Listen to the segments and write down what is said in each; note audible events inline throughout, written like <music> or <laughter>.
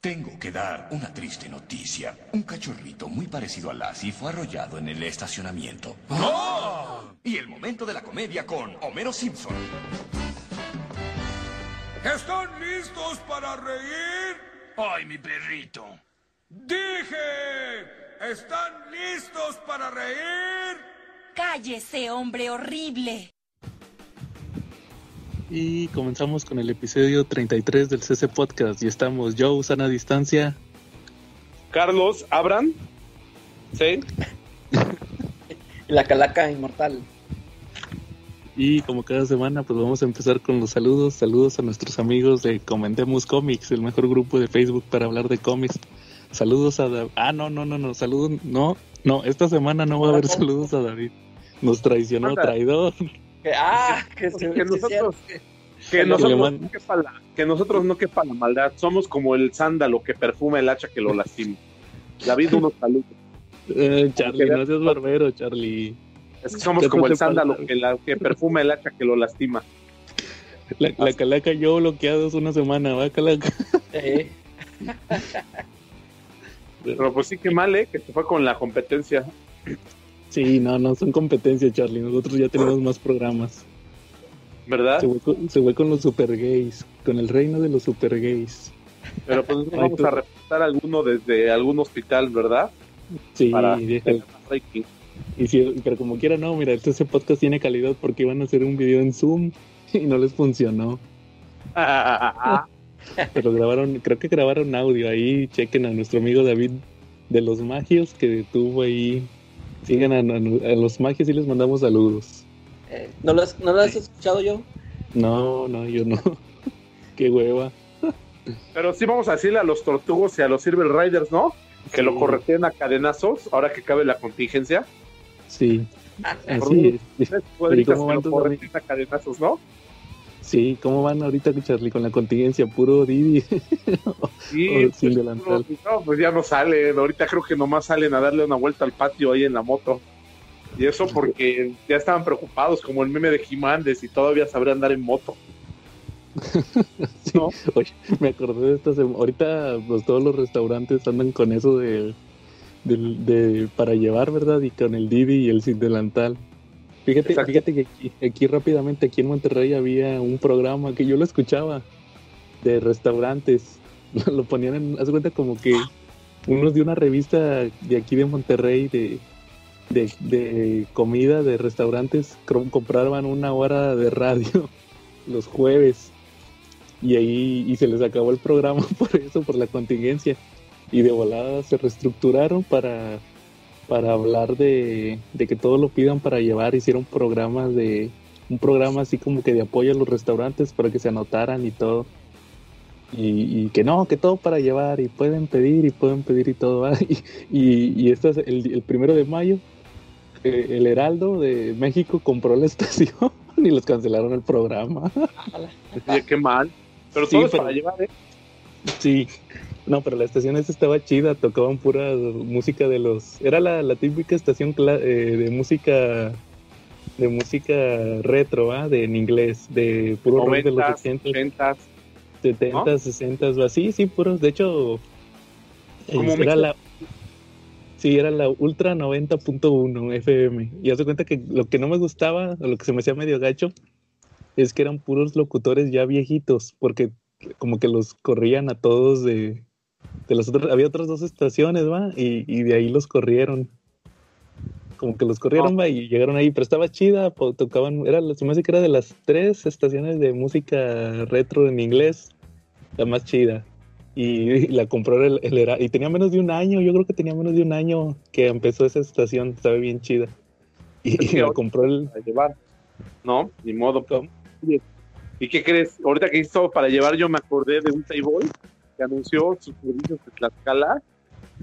Tengo que dar una triste noticia. Un cachorrito muy parecido a Lassie fue arrollado en el estacionamiento. Y el momento de la comedia con Homero Simpson. ¿Están listos para reír? ¡Ay, mi perrito! Dije, ¿están listos para reír? Cállese, hombre horrible. Y comenzamos con el episodio 33 del CC Podcast. Y estamos Joe, sana distancia. Carlos Abran. Sí. <laughs> La calaca inmortal. Y como cada semana, pues vamos a empezar con los saludos. Saludos a nuestros amigos de Comentemos Comics, el mejor grupo de Facebook para hablar de cómics. Saludos a David. Ah, no, no, no, no. Saludos. No, no, esta semana no va a haber saludos a David. Nos traicionó, traidor. Que, ah, que, se, que nosotros, que, nosotros no quepa la, que nosotros no quepa la maldad. Somos como el sándalo que perfuma el hacha que lo lastima. David, unos saludos. Eh, Charlie, no seas barbero, Charlie. Es que somos como el sándalo que, la, que perfuma el hacha que lo lastima. La, la calaca yo bloqueados una semana, ¿va, calaca? Eh. Pero pues sí que mal, ¿eh? Que se fue con la competencia. Sí, no, no son competencias, Charlie. Nosotros ya tenemos más programas. ¿Verdad? Se fue, con, se fue con los super gays, con el reino de los super gays. Pero pues no vamos a reportar alguno desde algún hospital, ¿verdad? Sí, Para. Y si, pero como quiera, no, mira, este ese podcast tiene calidad porque iban a hacer un video en Zoom <laughs> y no les funcionó. Pero grabaron, creo que grabaron audio ahí. Chequen a nuestro amigo David de los Magios que tuvo ahí. Sigan a, a- a los Magios y les mandamos saludos. Eh, ¿no, lo has, ¿No lo has escuchado yo? No, no, yo no. <laughs> Qué hueva. Pero sí vamos a decirle a los tortugos y a los Silver Riders, ¿no? Que lo correteen a cadenazos ahora que cabe la contingencia. Sí, así es. Cómo que van lo tus correteen a cadenazos, ¿no? Sí, ¿cómo van ahorita, Charlie, con la contingencia? Puro Didi. <laughs> Sí, Oh, sin pues, delantal. no, pues ya no salen. Ahorita creo que nomás salen a darle una vuelta al patio ahí en la moto. Y eso porque ya estaban preocupados, como el meme de de si todavía sabría andar en moto. <laughs> Sí. ¿no? Oye, me acordé de esta semana. Ahorita pues, todos los restaurantes andan con eso de, de, para llevar, ¿verdad? Y con el Didi y el sin delantal. Fíjate, Exacto. fíjate que aquí, aquí rápidamente, aquí en Monterrey había un programa que yo lo escuchaba de restaurantes. <laughs> Lo ponían en, haz cuenta como que unos de una revista de aquí de Monterrey de, de, de comida de restaurantes compraban una hora de radio <laughs> los jueves y ahí y se les acabó el programa <laughs> por eso, por la contingencia. Y de volada se reestructuraron para, para hablar de, de que todo lo pidan para llevar. Hicieron programas de, un programa así como que de apoyo a los restaurantes para que se anotaran y todo. Y, y que no, que todo para llevar y pueden pedir y pueden pedir y todo. <laughs> Y, y, y esto es el, el primero de mayo, eh, el Heraldo de México compró la <laughs> estación y les cancelaron el programa. Oye, qué mal. Pero Sí, todo es pero- para llevar, ¿eh? Sí, no, pero la estación esa estaba chida, tocaban pura música de los... Era la, la típica estación eh, de música de música retro, ¿ah? De, en inglés, de puro rock de los 90, 80, 80. 70, 60, ¿va? sí, sí, puros, de hecho, eh, era mezcla- la... Sí, era la Ultra 90.1 FM. Y haz de cuenta que lo que no me gustaba, o lo que se me hacía medio gacho, es que eran puros locutores ya viejitos, porque como que los corrían a todos de, de las otras, había otras dos estaciones, va, y, y de ahí los corrieron. Como que los corrieron, va, y llegaron ahí, pero estaba chida, tocaban, era, se me hace que era de las tres estaciones de música retro en inglés, la más chida. Y, y la compró el, el Hera- y tenía menos de un año, yo creo que tenía menos de un año que empezó esa estación, estaba bien chida. Y, la compró el, Para llevar. No, ni modo. ¿Cómo? ¿Y qué crees? Ahorita que hizo para llevar, yo me acordé de un table que anunció sus servicios de Tlaxcala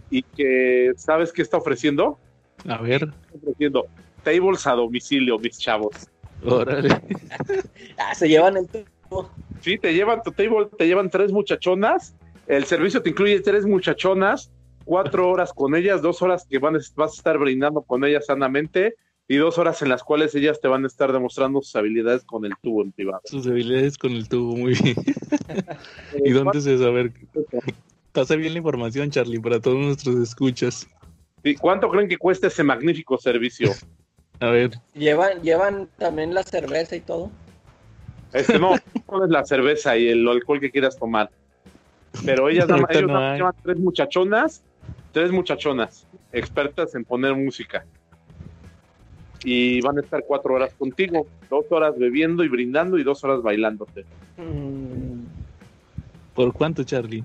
y que, ¿sabes qué está ofreciendo? a ver, Está ofreciendo tables a domicilio, mis chavos. órale. <laughs> Ah, se llevan el tubo. Sí, te llevan tu table, te llevan tres muchachonas. El servicio te incluye tres muchachonas, cuatro horas con ellas, dos horas que van, vas a estar brindando con ellas sanamente y dos horas en las cuales ellas te van a estar demostrando sus habilidades con el tubo en privado. Sus habilidades con el tubo, muy bien. <laughs> ¿Y dónde se saber? <laughs> Pasa bien la información, Charlie, para todos nuestros escuchas. ¿Y cuánto creen que cuesta ese magnífico servicio? <laughs> A ver, Llevan, llevan también la cerveza y todo. Este no, pones la cerveza y el alcohol que quieras tomar. Pero ellas nada más, Ahorita ellos no nada más llevan tres muchachonas, tres muchachonas, expertas en poner música. Y van a estar cuatro horas contigo, dos horas bebiendo y brindando y dos horas bailándote. Mm, ¿por cuánto, Charlie?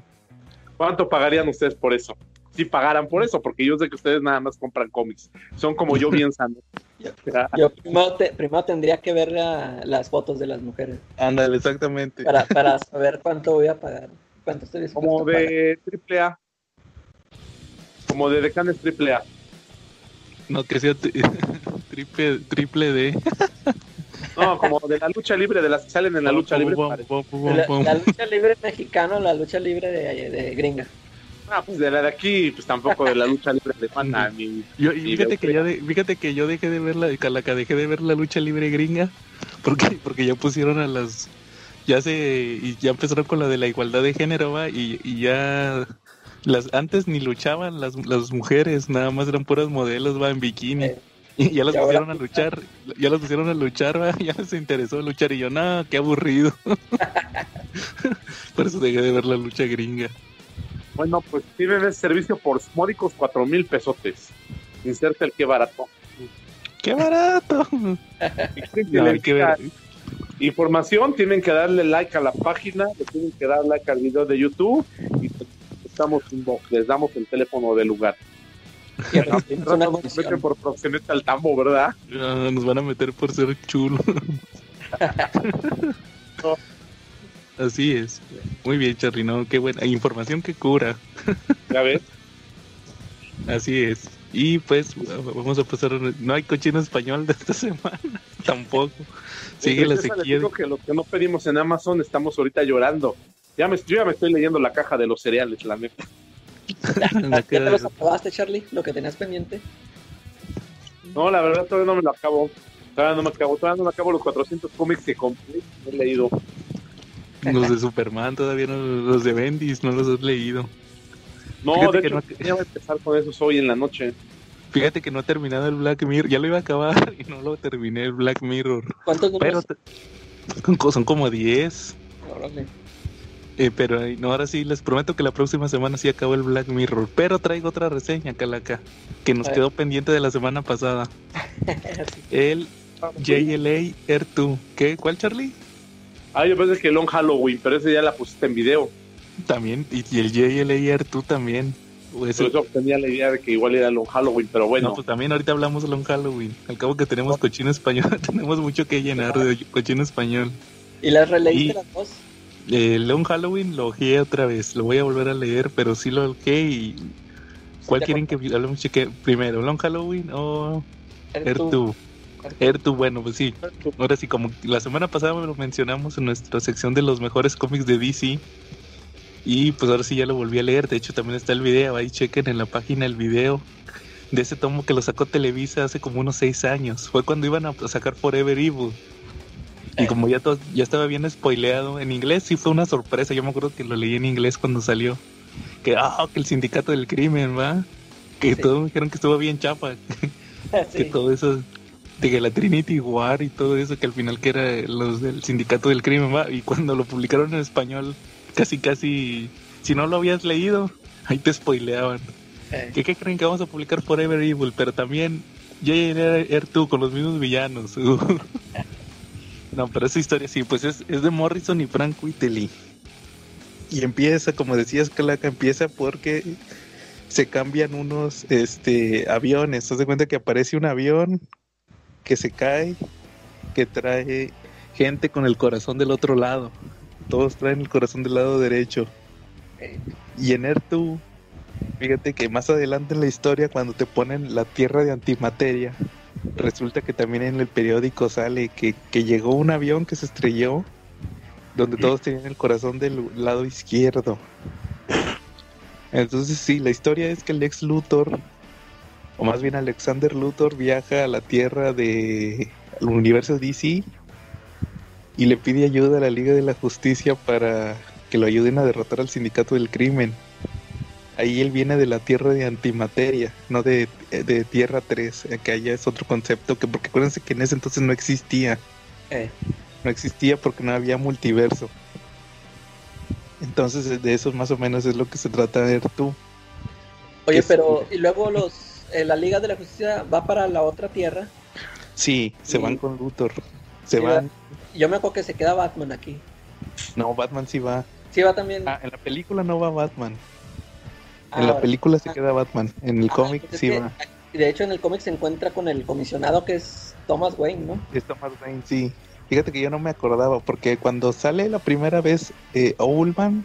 ¿Cuánto pagarían ustedes por eso? Si pagaran por eso, porque yo sé que ustedes nada más compran cómics. Son como yo bien sanos. <laughs> Ya, yo primero, te- primero tendría que ver la- las fotos de las mujeres Ándale, exactamente. para, para saber cuánto voy a pagar. ¿Cuánto estoy dispuesto Como a pagar. de triple A. Como de decanes triple A. No, que sea tri- <laughs> triple, triple D. <laughs> No, como de la lucha libre, de las que salen en la lucha libre. La, lucha libre mexicana o la lucha libre de, de gringa. Ah, pues de la de aquí, pues tampoco de la lucha libre alemana. ni- Yo, ni y fíjate de que ya de- fíjate que yo dejé de ver la calaca, dejé de ver la lucha libre gringa <laughs> porque porque ya pusieron a las ya se y ya empezaron con la de la igualdad de género va y, y ya las antes ni luchaban las, las mujeres, nada más eran puras modelos va en bikini. Eh, Y ya las ahora- pusieron a luchar, ya las pusieron a luchar, va, <laughs> ya les interesó luchar y yo, no, qué aburrido. <laughs> Por eso dejé de ver la lucha gringa. Bueno, pues tienen ese servicio por módicos cuatro mil pesotes. Inserta el que barato. ¡Qué barato! <laughs> No, ver. Información, tienen que darle like a la página, le tienen que dar like al video de YouTube y pues, estamos les damos el teléfono del lugar. <laughs> No nos meten por proxeneta al tambo, ¿verdad? Nos van a meter por ser chulo. <laughs> No. Así es. Muy bien, Charly, no, qué buena información que cura. Ya ves. Así es. Y pues vamos a pasar. No hay cochino español de esta <laughs> semana. Tampoco. Sigue la Entonces, les sequía. digo que lo que no pedimos en Amazon estamos ahorita llorando. Ya me, yo ya me estoy leyendo la caja de los cereales, la neta. <laughs> ¿Ya te los acabaste, Charlie? Lo que tenías pendiente. No, la verdad todavía no me lo acabo. Todavía no me acabo. Todavía no me acabo los 400 cómics que compré. No he leído. Los de Superman todavía no, los de Bendis no los has leído. No, Fíjate de que hecho, no- voy a empezar con esos hoy en la noche. Fíjate que no he terminado el Black Mirror, ya lo iba a acabar <laughs> y no lo terminé el Black Mirror. ¿Cuántos Pero números? te- son como 10. Órale. Eh, pero eh, no, ahora sí, les prometo que la próxima semana sí acabo el Black Mirror. Pero traigo otra reseña, Calaca, que nos quedó pendiente de la semana pasada. <laughs> El JLA Air 2. ¿Qué? ¿Cuál, Charlie? Ah, yo pensé que Long Halloween, pero ese ya la pusiste en video. También, y, y el JLA Air 2 también. Ese- Por eso tenía la idea de que igual era Long Halloween, pero bueno. No, pues también ahorita hablamos de Long Halloween. Al cabo que tenemos cochino español, <laughs> tenemos mucho que llenar de cochino español. ¿Y las releíste Y- las dos? Eh, Long Halloween lo ojeé otra vez, lo voy a volver a leer, pero sí lo ojeé y... ¿Cuál quieren que hablemos cheque primero? ¿Long Halloween o Air Tú. 2? Air 2, bueno, pues sí. Ahora sí, como la semana pasada lo mencionamos en nuestra sección de los mejores cómics de DC. Y pues ahora sí ya lo volví a leer. De hecho, también está el video. Ahí chequen en la página el video de ese tomo que lo sacó Televisa hace como unos seis años. Fue cuando iban a sacar Forever Evil. Y como ya, todo, ya estaba bien spoileado en inglés, sí fue una sorpresa. Yo me acuerdo que lo leí en inglés cuando salió. Que, ah, que el sindicato del crimen, va. Que Sí. todos me dijeron que estuvo bien chapa. <laughs> <laughs> Que todo eso, de que la Trinity War y todo eso, que al final que era los del sindicato del crimen, va. Y cuando lo publicaron en español, casi, casi, si no lo habías leído, ahí te spoileaban. Eh, ¿Qué, qué creen que vamos a publicar Forever Evil? Pero también J.R. Air 2 con los mismos villanos. <laughs> no, pero esa historia sí, pues es, es de Morrison y Frank Whiteley. Y empieza, como decías, Calaca, empieza porque se cambian unos este aviones. Te das cuenta que aparece un avión que se cae, que trae gente con el corazón del otro lado. Todos traen el corazón del lado derecho. Y en Ertu, fíjate que más adelante en la historia, cuando te ponen la tierra de antimateria, resulta que también en el periódico sale que, que llegó un avión que se estrelló, donde todos tenían el corazón del lado izquierdo. Entonces sí, la historia es que el ex Luthor, o más bien Alexander Luthor, viaja a la tierra de el universo DC y le pide ayuda a la Liga de la Justicia para que lo ayuden a derrotar al sindicato del crimen. Ahí él viene de la tierra de antimateria, no de, de tierra 3, eh, que allá es otro concepto, que porque acuérdense que en ese entonces no existía, Eh, no existía porque no había multiverso. Entonces de eso más o menos es lo que se trata de ver tú. Oye, Es- pero y luego los eh, la Liga de la Justicia va para la otra tierra. Sí, se van con Luthor. Se Sí, van. Yo me acuerdo que se queda Batman aquí. No, Batman sí va. Sí va también. Ah, en la película no va Batman. Ah, En la ahora. película se Ah. queda Batman. En el Ah, cómic sí va. De hecho, en el cómic se encuentra con el comisionado que es Thomas Wayne, ¿no? Es Thomas Wayne, sí. Fíjate que yo no me acordaba, porque cuando sale la primera vez eh, Owlman,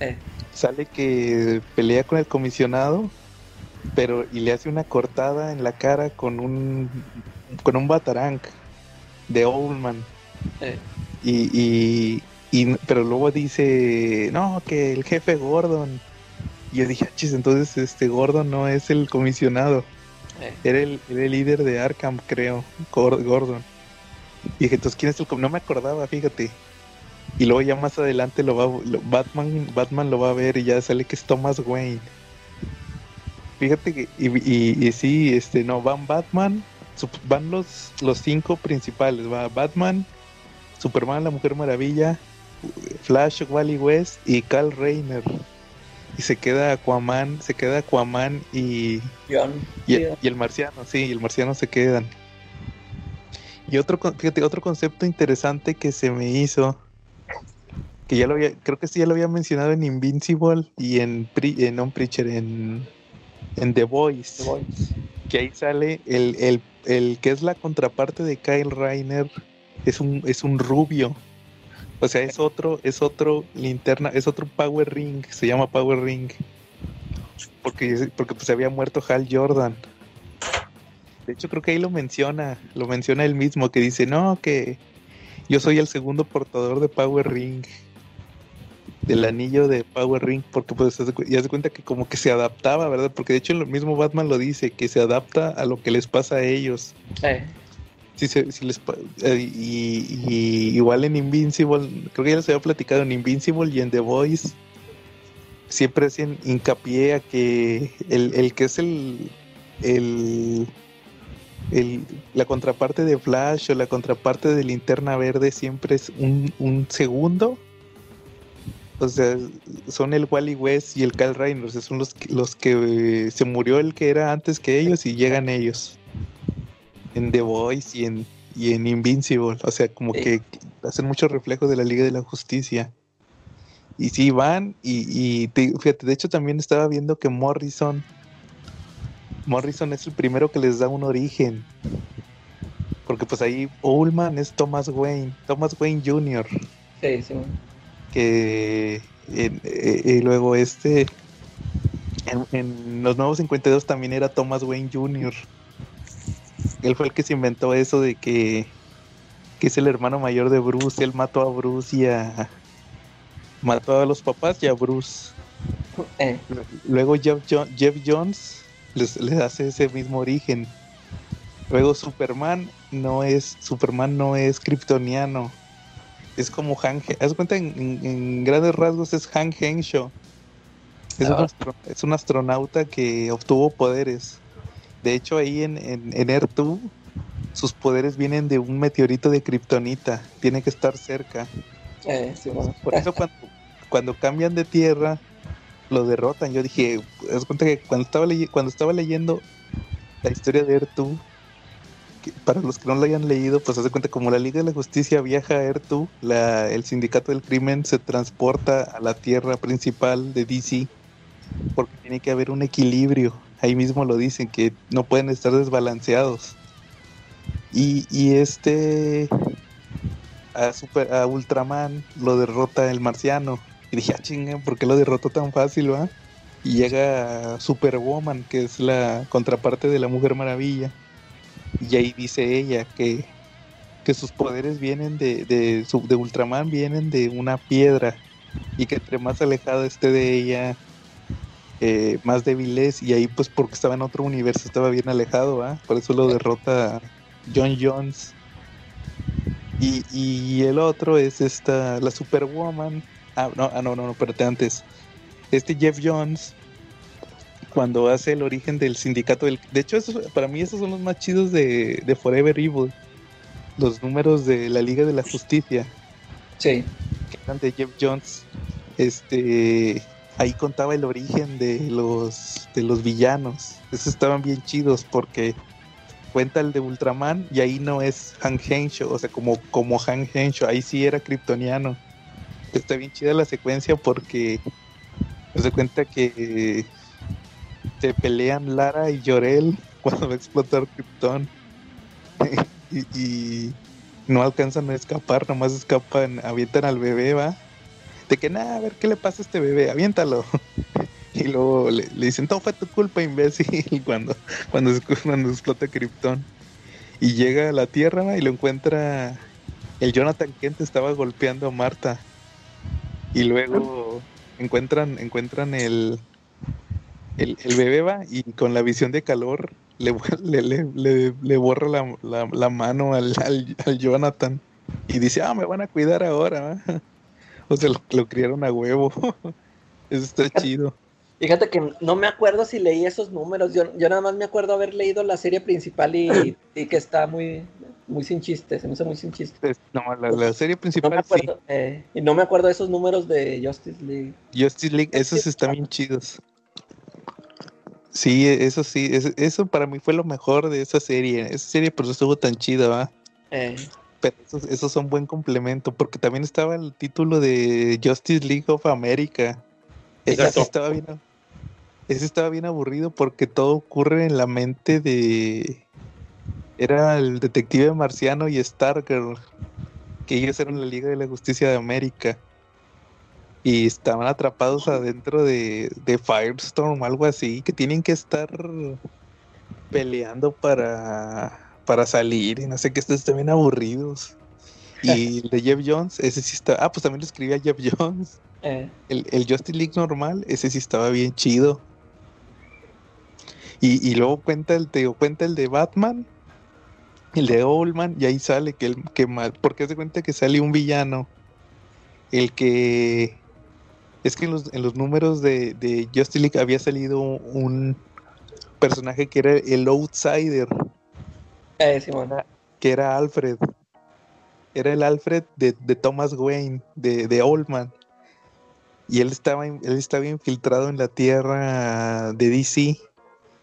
Eh. sale que pelea con el comisionado, pero y le hace una cortada en la cara con un con un batarang de Owlman. Eh. Y, y, y- pero luego dice, no, que el jefe Gordon. Y yo dije, "Ah, chis, entonces este Gordon no es el comisionado. Eh. Era el, era el líder de Arkham, creo, Gor- Gordon. Y dije, entonces, ¿quién es el com-?" No me acordaba, fíjate. Y luego ya más adelante lo va, lo- Batman, Batman lo va a ver y ya sale que es Thomas Wayne. Fíjate que, y, y, y sí, este, no, van Batman, van los, los cinco principales, va Batman, Superman, la Mujer Maravilla, Flash, Wally West y Cal Rayner. Y se queda Aquaman, se queda Aquaman y, John. y, Sí, y el marciano, sí, y el marciano se quedan. Y otro, fíjate, otro concepto interesante que se me hizo, que ya lo había, creo que sí ya lo había mencionado en Invincible y en, en non Preacher, en, en The Voice, The Voice. que ahí sale el, el, el que es la contraparte de Kyle Reiner, es un, es un rubio. O sea, es otro, es otro linterna, es otro Power Ring, se llama Power Ring. Porque, porque pues había muerto Hal Jordan. De hecho, creo que ahí lo menciona, lo menciona él mismo, que dice, no, que yo soy el segundo portador de Power Ring. Del anillo de Power Ring, porque pues ya se cuenta que como que se adaptaba, ¿verdad? Porque de hecho el mismo Batman lo dice, que se adapta a lo que les pasa a ellos. Sí, se- sí les, eh, y, igual en Invincible, creo que ya les había platicado en Invincible y en The Voice, siempre hacen hincapié a que el, el que es el, el, la contraparte de Flash o la contraparte de Linterna Verde siempre es un, un segundo. O sea, son el Wally West y el o sea, son los, los que se murió el que era antes que ellos y llegan ellos en The Voice y en, y en Invincible. O sea, como Sí. que hacen mucho reflejo de la Liga de la Justicia. Y sí van, y, y te- fíjate, de hecho también estaba viendo que Morrison, Morrison es el primero que les da un origen. Porque pues ahí Ullman es Thomas Wayne, Thomas Wayne Jr., sí, sí. que eh, y luego este, en, en los nuevos 52 también era Thomas Wayne Jr. Él fue el que se inventó eso de que, que es el hermano mayor de Bruce. Él mató a Bruce y a. Mató a los papás y a Bruce. Eh, Luego Jeff, Jo- Jeff Jones les, les hace ese mismo origen. Luego Superman no es. Superman no es kryptoniano. Es como Han. Haz cuenta en, en- en grandes rasgos es Han Henshaw. Es, un Ah. es un astronauta que obtuvo poderes. De hecho, ahí en, en, en Earth 2, sus poderes vienen de un meteorito de kriptonita. Tiene que estar cerca. eh, sí, bueno. Por eso <laughs> cuando, cuando cambian de tierra, lo derrotan. Yo dije, haz cuenta que cuando estaba, cuando estaba leyendo la historia de Ertu, para los que no lo hayan leído, pues haz de cuenta como la Liga de la Justicia viaja a Ertu, la, el sindicato del crimen se transporta a la tierra principal de DC, porque tiene que haber un equilibrio. Ahí mismo lo dicen, que no pueden estar desbalanceados. Y, y este a, Super, a Ultraman lo derrota el marciano. Y dije, ah, chinga, ¿por qué lo derrotó tan fácil, va? Y llega Superwoman, que es la contraparte de la Mujer Maravilla. Y ahí dice ella que, que sus poderes vienen de, de, de Ultraman, vienen de una piedra. Y que entre más alejada esté de ella, eh, más débil es. Y ahí, pues, porque estaba en otro universo, estaba bien alejado, ¿va? Por eso lo derrota John Jones. Y, y el otro es esta, la Superwoman. Ah, no, ah, no, no, no, espérate antes. Este Jeff Jones cuando hace el origen del sindicato del... De hecho, esos, para mí esos son los más chidos de, de Forever Evil. Los números de la Liga de la Justicia, Sí. que eran de Jeff Jones. Este, ahí contaba el origen de los, de los villanos. Esos estaban bien chidos porque cuenta el de Ultraman y ahí no es Han Henshaw, o sea, como, como Han ahí sí era kryptoniano. Está bien chida la secuencia porque se cuenta que se pelean Lara y Llorel <laughs> cuando va a explotar Krypton <laughs> y, y no alcanzan a escapar, nomás escapan, avientan al bebé, va. De que nada, a ver qué le pasa a este bebé, aviéntalo. <laughs> Y luego le, dicen, todo fue tu culpa, imbécil, <laughs> cuando, cuando, cuando explota Krypton. Y llega a la Tierra y lo encuentra. El Jonathan Kent estaba golpeando a Marta. Y luego encuentran, encuentran el, el, bebé va, y con la visión de calor le, <laughs> le, borra la mano al, al, al Jonathan. Y dice, ah, me van a cuidar ahora. va". <laughs> O sea, lo, lo criaron a huevo. <laughs> Eso está chido. Fíjate que no me acuerdo si leí esos números. Yo, yo nada más me acuerdo haber leído la serie principal y, y que está muy, muy sin chiste. Se me hizo muy sin chiste. No, la, la serie No me principal sí. eh, y no me acuerdo de esos números de Justice League. Justice League, esos están bien chidos. Sí, eso sí, eso, eso para mí fue lo mejor de esa serie. Esa serie por eso estuvo tan chida, ¿va? Eh, Pero esos, esos son buen complemento, porque también estaba el título de Justice League of America. Ese sí estaba bien, ese estaba bien aburrido porque todo ocurre en la mente de... Era el detective marciano y Stargirl, que ellos eran la Liga de la Justicia de América. Y estaban atrapados adentro de, de Firestorm, algo así, que tienen que estar peleando para, para salir y no sé qué, estos bien aburridos. Y <laughs> el de Jeff Jones, ese sí está. Ah, pues también lo escribía Jeff Jones. eh, El, el Justice League normal, ese sí estaba bien chido. Y, y luego cuenta el, te digo, cuenta el de Batman, el de Oldman, y ahí sale que el que mal, porque se cuenta que sale un villano, el que es que en los, en los números de, de Justice League había salido un personaje que era el Outsider, eh, que era Alfred. Era el Alfred de, de Thomas Wayne, de, de Oldman. Y él estaba, él estaba infiltrado en la tierra de DC.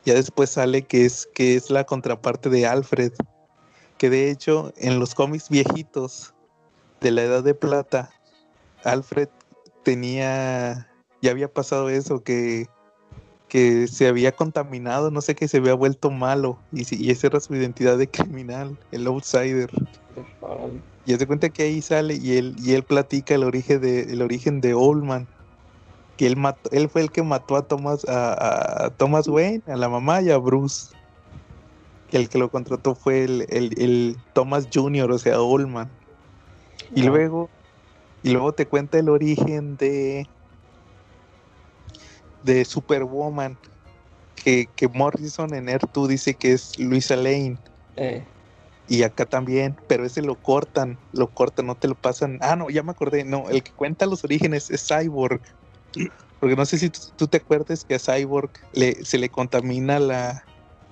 Ya después sale que es, que es la contraparte de Alfred. Que de hecho, en los cómics viejitos de la Edad de Plata, Alfred tenía. Ya había pasado eso, que, que se había contaminado, no sé, que se había vuelto malo. Y, si- y esa era su identidad de criminal, el outsider. Y se cuenta que ahí sale y él, y él platica el origen de, el origen de Oldman. Que él mató, él fue el que mató a Thomas, a, a Thomas Wayne, a la mamá y a Bruce. Que el que lo contrató fue el, el, el Thomas Jr., o sea, Oldman. Y luego, y luego te cuenta el origen de de Superwoman. Que, que Morrison en Earth 2 dice que es Luisa Lane. Eh, Y acá también, pero ese lo cortan, lo cortan, no te lo pasan. Ah, no, ya me acordé, no, el que cuenta los orígenes es Cyborg. <clears throat> Porque no sé si tú, te acuerdas que a Cyborg le, se le contamina la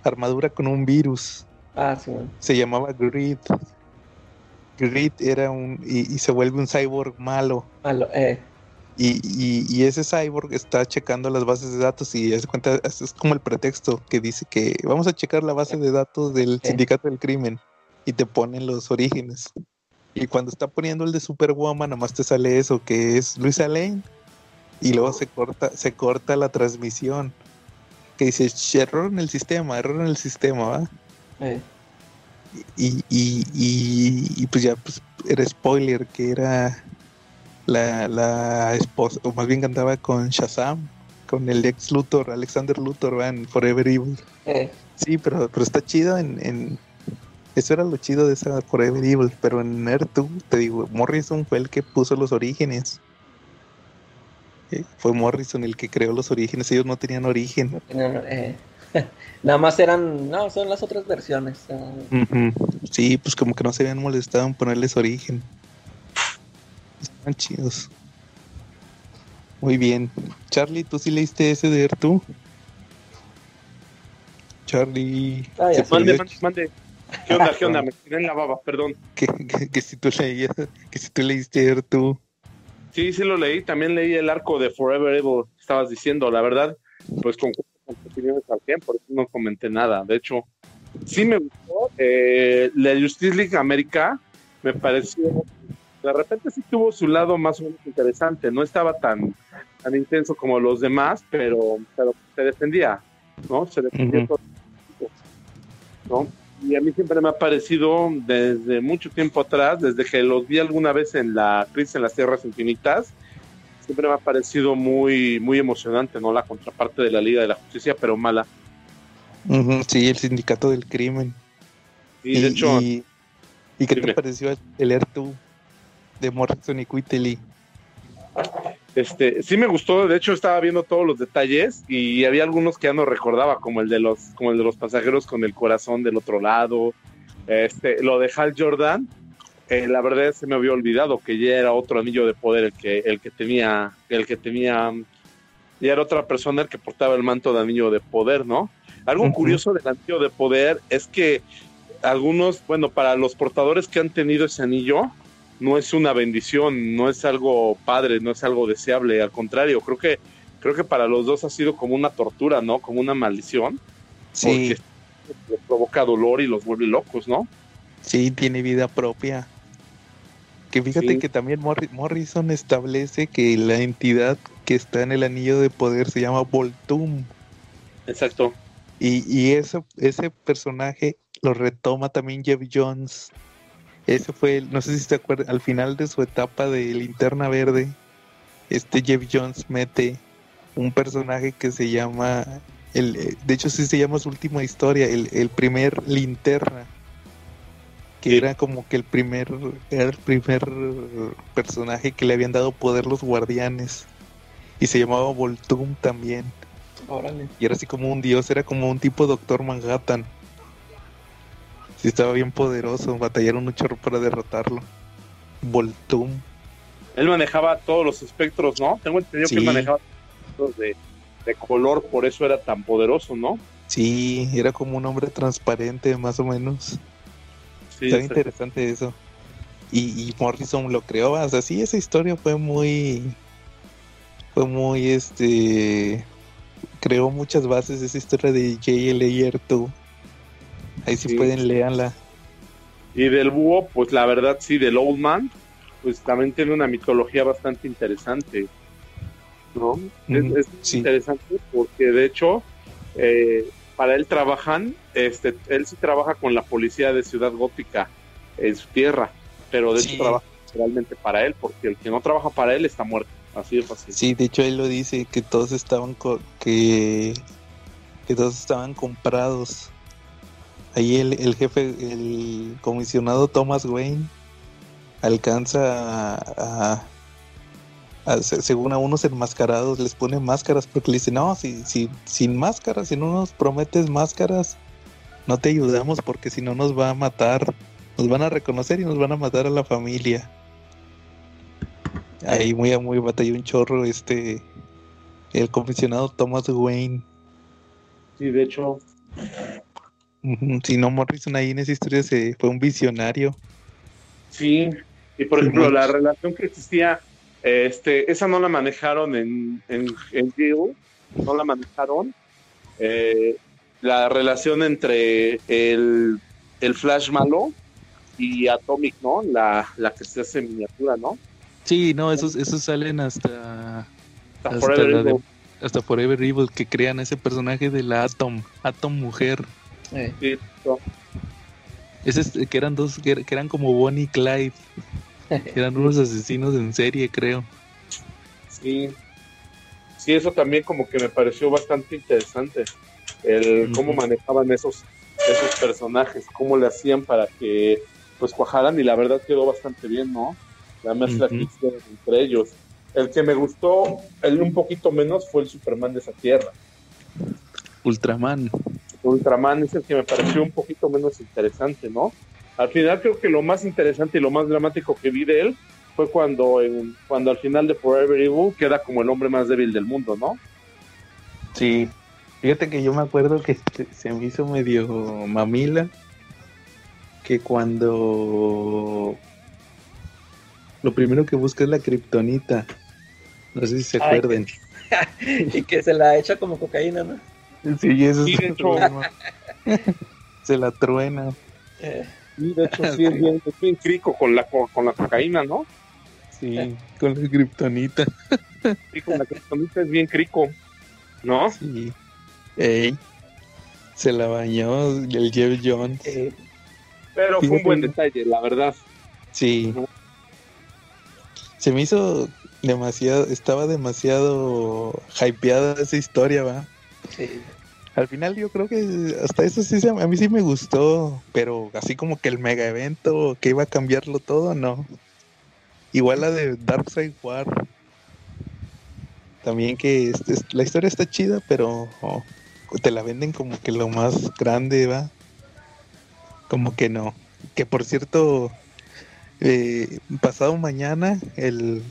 armadura con un virus. ah, Simón. Se llamaba Grid. Grid era un. Y, y se vuelve un cyborg malo. Malo, eh, Y, y- y ese cyborg está checando las bases de datos y es, cuenta, es como el pretexto que dice que vamos a checar la base de datos del Sí. sindicato del crimen y te ponen los orígenes. Y cuando está poniendo el de Superwoman, nomás te sale eso, que es Luisa Lane. Y luego se corta, se corta la transmisión. Que dice, "Sh, error en el sistema, error en el sistema, ¿va? eh, Y, y, y, y pues ya pues, era spoiler que era la, la esposa, o más bien cantaba con Shazam, con el ex Luthor, Alexander Luthor, ¿va? en Forever Evil. eh, Sí, pero, pero está chido en, en- Eso era lo chido de esa Forever Evil, pero en Earth 2, te digo, Morrison fue el que puso los orígenes. Eh, Fue Morrison el que creó los orígenes, ellos no tenían origen. no tenían, eh, <laughs> Nada más eran, no, son las otras versiones. Sí, pues como que no se habían molestado en ponerles origen. Están chidos. Muy bien. Charlie, ¿tú sí leíste ese de Ertu? Charlie. Ah, Se sé. Mande, mande, mande. ¿Qué onda, qué onda? Me tiré en la baba, perdón. que, que, que si tú leías, que si tú leíste tú. Sí, sí lo leí. También leí el arco de Forever Evil. Estabas diciendo, la verdad, pues con, con opiniones al tiempo, por eso no comenté nada. De hecho, sí me gustó. Eh, la Justice League América me pareció, de repente sí tuvo su lado más o menos interesante. No estaba tan, tan intenso como los demás, pero, pero se defendía, ¿no? Se defendía Ujú. todo el tiempo, ¿no? Y a mí siempre me ha parecido desde mucho tiempo atrás, desde que los vi alguna vez en la Crisis en las Tierras Infinitas, siempre me ha parecido muy, muy emocionante, ¿no? La contraparte de la Liga de la Justicia, pero mala. Sí, el sindicato del crimen. Y de hecho, y, ¿y qué Dime. te pareció el Air tú de Morrison y Quitely? este, sí me gustó, de hecho estaba viendo todos los detalles y había algunos que ya no recordaba, como el de los, como el de los pasajeros con el corazón del otro lado, este, lo de Hal Jordan, eh, la verdad se me había olvidado que ya era otro anillo de poder el que, el que tenía, el que tenía, ya era otra persona el que portaba el manto de anillo de poder, ¿no? Algo curioso del anillo de poder es que algunos, bueno, para los portadores que han tenido ese anillo, no es una bendición, no es algo padre, no es algo deseable, al contrario, creo que creo que para los dos ha sido como una tortura, ¿no? Como una maldición, Sí, porque les provoca dolor y los vuelve locos, ¿no? sí, tiene vida propia. Que fíjate Sí. que también Morri- Morrison establece que la entidad que está en el anillo de poder se llama Voltum. Exacto. Y, y ese, ese personaje lo retoma también Jeff Jones. Ese fue, el- no sé si se acuerdan, al final de su etapa de Linterna Verde, este Jeff Jones mete un personaje que se llama, el, de hecho sí se llama su última historia, el, el primer Linterna, que Sí. era como que el primer, era el primer personaje que le habían dado poder los guardianes. Y se llamaba Voltum también. Órale. Y era así como un dios, era como un tipo Doctor Manhattan. Sí, estaba bien poderoso, batallaron un chorro para derrotarlo. Voltum. Él manejaba todos los espectros, ¿no? Tengo entendido que Sí. él manejaba espectros de, de color, por eso era tan poderoso, ¿no? Sí, era como un hombre transparente, más o menos. Sí, Estaba exacto. interesante eso. Y, y Morrison lo creó, o sea, sí, esa historia fue muy. Fue muy, este. Creó muchas bases esa historia de JLA 2. Ahí sí, Sí. pueden leerla. Y del búho, pues la verdad sí, del Old Man, pues también tiene una mitología bastante interesante, ¿no? Es- Ujú, es, sí. interesante porque de hecho, eh, para él trabajan, este, él sí trabaja con la policía de Ciudad Gótica en su tierra, pero de Sí. hecho trabaja realmente para él, porque el que no trabaja para él está muerto, así de fácil. Sí, de hecho él lo dice que todos estaban co- que que todos estaban comprados. Ahí el, el jefe, el comisionado Thomas Wayne alcanza a, a- a- se- según a unos enmascarados les pone máscaras porque le dice no, si, si sin máscaras, si no nos prometes máscaras, no te ayudamos porque si no nos va a matar, nos van a reconocer y nos van a matar a la familia. Ahí muy a muy batalló un chorro este el comisionado Thomas Wayne. Sí, de hecho, Si no, Morrison ahí en esa historia se fue un visionario. Sí, y por Sí, ejemplo, mucho. la relación que existía, este, esa no la manejaron en, en, en Jill, no la manejaron. Eh, la relación entre el, el Flash malo y Atomic, ¿no? La, la que se hace en miniatura, ¿no? Sí, no, esos, esos salen hasta, Hasta hasta, Forever de- Evil. hasta Forever Evil, que crean ese personaje de la Atom, Atom Mujer. Eh, Sí, no. Que eran dos, que, er- que eran como Bonnie y Clyde. <laughs> eran unos asesinos en serie, creo. Sí. Sí, eso también como que me pareció bastante interesante. El cómo manejaban esos, esos personajes, cómo le hacían para que pues cuajaran y la verdad quedó bastante bien, ¿no? La mezcla que hicieron entre ellos. El que me gustó, el un poquito menos, fue el Superman de esa tierra. Ultraman. Ultraman es el que me pareció un poquito menos interesante, ¿no? Al final creo que lo más interesante y lo más dramático que vi de él fue cuando, en- cuando al final de Forever Evil queda como el hombre más débil del mundo, ¿no? Sí. Fíjate que yo me acuerdo que se, me hizo medio mamila que cuando lo primero que busca es la kriptonita. No sé si se Ay, acuerden. <laughs> y que se la echa como cocaína, ¿no? Sí, eso Sí, es de el hecho. problema. <laughs> Se la truena. Sí, de hecho, sí, es bien, es bien crico con la, co- con la cocaína, ¿no? Sí, con la kriptonita. Sí, con la criptonita es bien crico, ¿no? Sí. Ey. Se la bañó el Jeff Jones. eh, Pero fue un buen detalle, la verdad. Sí. Se me hizo demasiado, estaba demasiado hypeada esa historia, va. Al final yo creo que hasta eso sí, a mí sí me gustó, pero así como que el mega evento que iba a cambiarlo todo, no. Igual la de Darkseid War. También que este- es- la historia está chida, pero oh, te la venden como que lo más grande, va. Como que no. Que por cierto, eh, pasado mañana, el...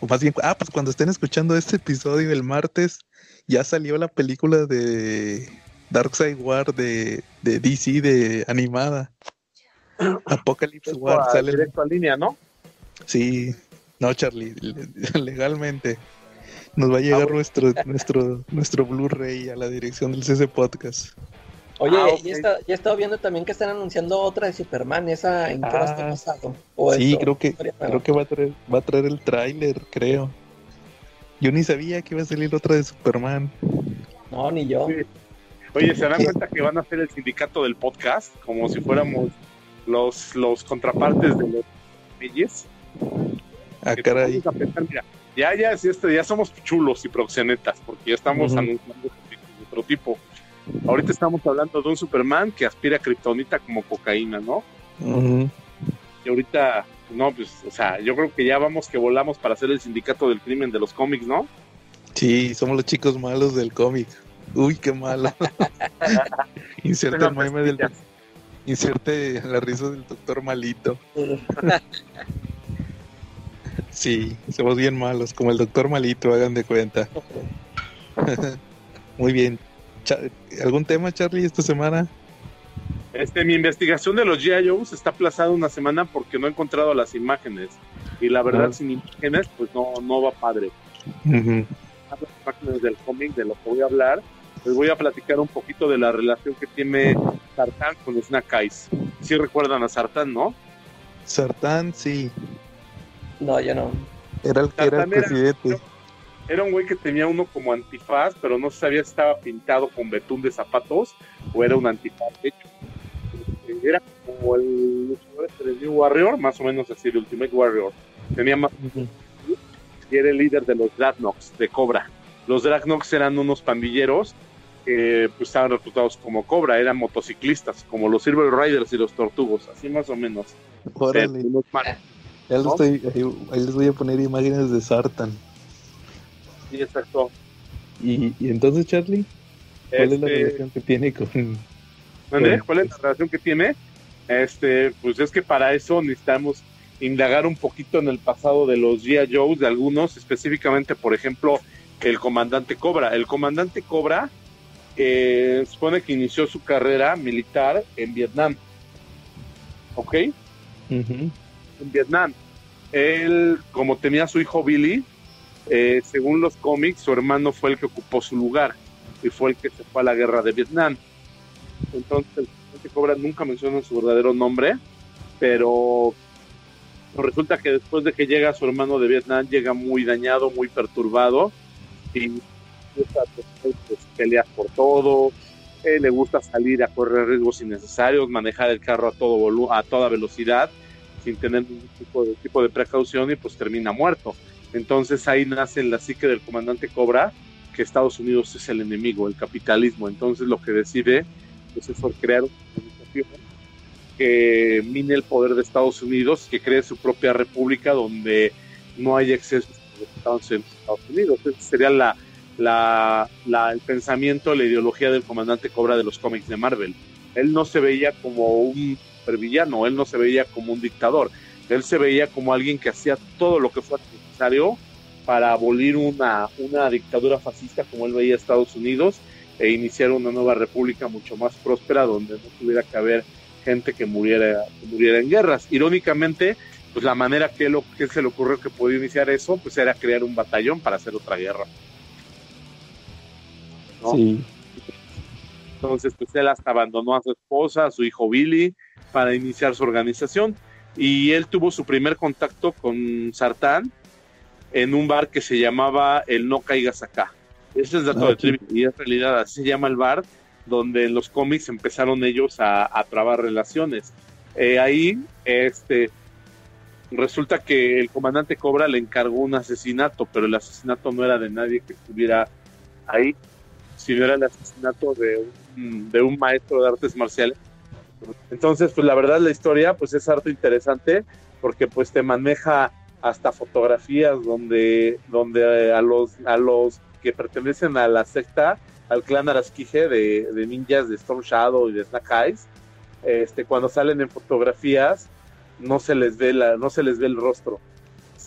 O más bien, ah, pues cuando estén escuchando este episodio el martes, ya salió la película de Darkseid War de, de DC de animada. Apocalypse War a- sale. directo a línea, ¿no? Sí, no, Charlie, le- <laughs> legalmente. Nos va a llegar bueno. nuestro nuestro nuestro Blu-ray a la dirección del CC Podcast. Oye, Ah, ok. ya, está, ya he estado viendo también que están anunciando otra de Superman, esa en qué está Ah, pasado. O sí, eso, creo que creo que va a traer va a traer el tráiler, creo. Yo ni sabía que iba a salir otra de Superman. No, ni yo. Sí. Oye, ¿se dan ¿Qué? cuenta que van a hacer el sindicato del podcast? Como si fuéramos los, los contrapartes de los leyes. Ah, Que caray. vamos a pensar, mira, ya, ya, sí, este, ya somos chulos y proxenetas, porque ya estamos anunciando de otro tipo. Ahorita estamos hablando de un Superman que aspira a kriptonita como cocaína, ¿no? Y ahorita, no, pues, o sea, yo creo que ya vamos que volamos para hacer el sindicato del crimen de los cómics, ¿no? Sí, somos los chicos malos del cómic. Uy, qué malo. <laughs> Inserte el meme del inserte la risa del doctor malito. <laughs> Sí, somos bien malos, como el doctor malito, hagan de cuenta. <laughs> Muy bien. ¿Algún tema, Charlie, esta semana? Este, mi investigación de los G.I. Joes está aplazada una semana porque no he encontrado las imágenes. Y la verdad, Ah. sin imágenes, pues no, no va padre. Las imágenes del cómic de lo que voy a hablar, les voy a platicar un poquito de la relación que tiene Sartán con Snake Eyes. Sí recuerdan a Sartán, ¿no? Sartán, sí, No, yo no. era el que era el era- presidente. Era un güey que tenía uno como antifaz, pero no se sabía si estaba pintado con betún de zapatos o era un antifaz hecho. Este, Era como el este de New Warrior, más o menos así, el Ultimate Warrior. Tenía más y era el líder de los Dreadnoks de Cobra. Los Dreadnoks eran unos pandilleros que pues, estaban reclutados como Cobra, eran motociclistas, como los Silver Riders y los Tortugos, así más o menos. Órale, ahí, les voy a poner imágenes de Sartán. Sí, exacto. Y, y entonces, Charlie, ¿cuál es la Este, relación que tiene con... ¿Cuál es la relación que tiene? Este, pues es que para eso necesitamos indagar un poquito en el pasado de los G.I. Joes, de algunos, específicamente, por ejemplo, el comandante Cobra. El comandante Cobra eh, supone que inició su carrera militar en Vietnam. ¿Ok? En Vietnam. Él, como tenía a su hijo Billy, eh, según los cómics, su hermano fue el que ocupó su lugar y fue el que se fue a la guerra de Vietnam. Entonces, el comandante Cobra nunca menciona su verdadero nombre, pero resulta que después de que llega su hermano de Vietnam, llega muy dañado, muy perturbado y pues, peleas por todo. Eh, le gusta salir a correr riesgos innecesarios, manejar el carro a todo volu- a toda velocidad sin tener ningún tipo de, tipo de precaución y pues termina muerto. Entonces ahí nace la psique del comandante Cobra, que Estados Unidos es el enemigo, el capitalismo. Entonces lo que decide pues, es crear una organización que mine el poder de Estados Unidos, que cree su propia república donde no hay excesos de Estados Unidos. Ese sería el pensamiento, la ideología del comandante Cobra de los cómics de Marvel. Él no se veía como un supervillano, él no se veía como un dictador, él se veía como alguien que hacía todo lo que fuera necesario para abolir una, una dictadura fascista como él veía Estados Unidos e iniciar una nueva república mucho más próspera donde no tuviera que haber gente que muriera, que muriera en guerras. Irónicamente, pues la manera que, lo, que se le ocurrió que podía iniciar eso, pues era crear un batallón para hacer otra guerra. ¿no? Sí. Entonces, pues él hasta abandonó a su esposa, a su hijo Billy, para iniciar su organización. Y él tuvo su primer contacto con Sartán en un bar que se llamaba El No Caigas Acá. Ese es dato Ah, de trivia, y en realidad así se llama el bar, donde en los cómics empezaron ellos a, a trabar relaciones. Eh, ahí, este, resulta que el comandante Cobra le encargó un asesinato, pero el asesinato no era de nadie que estuviera ahí, sino era el asesinato de un, de un maestro de artes marciales. Entonces, pues la verdad la historia pues es harto interesante porque pues te maneja hasta fotografías donde, donde eh, a los a los que pertenecen a la secta, al clan Arasquije de, de ninjas de Storm Shadow y de Snack Eyes, este, cuando salen en fotografías no se les ve la, no se les ve el rostro,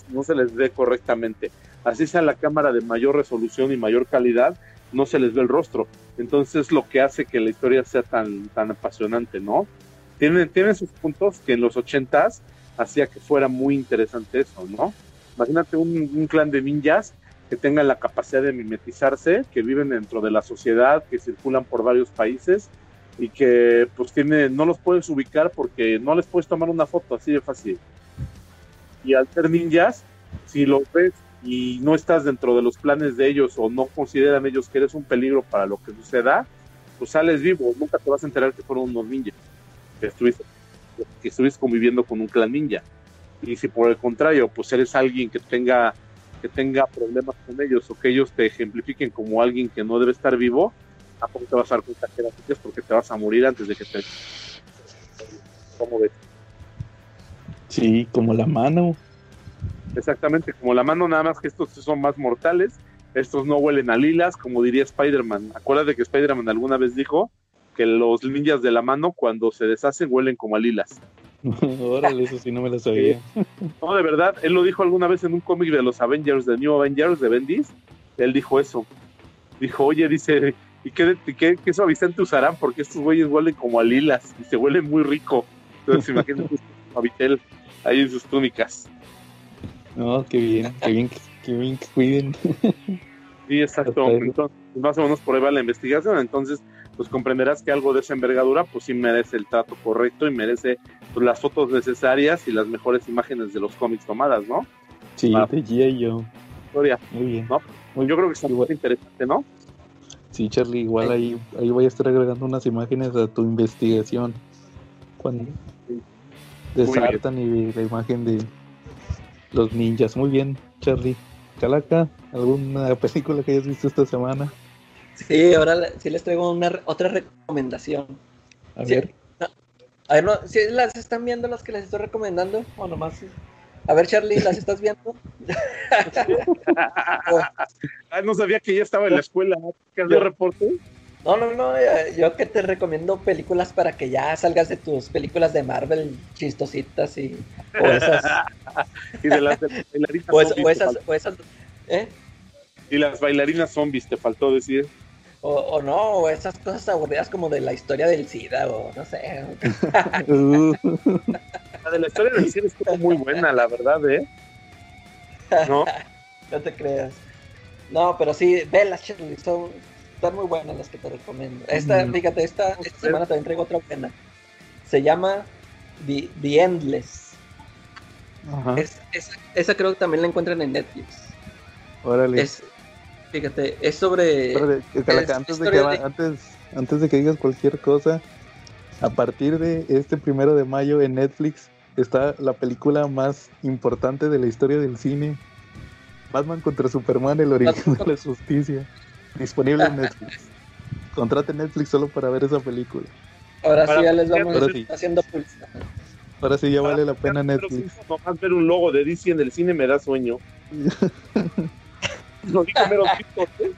no se les ve correctamente. Así sea la cámara de mayor resolución y mayor calidad, no se les ve el rostro. Entonces lo que hace que la historia sea tan, tan apasionante, ¿no? Tienen, tienen sus puntos que en los ochentas hacía que fuera muy interesante eso, ¿no? Imagínate un, un clan de ninjas que tengan la capacidad de mimetizarse, que viven dentro de la sociedad, que circulan por varios países y que pues tiene, no los puedes ubicar porque no les puedes tomar una foto así de fácil. Y al ser ninjas, si los ves y no estás dentro de los planes de ellos o no consideran ellos que eres un peligro para lo que suceda, pues sales vivo, nunca te vas a enterar que fueron unos ninjas, que estuviste, que conviviendo con un clan ninja. Y si por el contrario, pues eres alguien que tenga que tenga problemas con ellos o que ellos te ejemplifiquen como alguien que no debe estar vivo, tampoco te vas a dar cuenta que eras ninjas porque te vas a morir antes de que te... ¿Cómo ves? Sí, como la mano. Exactamente, como la mano, nada más que estos son más mortales. Estos no huelen a lilas, como diría Spider-Man. Acuérdate que Spider-Man alguna vez dijo que los ninjas de la mano, cuando se deshacen, huelen como a lilas. <laughs> Órale, eso sí no me lo sabía. No, de verdad, él lo dijo alguna vez en un cómic de los Avengers, de New Avengers, de Bendis. Él dijo eso. Dijo, oye, dice, ¿y qué, qué, qué suavizante usarán? Porque estos güeyes huelen como a lilas y se huelen muy rico. Entonces, imagínate <laughs> a Vitel ahí en sus túnicas. No, qué bien, qué bien, que- qué bien que cuiden. <laughs> Sí, exacto. Entonces, más o menos por ahí va la investigación. Entonces, pues comprenderás que algo de esa envergadura, pues sí merece el trato correcto y merece pues, las fotos necesarias y las mejores imágenes de los cómics tomadas, ¿no? Sí, de G.I. Joe. Historia. Muy bien. No, Pues yo creo que está muy interesante, ¿no? Sí, Charlie, igual ahí, ahí voy a estar agregando unas imágenes a tu investigación. Cuando de Muy bien. Sartan y la imagen de los ninjas. Muy bien, Charlie. Calaca, ¿alguna película que hayas visto esta semana? Sí, ahora le- sí les traigo una, otra recomendación. A Sí. ver. A ver, no, ¿sí las están viendo las que les estoy recomendando? O nomás. A ver, Charlie, ¿las estás viendo? <laughs> Ah, no sabía que ya estaba en la escuela. ¿Qué hace reporte? No, no, no, eh, yo que te recomiendo películas para que ya salgas de tus películas de Marvel chistositas y o esas, <laughs> Y de las de bailarinas o, zombies o esas, o esas, ¿eh? Y las bailarinas zombies, te faltó decir. O, o no, o esas cosas aburridas como de la historia del SIDA, o no sé. <laughs> La de la historia del cine estuvo muy buena, la verdad, ¿eh? ¿No? <laughs> No te creas. No, pero sí, velas, Charlie, son, están muy buenas las que te recomiendo. Esta, Mm. fíjate, esta, esta semana también traigo otra buena. Se llama The, The Endless. ajá, Es- esa, esa creo que también la encuentran en Netflix. órale. Es, fíjate, es sobre... Espérate, que Calaca, es antes, de que, historia va- de- antes, antes de que digas cualquier cosa, a partir de este primero de mayo en Netflix está la película más importante de la historia del cine. Batman contra Superman, el origen de la justicia. Disponible en Netflix. Contrate Netflix solo para ver esa película. Ahora Para- sí ya les vamos Ahora sí. haciendo publicidad. Ahora sí ya Para- vale la pena Pero Netflix. nomás ver un logo de DC en el cine me da sueño. <laughs> Lo dijo Mero Víctor, ¿eh?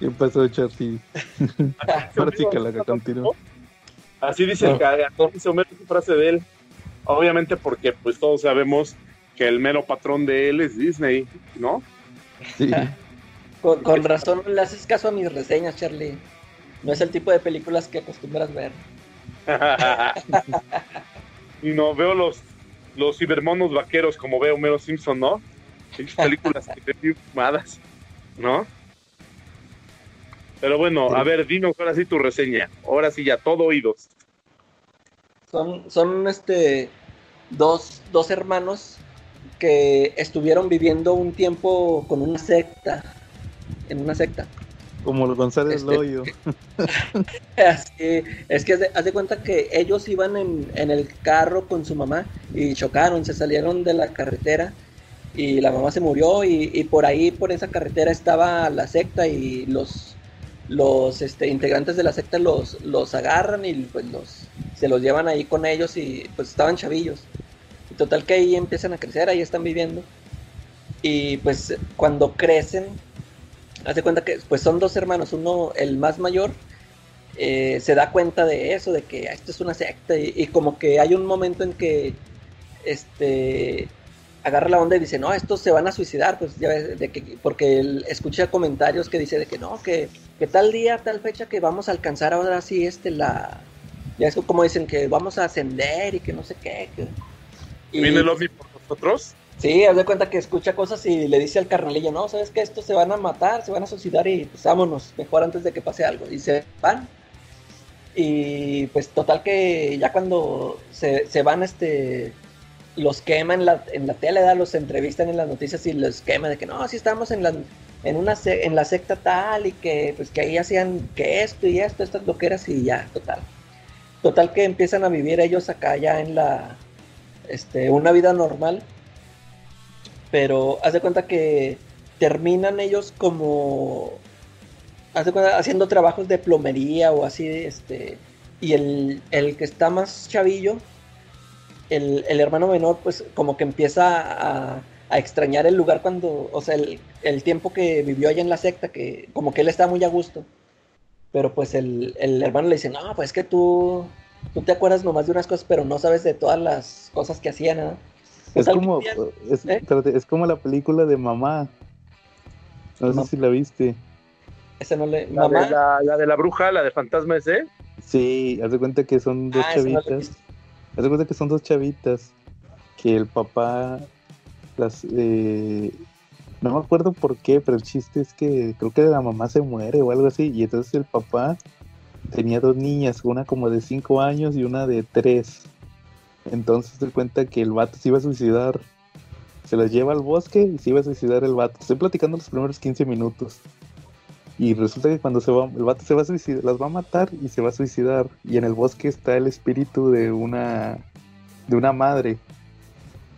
¿Qué pasó, Charlie? <laughs> Ahora sí, Calaca, continúa. Así dice, No. así dice Homero su frase de él. Obviamente porque pues todos sabemos que el mero patrón de él es Disney, ¿no? Sí. <laughs> Con, con razón no le haces caso a mis reseñas, Charlie. No es el tipo de películas que acostumbras ver. <laughs> y no veo los, los cibermonos vaqueros como veo Mero Simpson, ¿no? <laughs> Películas que te fumadas, ¿no? Pero bueno, a ver, dinos ahora sí tu reseña. Ahora sí ya, todo oídos. Son, son este dos, dos hermanos que estuvieron viviendo un tiempo con una secta. En una secta. Como el González Este- Loyo. <laughs> Así, es que haz de, haz de cuenta que ellos iban en, en el carro con su mamá y chocaron, se salieron de la carretera y la mamá se murió y, y por ahí, por esa carretera estaba la secta y los, los este, integrantes de la secta los, los agarran y pues los, se los llevan ahí con ellos y pues estaban chavillos. Y total que ahí empiezan a crecer, ahí están viviendo. Y pues cuando crecen, haz de cuenta que pues son dos hermanos, uno el más mayor eh, se da cuenta de eso, de que esto es una secta y, como que hay un momento en que este agarra la onda y dice, no, estos se van a suicidar, pues ya ves, de que, porque él escucha comentarios que dice de que no, que, que tal día, tal fecha que vamos a alcanzar ahora sí este la, ya es como dicen que vamos a ascender y que no sé qué. que- ¿Viene el ovni por nosotros? Sí, haz de cuenta que escucha cosas y le dice al carnalillo, no, sabes que estos se van a matar, se van a suicidar y pues vámonos, mejor antes de que pase algo. Y se van. Y pues total que ya cuando se, se van, este, los queman en la, en la tele, ¿da? los entrevistan en las noticias y los queman de que no, si estamos en la, en una en la secta tal y que pues que ahí hacían que esto y esto, estas loqueras y ya, total. Total que empiezan a vivir ellos acá ya en la, este, una vida normal pero haz de cuenta que terminan ellos como haciendo trabajos de plomería o así este y el, el que está más chavillo el, el hermano menor pues como que empieza a, a extrañar el lugar cuando o sea el, el tiempo que vivió allá en la secta que como que él está muy a gusto pero pues el, el hermano le dice no pues es que tú tú te acuerdas nomás de unas cosas pero no sabes de todas las cosas que hacían ¿no? Es como, es, ¿Eh? espérate, es como la película de mamá. No sé si la viste. ese no le La, mamá de la, la de la bruja, la de fantasma ese. Sí, haz de cuenta que son dos Ah, no chavitas. visto. haz de cuenta que son dos chavitas. Que el papá las eh, no me acuerdo por qué, pero el chiste es que creo que la mamá se muere o algo así. Y entonces el papá tenía dos niñas, una como de cinco años y una de tres. Entonces se cuenta que el vato se iba a suicidar. Se las lleva al bosque y se iba a suicidar el vato. Estoy platicando los primeros 15 minutos. Y resulta que cuando se va, el vato se va a suicidar, las va a matar y se va a suicidar. Y en el bosque está el espíritu de una de una madre.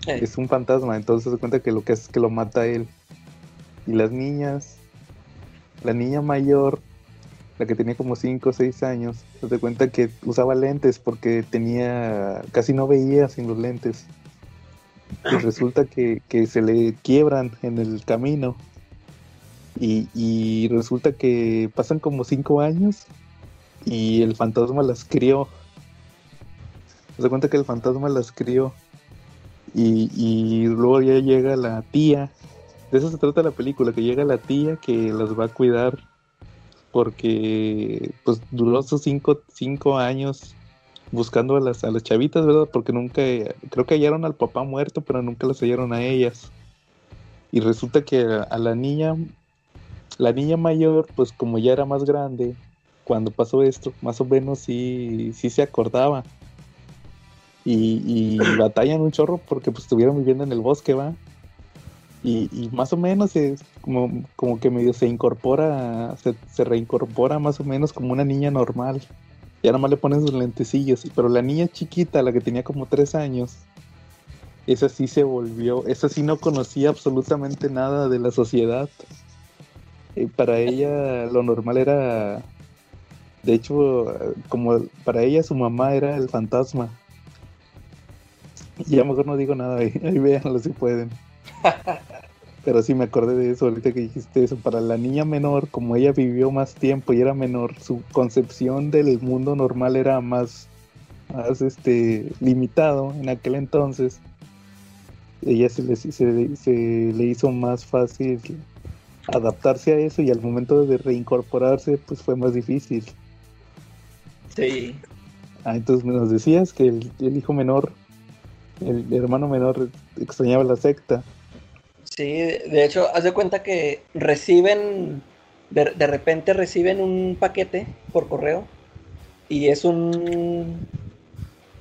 Eh, Es un fantasma, entonces se cuenta que lo que hace es que lo mata a él. Y las niñas, la niña mayor, la que tenía como 5 o 6 años, se da cuenta que usaba lentes porque tenía, casi no veía sin los lentes. Y <laughs> resulta que, que se le quiebran en el camino. Y, y resulta que pasan como 5 años y el fantasma las crió. Se da cuenta que el fantasma las crió. Y, y luego ya llega la tía. De eso se trata la película, que llega la tía que las va a cuidar. Porque pues duró sus cinco, cinco años buscando a las, a las chavitas, ¿verdad? Porque nunca, creo que hallaron al papá muerto, pero nunca las hallaron a ellas. Y resulta que a, a la niña, la niña mayor, pues como ya era más grande, cuando pasó esto, más o menos sí, sí se acordaba. Y, y <clears throat> batallan un chorro porque pues estuvieron viviendo en el bosque, ¿va? Y, y más o menos es como, como que medio se incorpora, se, se reincorpora más o menos como una niña normal. Ya nomás le ponen sus lentecillos. Pero la niña chiquita, la que tenía como tres años, esa sí se volvió, esa sí no conocía absolutamente nada de la sociedad. Eh, para ella lo normal era, de hecho, como para ella su mamá era el fantasma. Ya mejor no digo nada, ahí, ahí véanlo si pueden. <laughs> Pero sí me acordé de eso ahorita que dijiste eso. Para la niña menor, como ella vivió más tiempo y era menor, su concepción del mundo normal era más, más este, limitado en aquel entonces. Ella se le, se, se le hizo más fácil adaptarse a eso y al momento de reincorporarse pues fue más difícil. Sí. Ah, entonces nos decías que el, el hijo menor, el hermano menor extrañaba la secta. Sí, de hecho, haz de cuenta que reciben, de, de repente reciben un paquete por correo y es un,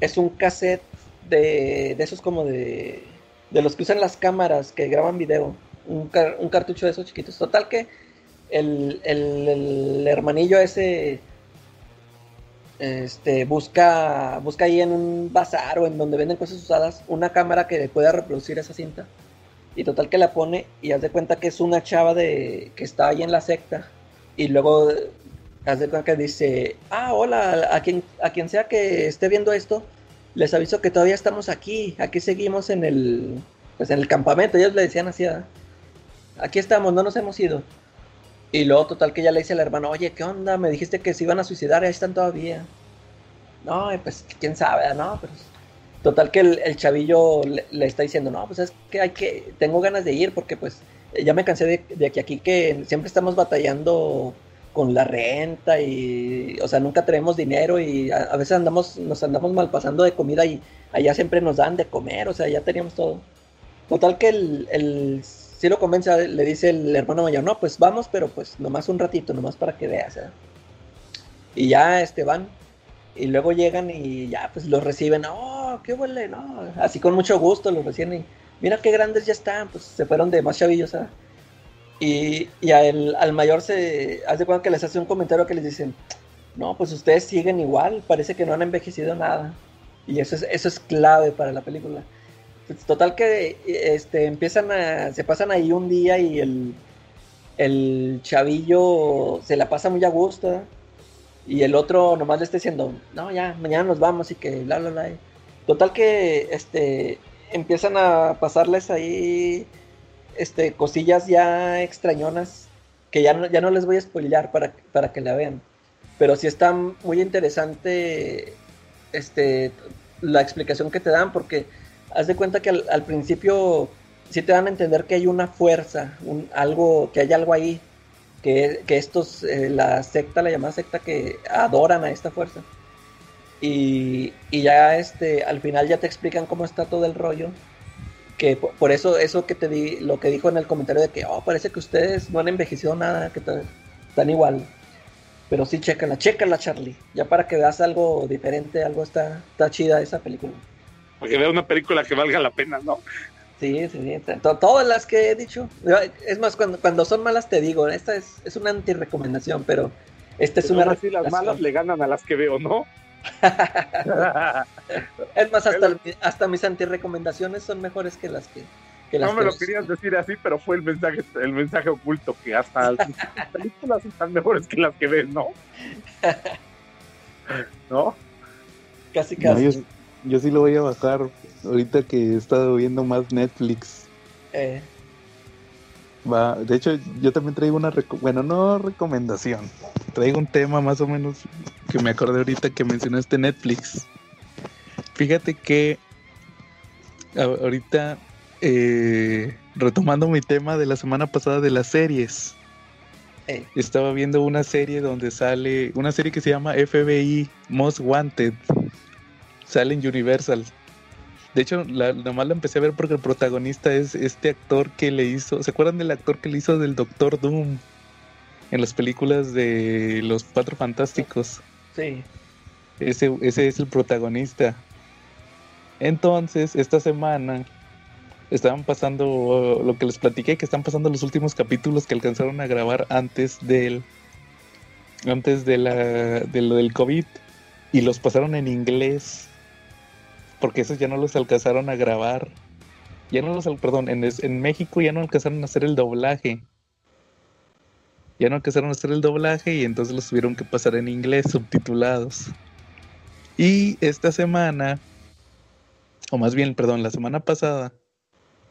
es un cassette de, de esos como de, de los que usan las cámaras que graban video, un, car- un cartucho de esos chiquitos. Total que el, el, el hermanillo ese este, busca, busca ahí en un bazar o en donde venden cosas usadas una cámara que pueda reproducir esa cinta. Y total que la pone y haz de cuenta que es una chava de que está ahí en la secta. Y luego haz de cuenta que dice, ah, hola, a quien, a quien sea que esté viendo esto, les aviso que todavía estamos aquí. Aquí seguimos en el, pues en el campamento. Ellos le decían así, aquí estamos, no nos hemos ido. Y luego total que ya le dice al hermano, oye, ¿qué onda? Me dijiste que se iban a suicidar y ahí están todavía. No, pues quién sabe, ¿no? Pero total que el, el chavillo le, está diciendo, no, pues es que hay que, tengo ganas de ir porque pues ya me cansé de, de que aquí que siempre estamos batallando con la renta y, o sea, nunca tenemos dinero y a, veces andamos, nos andamos mal pasando de comida y allá siempre nos dan de comer, o sea, ya teníamos todo. Total que el, el sí lo convence, le dice el hermano mayor, no, pues vamos, pero pues nomás un ratito, nomás para que veas. ¿eh?". Y ya este van, y luego llegan y ya pues los reciben, oh, qué huele, no, así con mucho gusto los reciben y mira qué grandes ya están, pues se fueron de más chavillos, ¿ah? Y, y a el- al mayor se hace cuenta que les hace un comentario que les dicen, no, pues ustedes siguen igual, parece que no han envejecido nada. Y eso es, eso es clave para la película. Pues, total que este, empiezan a, se pasan ahí un día y el, el chavillo se la pasa muy a gusto. Y el otro nomás le está diciendo, no, ya, mañana nos vamos y que bla, bla, bla. Total que este, empiezan a pasarles ahí este, cosillas ya extrañonas que ya no, ya no les voy a spoilear para, para que la vean. Pero sí está muy interesante este, la explicación que te dan porque haz de cuenta que al, al principio sí te dan a entender que hay una fuerza, un, algo, que hay algo ahí, que, que estos, eh, la secta, la llamada secta, que adoran a esta fuerza. Y, y ya este, al final ya te explican cómo está todo el rollo. Que por, por eso, eso que te di, lo que dijo en el comentario de que, oh, parece que ustedes no han envejecido nada, que están igual. Pero sí, chécala, chécala, Charlie. Ya para que veas algo diferente, algo está, está chida esa película. Para que vea una película que valga la pena, ¿no? Sí, sí, sí. To- Todas las que he dicho. Es más, cuando, cuando son malas te digo, esta es, es una antirecomendación, pero esta es Pero una así las malas le ganan a las que veo, ¿no? <laughs> Es más, hasta, hasta mis antirecomendaciones son mejores que las que, que las no me que- lo querías decir así, pero fue el mensaje, el mensaje oculto que hasta las películas están mejores que las que ves, ¿no? <laughs> ¿No? Casi, No, casi. yo, yo sí lo voy a bajar ahorita que he estado viendo más Netflix. Eh, Va, de hecho, yo también traigo una, bueno, no recomendación, traigo un tema más o menos que me acordé ahorita que mencionaste Netflix. Fíjate que ahorita, eh, retomando mi tema de la semana pasada de las series, eh, estaba viendo una serie donde sale, una serie que se llama FBI Most Wanted, sale en Universal. De hecho, la, nomás la empecé a ver porque el protagonista es este actor que le hizo. ¿Se acuerdan del actor que le hizo del Doctor Doom en las películas de los Cuatro Fantásticos? sí. Ese, ese es el protagonista. Entonces, esta semana estaban pasando lo que les platiqué, que están pasando los últimos capítulos que alcanzaron a grabar antes del antes de la de lo del COVID y los pasaron en inglés porque esos ya no los alcanzaron a grabar. Ya no los, perdón, en, en México ya no alcanzaron a hacer el doblaje. Ya no alcanzaron a hacer el doblaje y entonces los tuvieron que pasar en inglés subtitulados. Y esta semana, o más bien, perdón, la semana pasada,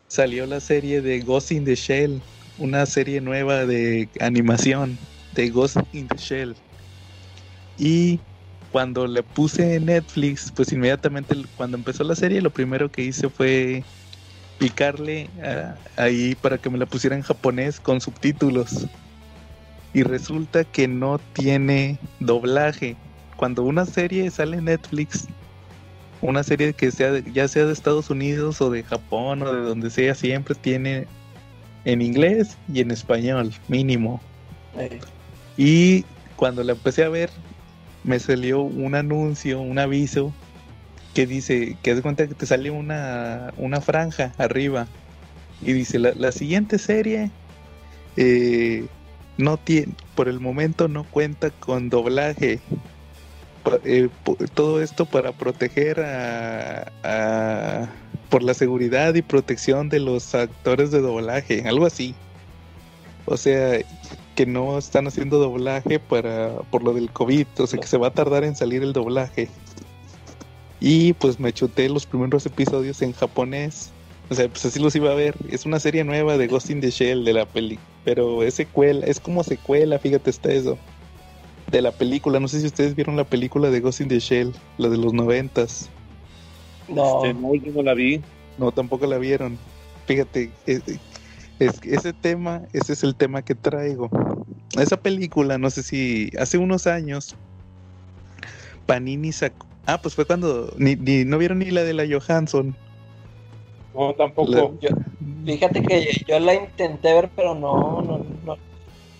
salió la serie de Ghost in the Shell, una serie nueva de animación de Ghost in the Shell. Y cuando le puse en Netflix, pues inmediatamente cuando empezó la serie, lo primero que hice fue picarle ah, ahí para que me la pusiera en japonés con subtítulos. Y resulta que no tiene doblaje. Cuando una serie sale en Netflix, una serie que sea ya sea de Estados Unidos o de Japón o de donde sea, siempre tiene en inglés y en español, mínimo. Eh, Y cuando la empecé a ver, me salió un anuncio, un aviso que dice, que haz cuenta que te sale una, una franja arriba y dice, la, la siguiente serie eh, no tiene, por el momento no cuenta con doblaje. Eh, todo esto para proteger a, a- por la seguridad y protección de los actores de doblaje, algo así. O sea, que no están haciendo doblaje para por lo del COVID, o sea que se va a tardar en salir el doblaje. Y pues me chuté los primeros episodios en japonés. O sea, pues así los iba a ver. Es una serie nueva de Ghost in the Shell de la peli, pero es secuela, es como secuela, fíjate está eso. De la película, no sé si ustedes vieron la película de Ghost in the Shell, la de los noventas. no, Este, no, yo no la vi. No, tampoco la vieron. Fíjate, es, es- ese tema, ese es el tema que traigo. Esa película, no sé si hace unos años, Panini sacó. Ah, pues fue cuando ni, ni- no vieron ni la de la Johansson. No, tampoco. La- yo- fíjate que yo la intenté ver, pero no, no, no.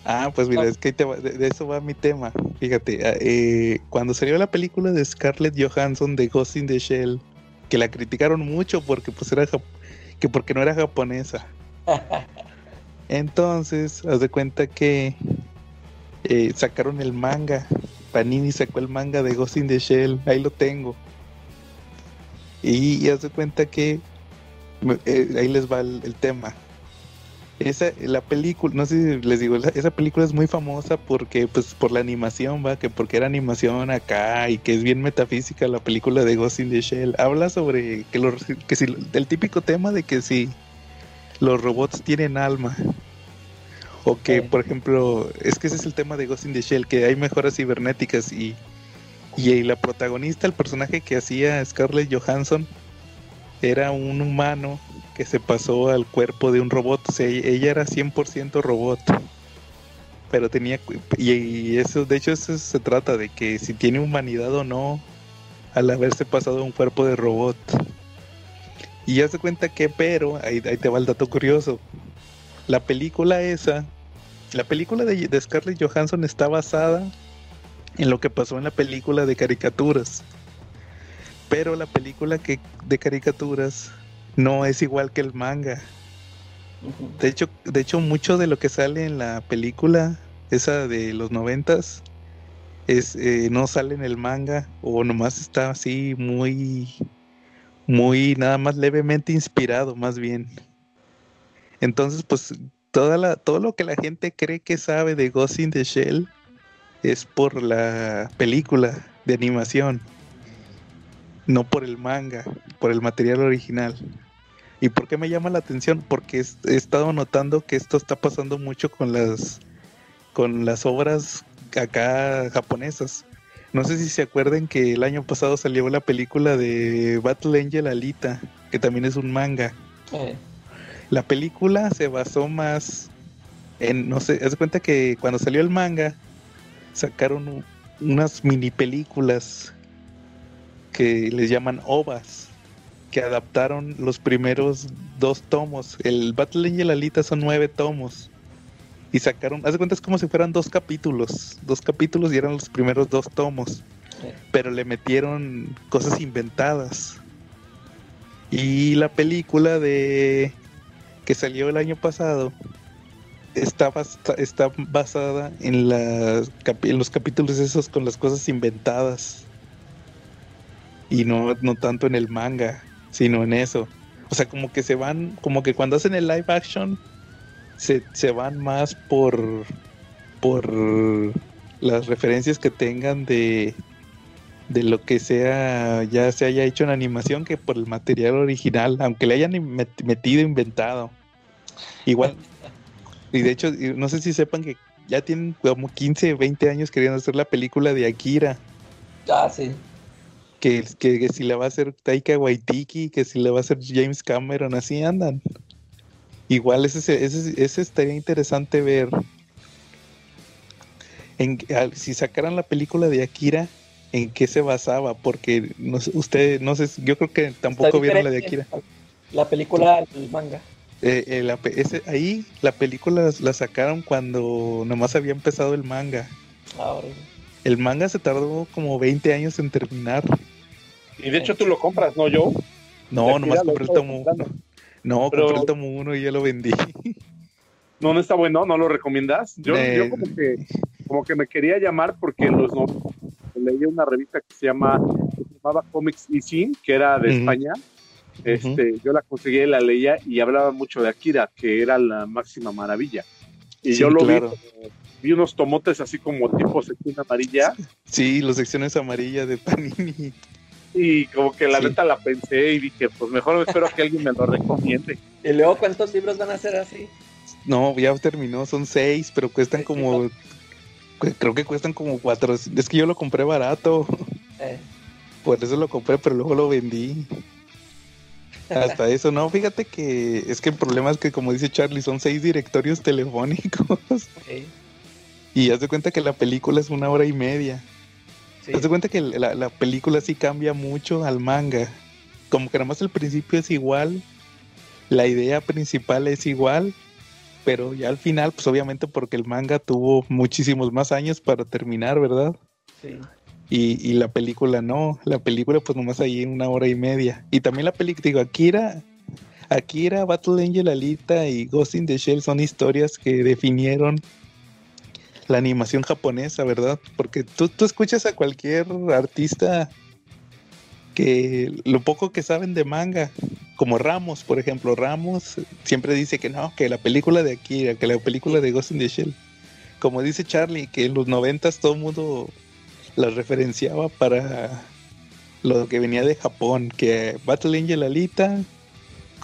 Ah, pues mira, No. es que ahí te va- de, de eso va mi tema. Fíjate, ah, eh, cuando salió la película de Scarlett Johansson de Ghost in the Shell, que la criticaron mucho porque pues era que porque no era japonesa. Entonces, haz de cuenta que eh, sacaron el manga. Panini sacó el manga de Ghost in the Shell. Ahí lo tengo. Y, haz de cuenta que eh, ahí les va el, tema. Esa, la película, no sé si les digo, esa película es muy famosa porque, pues, por la animación, va, que porque era animación acá y que es bien metafísica la película de Ghost in the Shell. Habla sobre que que si, el típico tema de que si los robots tienen alma. O que, por ejemplo, es que ese es el tema de Ghost in the Shell, que hay mejoras cibernéticas y, y la protagonista, el personaje que hacía Scarlett Johansson, era un humano que se pasó al cuerpo de un robot. O sea, ella era 100% robot. Pero tenía... Y, y eso, de hecho, eso se trata de que si tiene humanidad o no al haberse pasado a un cuerpo de robot. Y ya se cuenta que, pero, ahí, ahí te va el dato curioso. La película esa, la película de, de Scarlett Johansson está basada en lo que pasó en la película de caricaturas. Pero la película que, de caricaturas no es igual que el manga. De hecho, de hecho, mucho de lo que sale en la película, esa de los noventas, es, eh, no sale en el manga, o nomás está así muy, muy, nada más levemente inspirado, más bien. Entonces, pues, toda la, todo lo que la gente cree que sabe de Ghost in the Shell es por la película de animación, no por el manga, por el material original. ¿Y por qué me llama la atención? Porque he estado notando que esto está pasando mucho con las con las obras acá japonesas. No sé si se acuerdan que el año pasado salió la película de Battle Angel Alita, que también es un manga. Eh, La película se basó más en, no sé, haz de cuenta que cuando salió el manga, sacaron unas mini películas que les llaman ovas, que adaptaron los primeros dos tomos. El Battle Angel Alita son nueve tomos. Y sacaron, haz de cuenta es como si fueran dos capítulos, dos capítulos y eran los primeros dos tomos pero le metieron cosas inventadas. Y la película de que salió el año pasado está, basta- está basada en, capi- en los capítulos esos con las cosas inventadas. Y no, no tanto en el manga, sino en eso. O sea, como que se van, como que cuando hacen el live action, se, se van más por, por las referencias que tengan de, de lo que sea ya se haya hecho en animación que por el material original, aunque le hayan met- metido inventado. Igual, y de hecho, no sé si sepan que ya tienen como 15, 20 años queriendo hacer la película de Akira, ah, sí. Que, que, que si le va a hacer Taika Waititi, que si le va a hacer James Cameron, así andan. Igual ese, ese, ese estaría interesante ver. En, al- si sacaran la película de Akira, ¿en qué se basaba? Porque no usted, no sé, yo creo que tampoco vieron la de Akira. La película, el manga. Eh, eh, la ese- ahí la película la sacaron cuando nomás había empezado el manga. Ahora, El manga se tardó como 20 años en terminar. Y de hecho tú lo compras, no yo. No, nomás compré el tomo comprando. 1. No, Pero- compré el tomo 1 y ya lo vendí. <laughs> No, no está bueno, no lo recomiendas. Yo, Eh, yo como que como que me quería llamar porque en los no, leí una revista que se llama que se llamaba Comics y Sin, que era de. España. Este, yo la conseguí y la leía y hablaba mucho de Akira, que era la máxima maravilla. Y Sí, yo lo claro. vi, vi unos tomotes así como tipo sección amarilla Sí, las secciones amarillas de Panini. Y como que la Sí. neta la pensé y dije, pues mejor espero que alguien me lo recomiende. <laughs> Y luego, ¿cuántos libros van a ser así? No, ya terminó, son seis, pero cuestan Sí, como. Creo que cuestan como cuatro. Es que yo lo compré barato, Eh, por eso lo compré, pero luego lo vendí. Hasta eso, no, fíjate que es que el problema es que, como dice Charlie, son seis directorios <laughs> telefónicos. sí, Y haz de cuenta que la película es una hora y media. Sí. De cuenta que la, la película sí cambia mucho al manga. Como que nada más el principio es igual, la idea principal es igual, pero ya al final, pues obviamente porque el manga tuvo muchísimos más años para terminar, ¿verdad? sí. Y, y la película no, la película pues nomás ahí en una hora y media. Y también la película, digo, Akira, Akira, Battle Angel Alita y Ghost in the Shell son historias que definieron la animación japonesa, ¿verdad? Porque tú, tú escuchas a cualquier artista que lo poco que saben de manga, como Ramos, por ejemplo, Ramos siempre dice que no, que la película de Akira, que la película de Ghost in the Shell. Como dice Charlie, que en los noventas todo mundo las referenciaba para lo que venía de Japón, que Battle Angel Alita,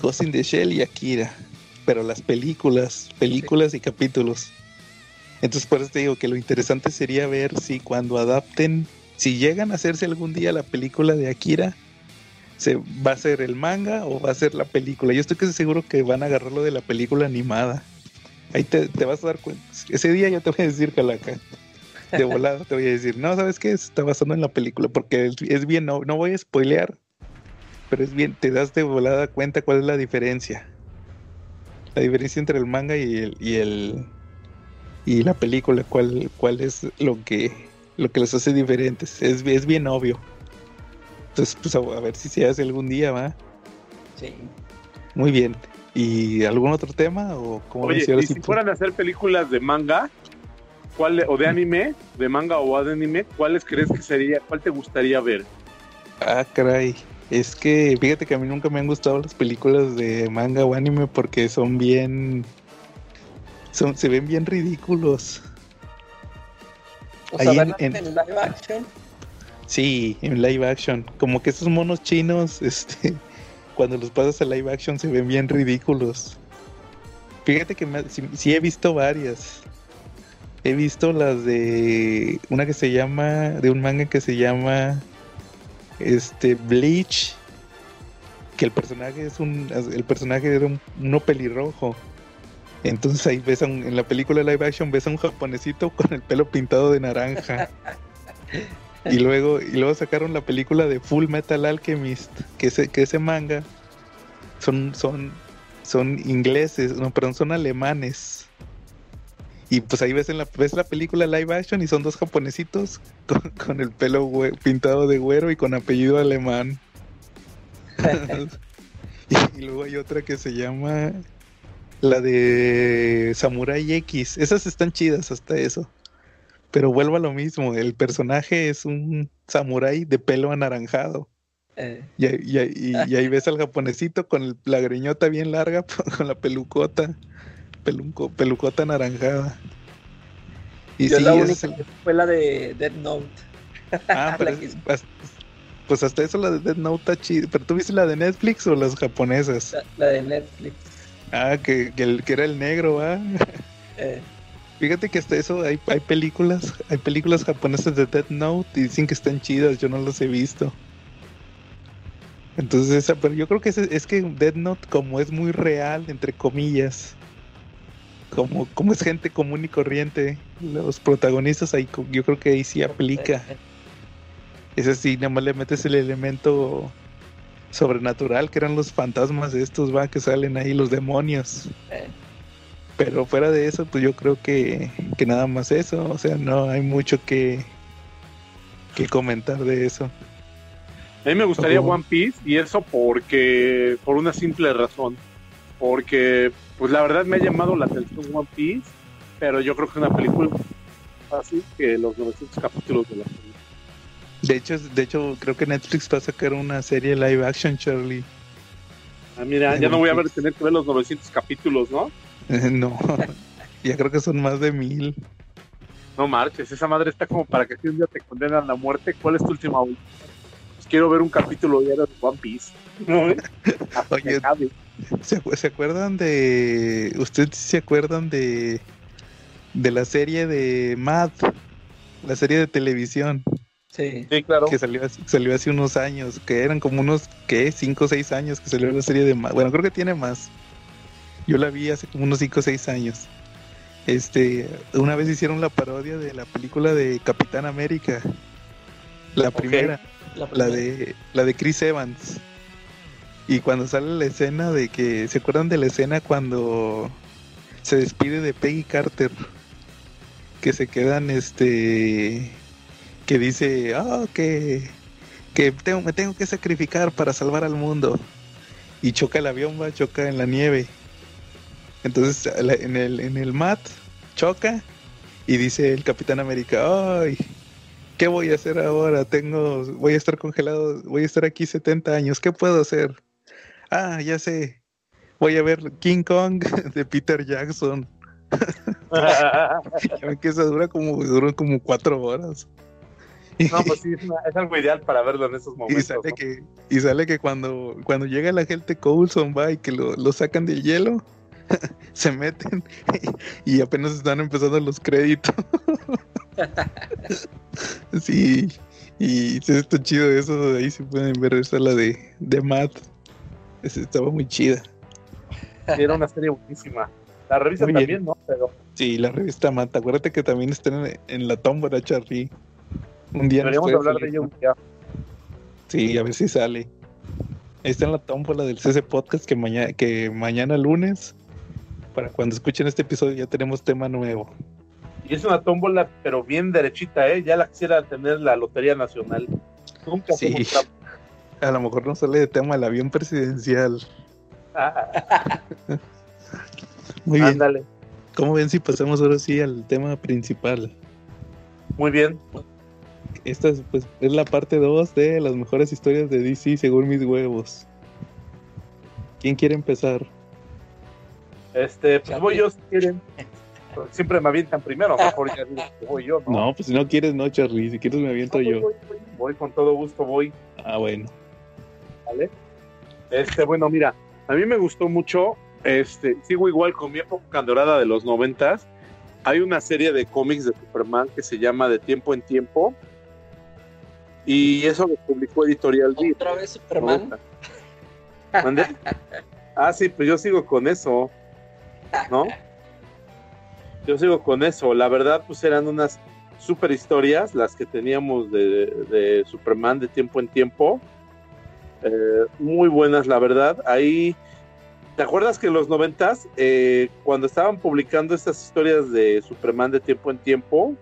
Ghost in the Shell y Akira. Pero las películas, películas y capítulos. Entonces por eso te digo que lo interesante sería ver si cuando adapten, si llegan a hacerse algún día la película de Akira, se va a ser el manga o va a ser la película. Yo estoy casi seguro que van a agarrarlo de la película animada. Ahí te, te vas a dar cuenta. Ese día yo te voy a decir, Calaca. De volada te voy a decir, no, ¿sabes qué? Está basando en la película, porque es, es bien, no, no voy a spoilear, pero es bien, te das de volada cuenta cuál es la diferencia. La diferencia entre el manga y el, y el y la película, cuál, cuál es lo que lo que los hace diferentes. Es, es bien obvio. Entonces, pues a, a ver si se hace algún día, va. sí. Muy bien. ¿Y algún otro tema? O como Oye, y si tú? fueran a hacer películas de manga, ¿cuál o de anime, de manga o de anime, cuáles crees que sería, cuál te gustaría ver? Ah, caray. Es que fíjate que a mí nunca me han gustado las películas de manga o anime porque son bien. Son, se ven bien ridículos. O sea, en- live action. Sí, en live action. Como que esos monos chinos, <laughs> este, cuando los pasas a live action se ven bien ridículos. Fíjate que me- sí, sí he visto varias. He visto las de una que se llama, de un manga que se llama, este, Bleach. Que el personaje es un, el personaje era un, uno pelirrojo. Entonces ahí ves a un- en la película live action ves a un japonesito con el pelo pintado de naranja. Y luego, y luego sacaron la película de Full Metal Alchemist, que ese, que ese manga son, son, son ingleses, no, perdón, son alemanes. Y pues ahí ves en la, ves la película live action y son dos japonesitos con, con el pelo pintado de güero y con apellido alemán. <laughs> <laughs> y, y luego hay otra que se llama la de Samurai X. Esas están chidas hasta eso. Pero vuelvo a lo mismo, el personaje es un samurái de pelo anaranjado. Eh, Y, ahí- y ahí- y- y ahí ves al japonesito con el- la greñota bien larga, <laughs> con la pelucota, pelunco- pelucota anaranjada. Y yo sí, la única es que fue la de Dead Note. ah, <laughs> pero es- pues hasta eso la de Death Note está chida. ¿Pero tú viste la de Netflix o las japonesas? La, la de Netflix. Ah, que, que, el, que era el negro, ¿ah? <laughs> Eh, Fíjate que hasta eso hay, hay películas, hay películas japonesas de Death Note y dicen que están chidas, yo no las he visto. Entonces, esa, pero yo creo que es, es que Dead Note, como es muy real, entre comillas, como, como es gente común y corriente, los protagonistas ahí, yo creo que ahí sí aplica. Es así, nada más le metes el elemento sobrenatural, que eran los fantasmas de estos, va, que salen ahí, los demonios. Eh. Pero fuera de eso, pues yo creo que, que nada más eso, o sea, no hay mucho que, que comentar de eso. A mí me gustaría. One Piece y eso porque, por una simple razón. Porque, pues la verdad me ha llamado la atención One Piece, pero yo creo que es una película fácil que los 900 capítulos de la serie. De hecho, de hecho, creo que Netflix va a sacar una serie live action, Charlie. Ah, mira, ya no voy a ver, tener que ver los 900 capítulos, ¿no? no, <laughs> ya creo que son más de mil. No marches, esa madre está como para que si un día te condenan a muerte. ¿Cuál es tu última? Pues quiero ver un capítulo diario de One Piece. ¿no? <laughs> Oye. ¿Se, se acuerdan de. ¿Ustedes se acuerdan de. de la serie de Mad? La serie de televisión Sí. Sí, claro. que salió, hace- salió hace unos años, que eran como unos, ¿qué? 5 o 6 años que salió la serie de Mad. Bueno, creo que tiene más. Yo la vi hace como unos 5 o 6 años. Este, una vez hicieron la parodia de la película de Capitán América. La primera. la primera. de la de Chris Evans y cuando sale la escena de que se acuerdan de la escena cuando se despide de Peggy Carter que se quedan este que dice ah que que tengo, me tengo que sacrificar para salvar al mundo y choca el avión va choca en la nieve entonces en el en el mat choca y dice el Capitán América ay ¿Qué voy a hacer ahora? Tengo, voy a estar congelado, voy a estar aquí 70 años. ¿Qué puedo hacer? Ah, ya sé. Voy a ver King Kong <laughs> de Peter Jackson. <laughs> Que esa dura como, duró como cuatro horas. No, pues sí, es, una- es algo ideal para verlo en esos Y momentos. sale ¿no? que, y sale que cuando, cuando llega la gente Coulson va y que lo, lo sacan del hielo, <laughs> se meten <laughs> y apenas están empezando los créditos. <laughs> sí, y está chido eso, ahí se pueden ver esa la de, de Matt. Estaba muy chida. Era una serie buenísima. La revista bien. también, ¿no? Pero Sí, la revista Matt, acuérdate que también están en, en la tómbola, Charlie. Un día deberíamos hablar de ella un día. Sí, a ver si sale. Ahí está en la tómbola del CC Podcast que, mañana que mañana lunes, para cuando escuchen este episodio, ya tenemos tema nuevo. Y es una tómbola, pero bien derechita, ¿eh? Ya la quisiera tener la Lotería Nacional. Nunca Sí. A lo mejor no sale de tema el avión presidencial. Ah, <laughs> Muy bien. ándale. ¿Cómo ven si pasamos ahora sí al tema principal? Muy bien. Esta es, pues, es la parte 2 de las mejores historias de DC según mis huevos. ¿Quién quiere empezar? Este, pues voy yo si quieren. Siempre me avientan primero, mejor ya digo que voy yo, ¿no? No, pues si no quieres, no, Charlie. Si quieres, me aviento No, voy, yo. voy, voy. Voy con todo gusto, voy. Ah, bueno. ¿vale? Este, bueno, mira, a mí me gustó mucho, este, sigo igual con mi época dorada de los noventas. Hay una serie de cómics de Superman que se llama De Tiempo en Tiempo. Y eso lo publicó Editorial Beat. Otra vez Superman. ¿Mande? Ah, sí, pues yo sigo con eso, ¿no? Yo sigo con eso. La verdad, pues eran unas super historias las que teníamos de, de Superman de tiempo en tiempo. Eh, muy buenas, la verdad. Ahí, ¿te acuerdas que en los noventas, eh, cuando estaban publicando estas historias de Superman de tiempo en tiempo,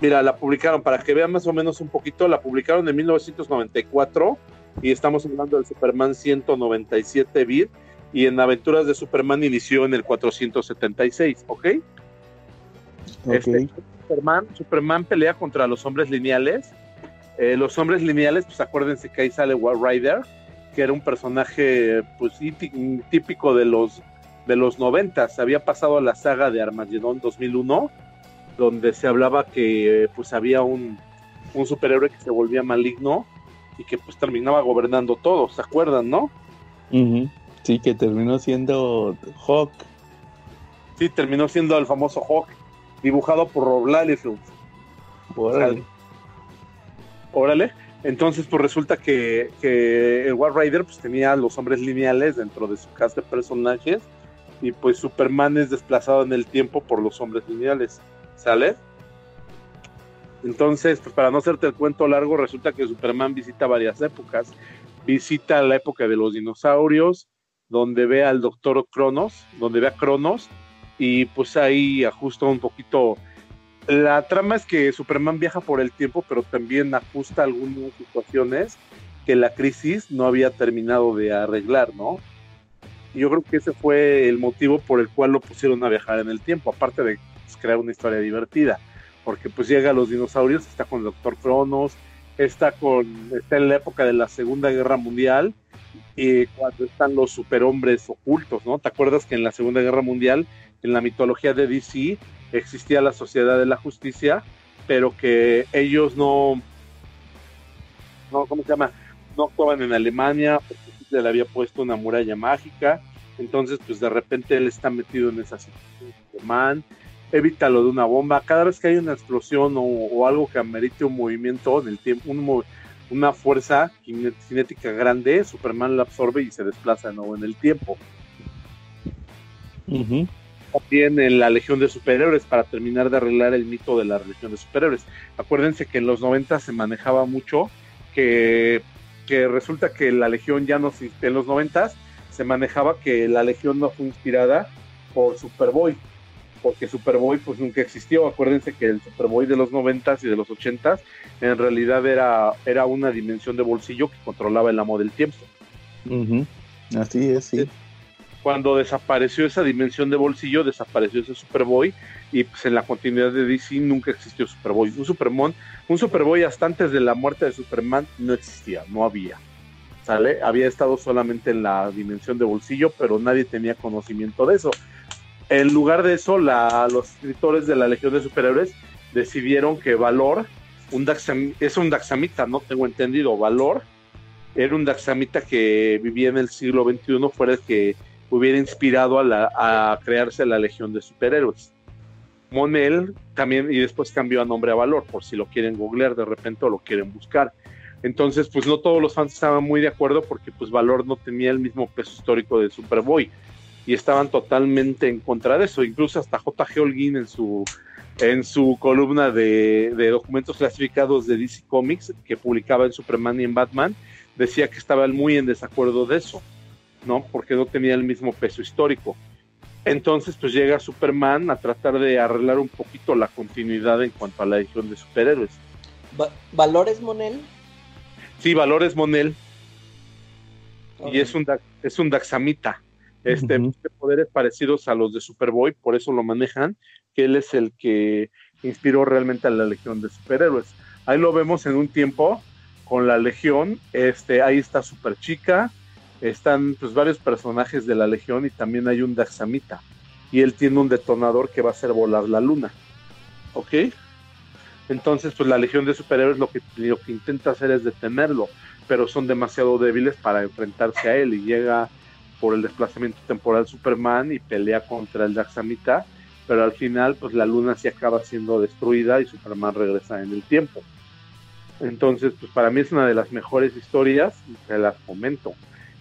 mira, la publicaron, para que vean más o menos un poquito, la publicaron en 1994 y estamos hablando del Superman 197 bit y en Aventuras de Superman inició en el 476, ¿ok? Este, Superman, Superman pelea contra los hombres lineales. Eh, los hombres lineales, pues acuérdense que ahí sale War Rider, que era un personaje pues tí- típico de los de los 90. Había pasado a la saga de Armageddon 2001, donde se hablaba que pues había un, un superhéroe que se volvía maligno y que pues terminaba gobernando todo, ¿se acuerdan, no? Sí, que terminó siendo Hawk. Sí, terminó siendo el famoso Hawk, dibujado por Rob Liefeld. Órale. Órale. Entonces, pues resulta que, que el War Rider pues, tenía los hombres lineales dentro de su cast de personajes y pues Superman es desplazado en el tiempo por los hombres lineales, ¿sale? Entonces, pues para no hacerte el cuento largo, resulta que Superman visita varias épocas. Visita la época de los dinosaurios, donde ve al doctor Cronos, donde ve a Cronos, y pues ahí ajusta un poquito. La trama es que Superman viaja por el tiempo, pero también ajusta algunas situaciones que la crisis no había terminado de arreglar, ¿no? Yo creo que ese fue el motivo por el cual lo pusieron a viajar en el tiempo, aparte de pues, crear una historia divertida, porque pues llega a los dinosaurios, está con el Doctor Cronos, está con está en la época de la Segunda Guerra Mundial y cuando están los superhombres ocultos, ¿no? ¿Te acuerdas que en la Segunda Guerra Mundial, en la mitología de DC, existía la Sociedad de la Justicia, pero que ellos no, no ¿cómo se llama? No actuaban en Alemania porque le había puesto una muralla mágica, entonces pues de repente él está metido en esa situación, Superman, evita lo de una bomba, cada vez que hay una explosión o, o algo que amerite un movimiento en el tiempo, un una fuerza cinética grande, Superman la absorbe y se desplaza de nuevo en el tiempo. Ujú. También en la Legión de Superhéroes para terminar de arreglar el mito de la Legión de Superhéroes. Acuérdense que en los 90 se manejaba mucho que, que resulta que la Legión ya no en los 90 se manejaba que la Legión no fue inspirada por Superboy, porque Superboy pues nunca existió. Acuérdense que el Superboy de los 90 y de los 80 en realidad era, era una dimensión de bolsillo que controlaba el amo del tiempo. Así es, sí. cuando desapareció esa dimensión de bolsillo, desapareció ese Superboy y pues en la continuidad de DC nunca existió Superboy. Un Superman, un Superboy hasta antes de la muerte de Superman no existía, no había. ¿Sale? Había estado solamente en la dimensión de bolsillo, pero nadie tenía conocimiento de eso. En lugar de eso, los escritores de la Legión de Superhéroes decidieron que Valor, un Daxam- es un Daxamita, no tengo entendido, Valor era un Daxamita que vivía en el siglo XXI, fuera el que hubiera inspirado a crearse la Legión de Superhéroes. Monel también, y después cambió a nombre a Valor, por si lo quieren googlear de repente o lo quieren buscar. Entonces, pues no todos los fans estaban muy de acuerdo porque pues Valor no tenía el mismo peso histórico de Superboy y estaban totalmente en contra de eso. Incluso hasta J.G. Holguín en su, en su columna de, de documentos clasificados de DC Comics que publicaba en Superman y en Batman, decía que estaba muy en desacuerdo de eso, ¿no? Porque no tenía el mismo peso histórico. Entonces, pues llega Superman a tratar de arreglar un poquito la continuidad en cuanto a la legión de superhéroes. Va- ¿Valores, Monel? Sí, Valores Monel, y es un, es un Daxamita. Este, de poderes parecidos a los de Superboy, por eso lo manejan, que él es el que inspiró realmente a la Legión de Superhéroes. Ahí lo vemos en un tiempo con la Legión, este, ahí está Super Chica, están pues varios personajes de la Legión y también hay un Daxamita. Y él tiene un detonador que va a hacer volar la luna. ¿Ok? Entonces, pues la Legión de Superhéroes lo que, lo que intenta hacer es detenerlo, pero son demasiado débiles para enfrentarse a él y llega por el desplazamiento temporal Superman y pelea contra el Daxamita, pero al final pues la luna sí acaba siendo destruida y Superman regresa en el tiempo. Entonces, pues para mí es una de las mejores historias y se las comento.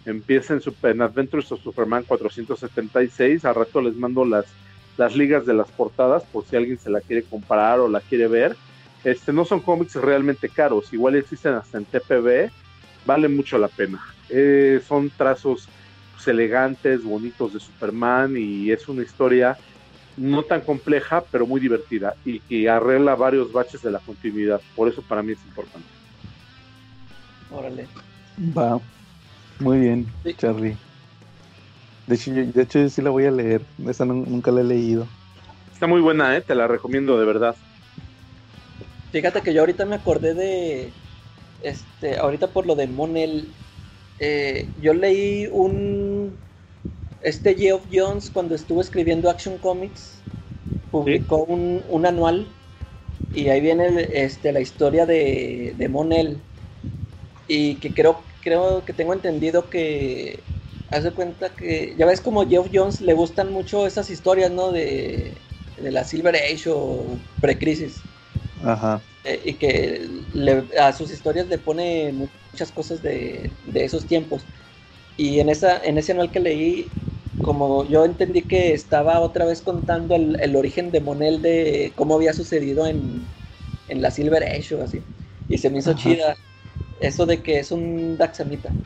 Empieza en, Super, en Adventures of Superman 476, al rato les mando las, las ligas de las portadas por si alguien se la quiere comparar o la quiere ver. Este, no son cómics realmente caros, igual existen hasta en TPB, vale mucho la pena. Eh, son trazos pues, elegantes, bonitos de Superman y es una historia no tan compleja, pero muy divertida y que arregla varios baches de la continuidad. Por eso para mí es importante. Órale. Va. Muy bien, Sí. Charlie. De hecho, yo, de hecho, yo sí la voy a leer. Esa nun- nunca la he leído. Está muy buena, ¿eh? te la recomiendo de verdad. Fíjate que yo ahorita me acordé de. Este, ahorita por lo de Monel. eh, yo leí un. Este Geoff Jones, cuando estuvo escribiendo Action Comics, publicó un, un anual. Y ahí viene el- este, la historia de, de Monel. Y que creo, creo que tengo entendido que. Haz de cuenta que. Ya ves como Geoff Jones le gustan mucho esas historias, ¿no? De, de la Silver Age o Precrisis. Ajá. eh, y que le- a sus historias le pone muchas cosas de, de esos tiempos. Y en, esa, en ese anual que leí, como yo entendí que estaba otra vez contando el, el origen de Monel de cómo había sucedido en, en la Silver Age o así. Y se me hizo Ajá. chida eso de que es un Daxamita.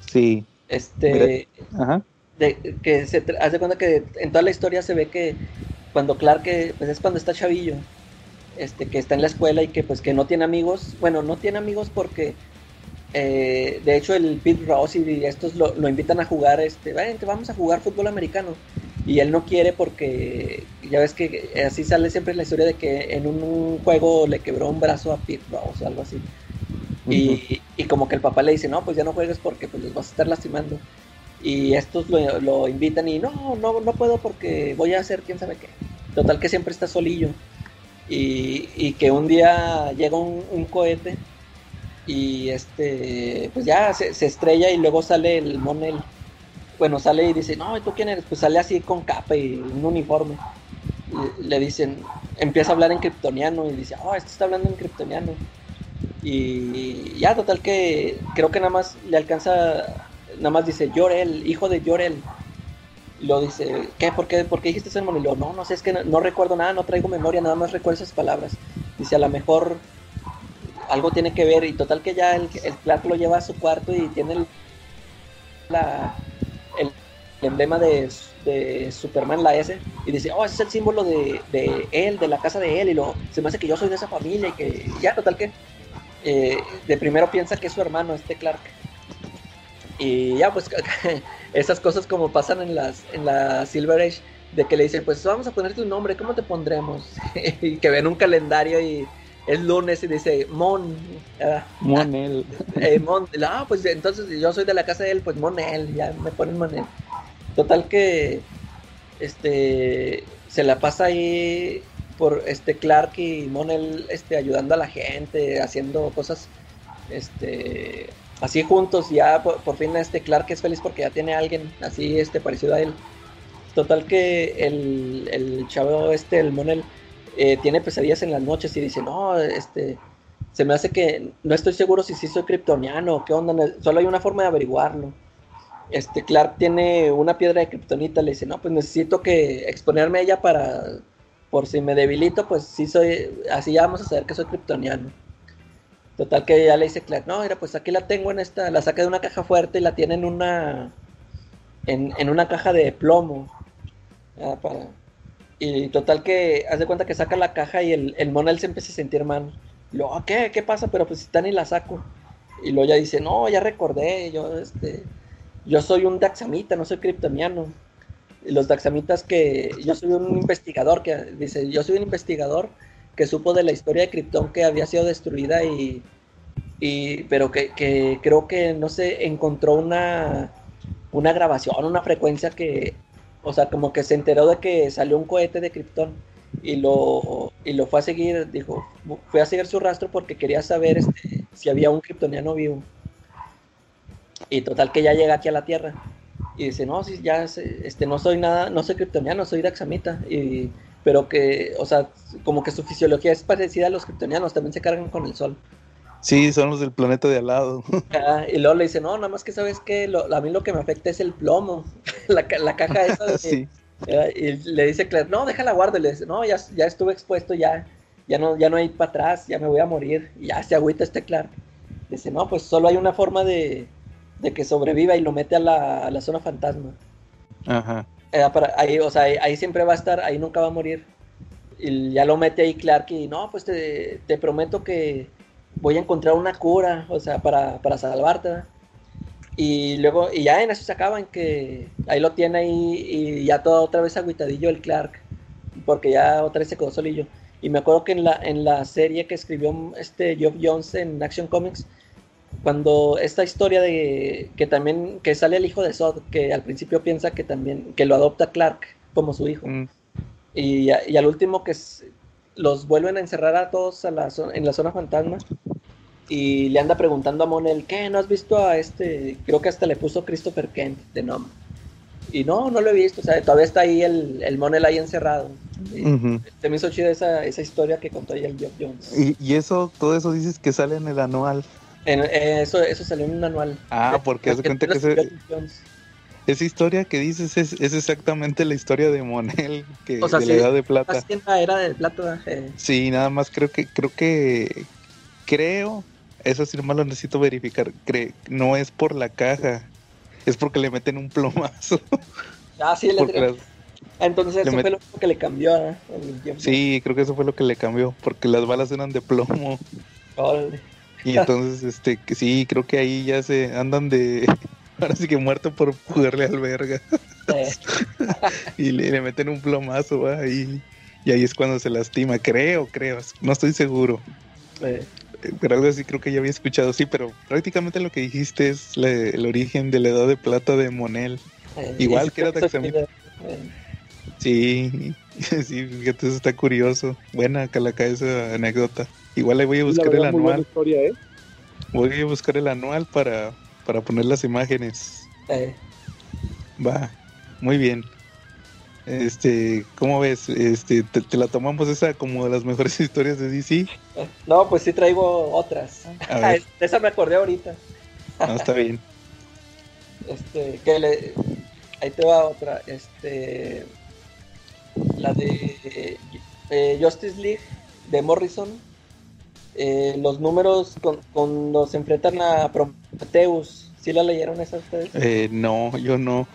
Sí. Este, Ajá. de, que se de cuenta que en toda la historia se ve que cuando Clark que, pues es cuando está chavillo este que está en la escuela y que pues que no tiene amigos bueno no tiene amigos porque eh, de hecho el Pete Ross y estos lo, lo invitan a jugar este "Vente, vamos a jugar fútbol americano y él no quiere porque ya ves que así sale siempre la historia de que en un, juego le quebró un brazo a Pete Ross o algo así y, y como que el papá le dice, no, pues ya no juegues porque pues los vas a estar lastimando. Y estos lo, lo invitan y no, no, no puedo porque voy a hacer quién sabe qué. Total que siempre está solillo. Y, y que un día llega un, un cohete y este, pues ya se, estrella y luego sale el Monel. Bueno, sale y dice, no, ¿y tú quién eres? Pues sale así con capa y un uniforme. Le dicen, empieza a hablar en kryptoniano y dice, oh, este está hablando en kryptoniano. Y ya, total que creo que nada más le alcanza, nada más dice Yorel, hijo de Yorel. Lo dice, ¿qué? ¿Por qué, ¿Por qué dijiste? Y lo, no, no sé, es que no recuerdo nada, no traigo memoria, nada más recuerdo esas palabras. Dice, a lo mejor algo tiene que ver. Y total que ya el, el Clark lo lleva a su cuarto y tiene el, el emblema de, de Superman, la S, y dice, oh, ese es el símbolo de, de él, de la casa de él, y lo, se me hace que yo soy de esa familia, y que ya, total que eh, de primero piensa que es su hermano, este Clark. Y ya, pues <laughs> esas cosas como pasan en las en la Silver Age, de que le dicen, pues vamos a ponerte un nombre, ¿cómo te pondremos? <laughs> y que ven un calendario y es lunes y dice, Mon. ah, Monel. eh, Mon, ah, pues entonces yo soy de la casa de él, pues Monel, ya me ponen Monel. Total que este se la pasa ahí por este Clark y Monel este ayudando a la gente, haciendo cosas este así juntos, ya por, por fin este Clark es feliz porque ya tiene a alguien así este parecido a él. Total que el, el chavo este, el Monel, eh, tiene pesadillas en las noches y dice, no, este, se me hace que no estoy seguro si sí soy kryptoniano qué onda, solo hay una forma de averiguarlo. Este, Clark tiene una piedra de kryptonita, le dice, no, pues necesito que exponerme a ella para, por si me debilito, pues sí soy, así ya vamos a saber que soy kryptoniano. Total que ya le dice Clark, no, mira, pues aquí la tengo en esta, la saca de una caja fuerte y la tiene en una, en, en una caja de plomo. Ah, para... Y total que haz de cuenta que saca la caja y el, el Monel se empieza a sentir mal. Y luego, "Ah, ¿qué? ¿Qué pasa? Pero pues si está la saco. Y luego ya dice, no, ya recordé, yo este, yo soy un daxamita, no soy kryptoniano. Y los daxamitas que, yo soy un investigador que, dice, yo soy un investigador que supo de la historia de Krypton que había sido destruida y, y pero que, que creo que, no sé, encontró una, una grabación, una frecuencia que, o sea, como que se enteró de que salió un cohete de Krypton y lo, y lo fue a seguir, dijo, fue a seguir su rastro porque quería saber este, si había un kryptoniano vivo. Y total que ya llega aquí a la Tierra. Y dice, no, sí, ya, este, no soy nada, no soy kryptoniano, soy daxamita. Y, pero que, o sea, como que su fisiología es parecida a los kryptonianos, también se cargan con el sol. Sí, son los del planeta de al lado. <laughs> Ah, y luego le dice, no, nada más que sabes que a mí lo que me afecta es el plomo, <laughs> la, la caja esa de, <laughs> sí. Eh, Y le dice Claire, no, déjala guarda. Y le dice, no, ya, ya estuve expuesto, ya, ya no, ya no hay para atrás, ya me voy a morir. Y ya se agüita este Clark. Dice, no, pues solo hay una forma de, de que sobreviva y lo mete a la, a la zona fantasma. Ajá. Eh, para- ahí, o sea, ahí, ahí siempre va a estar, ahí nunca va a morir. Y ya lo mete ahí Clark y no, pues te, te prometo que voy a encontrar una cura, o sea, para, para salvarte. ¿verdad? Y luego, y ya en eso se acaban, que ahí lo tiene ahí y ya todo otra vez agüitadillo el Clark, porque ya otra vez se quedó solillo. Y me acuerdo que en la, en la serie que escribió este Geoff Jones en Action Comics, cuando esta historia de que también que sale el hijo de Zod, que al principio piensa que también que lo adopta Clark como su hijo. Mm, Y, y al último que los vuelven a encerrar a todos a la zo- en la zona fantasma. Y le anda preguntando a Monel, ¿qué? ¿No has visto a este? Creo que hasta le puso Christopher Kent de nombre. Y no, no lo he visto, o sea, todavía está ahí el, el Monel ahí encerrado. Se me hizo chida esa, esa historia que contó ahí el Geoff Jones. y, y eso, todo eso dices que sale en el anual. En- eh, eso, eso salió en un anual. Ah, porque haz de cuenta que ese- Geoff Jones. Esa historia que dices es, es exactamente la historia de Monel, que, O sea, de sí, la Edad de Plata. La era del plato. eh, Sí, nada más creo que, creo que, creo, eso sí nomás lo necesito verificar, cre- no es por la caja, es porque le meten un plomazo. <laughs> Ah, sí, le- las- entonces le eso met- fue lo que le cambió el Jones. sí, creo que eso fue lo que le cambió, porque las balas eran de plomo. Y entonces, este, sí, creo que ahí ya se andan de, ahora sí que muerto por jugarle al verga. Eh, <laughs> Y le, le meten un plomazo, ¿va? Y, y ahí es cuando se lastima, creo, creo, no estoy seguro. eh, Pero algo así creo que ya había escuchado, sí, pero prácticamente lo que dijiste es la- el origen de la edad de plata de Monel. eh, Igual que era Taxamita. eh, Sí, <laughs> sí, fíjate, eso está curioso. Buena calaca esa anécdota. Igual le voy a La buscar el verdad, muy buena anual. historia, ¿eh? Voy a buscar el anual para, para poner las imágenes. eh, Va, muy bien. Este, ¿cómo ves? Este, te, te la tomamos esa como de las mejores <laughs> historias de DC. eh. No, pues sí traigo otras. <laughs> Esa me acordé ahorita. No, está <laughs> bien. Este, que le, ahí te va otra. Este, la de eh, Justice League de Morrison. Eh, los números con, cuando se enfrentan a Prometheus. ¿Sí la leyeron esa ustedes? Eh, no, yo no.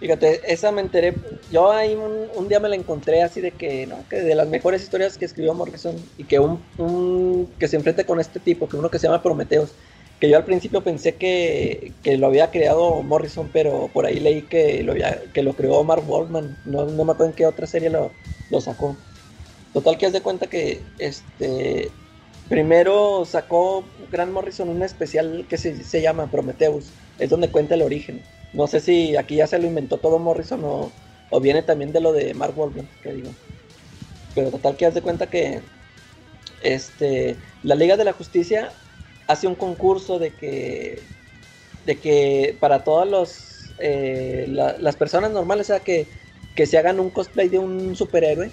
Fíjate, esa me enteré. Yo ahí un, un día me la encontré así de que, no, que de las mejores historias que escribió Morrison y que un, un que se enfrente con este tipo, que uno que se llama Prometheus, que yo al principio pensé que, que lo había creado Morrison, pero por ahí leí que lo, había, que lo creó Mark Waldman. No, no me acuerdo en qué otra serie lo, lo sacó. Total que haz de cuenta que este primero sacó Grant Morrison un especial que se, se llama Prometheus. Es donde cuenta el origen. No sé si aquí ya se lo inventó todo Morrison o, viene también de lo de Mark Wahlberg, que digo. Pero total que haz de cuenta que este la Liga de la Justicia hace un concurso de que de que para todas los eh, la- las personas normales, sea que, que se hagan un cosplay de un superhéroe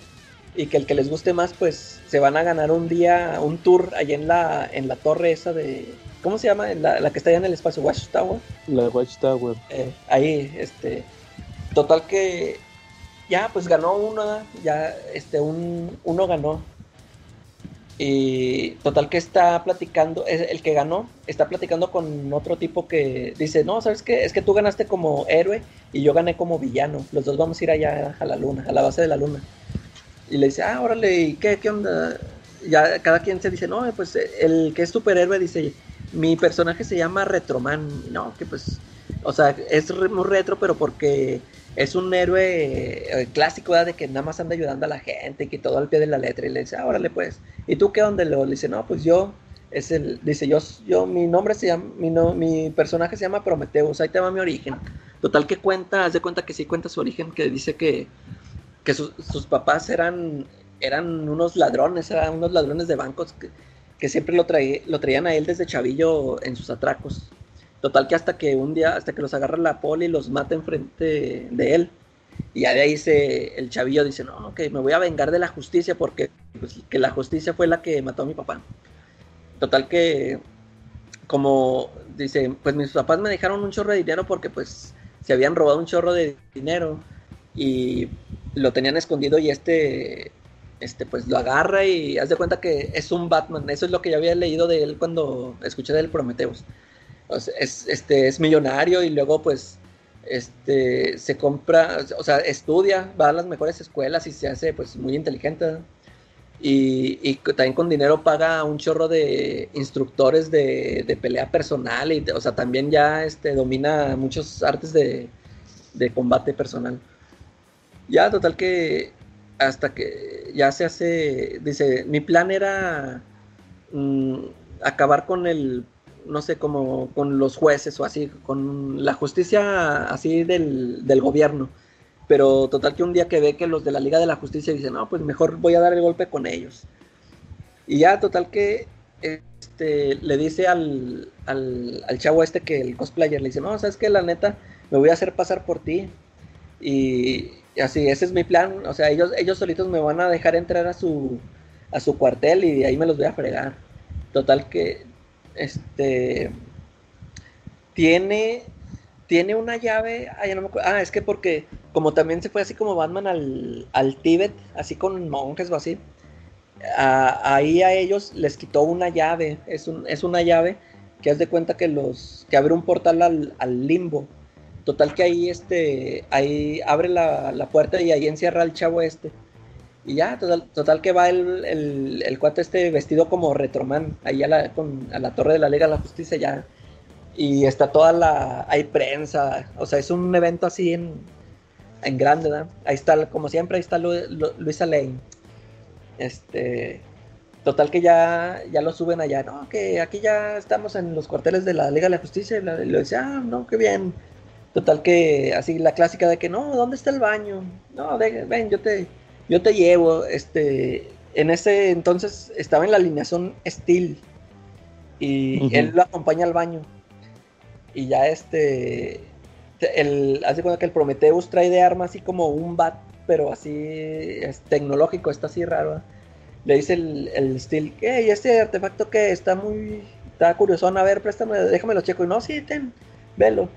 y que el que les guste más, pues se van a ganar un día, un tour allá en la, en la torre esa de, ¿cómo se llama? La, la que está allá en el espacio, Watchtower. La Watchtower. Eh, ahí, este, total que ya, pues ganó uno, ya, este, un, uno ganó. Y total que está platicando, es el que ganó, está platicando con otro tipo que dice, no, ¿sabes qué? Es que tú ganaste como héroe y yo gané como villano. Los dos vamos a ir allá a la luna, a la base de la luna. Y le dice, ah, órale, ¿y qué, qué onda? Ya cada quien se dice, no, pues el que es superhéroe dice, mi personaje se llama Retroman. No, que pues, o sea, es muy retro, pero porque es un héroe eh, clásico, ¿verdad? De que nada más anda ayudando a la gente y que todo al pie de la letra. Y le dice, ah, órale, pues. ¿Y tú qué onda? Le dice, no, pues yo, es el, dice, yo, yo, mi nombre se llama, mi, no, mi personaje se llama Prometheus, ahí te va mi origen. Total que cuenta, haz de cuenta que sí cuenta su origen, que dice que, que sus, papás eran, eran unos ladrones, eran unos ladrones de bancos que, que siempre lo, traí- lo traían a él desde chavillo en sus atracos. Total que hasta que un día, hasta que los agarra la poli y los mata enfrente de él. Y ya de ahí se, el chavillo dice, no, que me voy a vengar de la justicia porque pues, que la justicia fue la que mató a mi papá. Total que, como dice, pues mis papás me dejaron un chorro de dinero porque pues se habían robado un chorro de dinero y lo tenían escondido y este, este pues lo agarra y haz de cuenta que es un Batman. Eso es lo que yo había leído de él cuando escuché del Prometheus. Es, este, es millonario y luego pues este se compra, o sea, estudia, va a las mejores escuelas y se hace pues muy inteligente. Y, y también con dinero paga un chorro de instructores de, de pelea personal y o sea, también ya este, domina muchos artes de, de combate personal. Ya, total que hasta que ya se hace, dice, mi plan era mm, acabar con el, no sé, como con los jueces o así, con la justicia así del, del gobierno. Pero total que un día que ve que los de la Liga de la Justicia dicen, no, pues mejor voy a dar el golpe con ellos. Y ya, total que este, le dice al, al, al chavo este que el cosplayer le dice, no, sabes que la neta, me voy a hacer pasar por ti. Y, y así, ese es mi plan. O sea, ellos, ellos solitos me van a dejar entrar a su, a su cuartel y de ahí me los voy a fregar. Total que, este, tiene, tiene una llave, ah, ya no me acuerdo, ah, es que porque como también se fue así como Batman al, al Tíbet, así con monjes o así, a- ahí a ellos les quitó una llave, es, un, es una llave que haz de cuenta que los, que abre un portal al, al limbo. Total que ahí este, ahí abre la, la puerta y ahí encierra al chavo este. Y ya, total, total que va el, el, el cuate este vestido como Retroman, ahí a la, con, a la torre de la Liga de la Justicia ya. Y está toda la, hay prensa, o sea, es un evento así en, en grande, ¿verdad? Ahí está, como siempre, ahí está Lu- Lu- Luisa Lane. Este, total que ya, ya lo suben allá, no, que aquí ya estamos en los cuarteles de la Liga de la Justicia, y lo dice, ah, no, qué bien. Total que, así la clásica de que, no, ¿dónde está el baño? No, de- ven, yo te, yo te llevo, este, en ese entonces estaba en la alineación Steel y él lo acompaña al baño y ya este, el, hace cuenta que el Prometheus trae de arma así como un bat, pero así es tecnológico, está así raro. ¿eh? Le dice el, el Steel, ¿qué? ¿Y este artefacto que está muy, está curiosón? A ver, préstame, déjame lo checo. Y no, sí, ten, velo.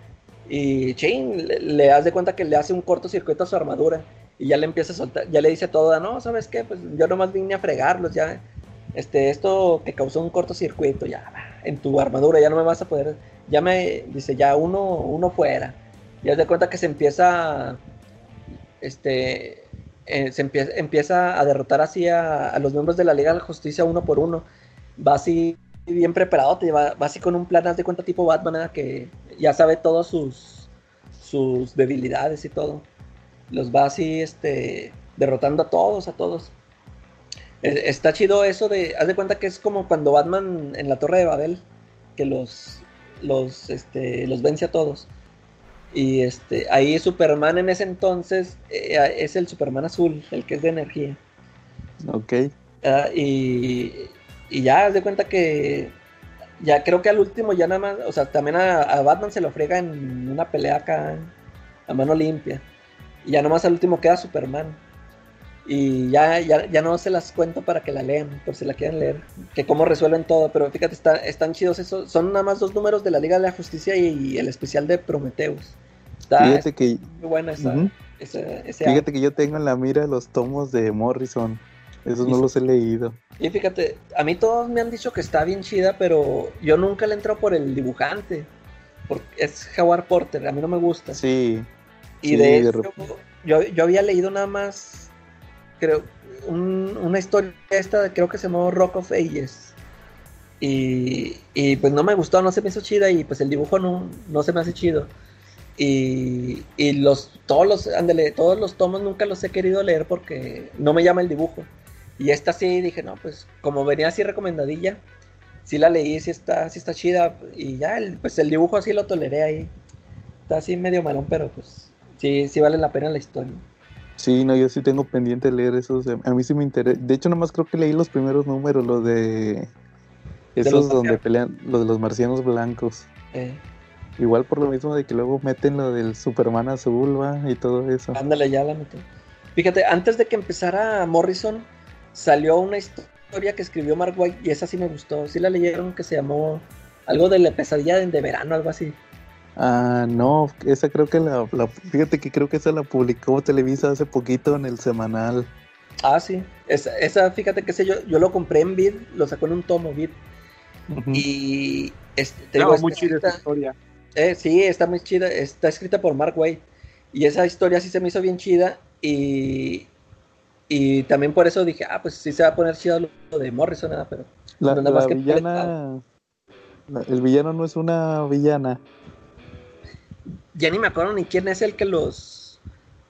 Y ching, le, das de cuenta que le hace un cortocircuito a su armadura. Y ya le empieza a soltar, ya le dice todo, no, ¿sabes qué? Pues yo nomás vine a fregarlos, ya. Este, esto que causó un cortocircuito, ya, en tu armadura, ya no me vas a poder. Ya me, dice, ya uno, uno fuera. Y haz de cuenta que se empieza, este, eh, se empieza, empieza a derrotar así a, a los miembros de la Liga de la Justicia uno por uno. Va así bien preparado, te va, va así con un plan, haz de cuenta tipo Batman, que ya sabe todas sus, sus debilidades y todo. Los va así, este, derrotando a todos, a todos. Eh, Está chido eso de, haz de cuenta que es como cuando Batman en la Torre de Babel, que los, los, este, los vence a todos. Y este, ahí Superman en ese entonces eh, es el Superman azul, el que es de energía. Ok. Ah, y, y ya, haz de cuenta que ya creo que al último ya nada más, o sea, también a, a Batman se lo frega en una pelea acá a mano limpia. Y ya nomás al último queda Superman. Y ya, ya, ya no se las cuento para que la lean, por si la quieren leer. Que cómo resuelven todo. Pero fíjate, está, están chidos esos. Son nada más dos números de la Liga de la Justicia y, el especial de Prometheus. Está, Fíjate que, muy buena esa, ese fíjate que yo tengo en la mira los tomos de Morrison. Esos no los he leído. Y fíjate, a mí todos me han dicho que está bien chida, pero yo nunca le entro por el dibujante. Porque es Howard Porter, a mí no me gusta. Sí. y sí, de hecho, yo, yo había leído nada más, creo, un- una historia esta, creo que se llamó Rock of Ages. Y, y pues no me gustó, no se me hizo chida y pues el dibujo no, no se me hace chido. Y, y los, todos los, ándale, todos los tomos nunca los he querido leer porque no me llama el dibujo. Y esta sí dije, no, pues como venía así recomendadilla, sí la leí, sí está, sí está chida. Y ya, el, pues el dibujo así lo toleré ahí. Está así medio malón, pero pues sí, sí vale la pena la historia. Sí, no, yo sí tengo pendiente leer esos. A mí sí me interesa. De hecho, nomás creo que leí los primeros números, los de. Esos los donde pelean, los de los marcianos blancos. Eh, Igual por lo mismo de que luego meten lo del Superman azul, va, y todo eso. ándale, ya la metí. Fíjate, antes de que empezara Morrison, salió una historia que escribió Mark White y esa sí me gustó. Sí la leyeron que se llamó algo de la pesadilla de, de verano, algo así. Ah, no, esa creo que la, la- Fíjate que creo que esa la publicó Televisa hace poquito en el semanal. Ah, sí. Esa, esa fíjate que ese yo, yo lo compré en Vid, lo sacó en un tomo Vid. Y este, te No, digo, muy chida esa escrita- historia. Eh, sí, está muy chida. Está escrita por Mark Waid. Y esa historia sí se me hizo bien chida. Y, y también por eso dije, ah, pues sí se va a poner chido lo de Morrison, nada, pero La, nada más la que- villana. la- el villano no es una villana. ya ni me acuerdo ni quién es el que los.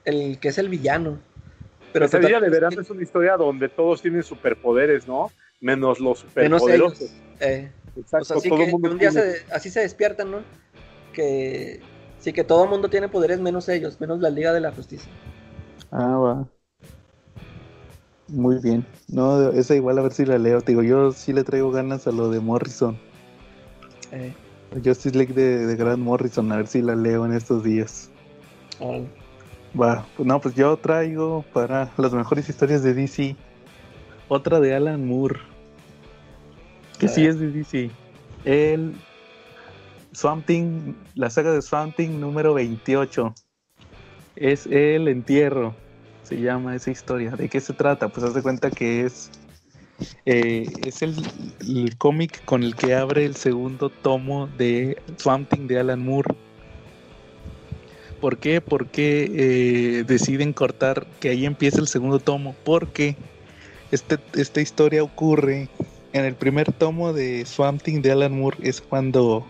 El que es el villano. Pero total- de verano es una historia donde todos tienen superpoderes, ¿no? Menos los menos superpoderosos. ellos. Eh, Exacto, o sea, sí todo que, el mundo que un día se- así se despiertan, ¿no? Que sí que todo el mundo tiene poderes menos ellos, menos la Liga de la Justicia. Ah, va. Muy bien. No, esa igual a ver si la leo. Te digo, yo sí le traigo ganas a lo de Morrison. Eh, Justice League de, de Grant Morrison, a ver si la leo en estos días. Va, pues no, pues yo traigo para las mejores historias de DC otra de Alan Moore, que sí es de DC. El Swamp Thing, la saga de Swamp Thing número 28. Es el entierro, se llama esa historia. ¿De qué se trata? Pues haz de cuenta que es eh, es el, cómic con el que abre el segundo tomo de Swamp Thing de Alan Moore. ¿Por qué? Porque eh, deciden cortar que ahí empieza el segundo tomo. Porque este, esta historia ocurre en el primer tomo de Swamp Thing de Alan Moore. Es cuando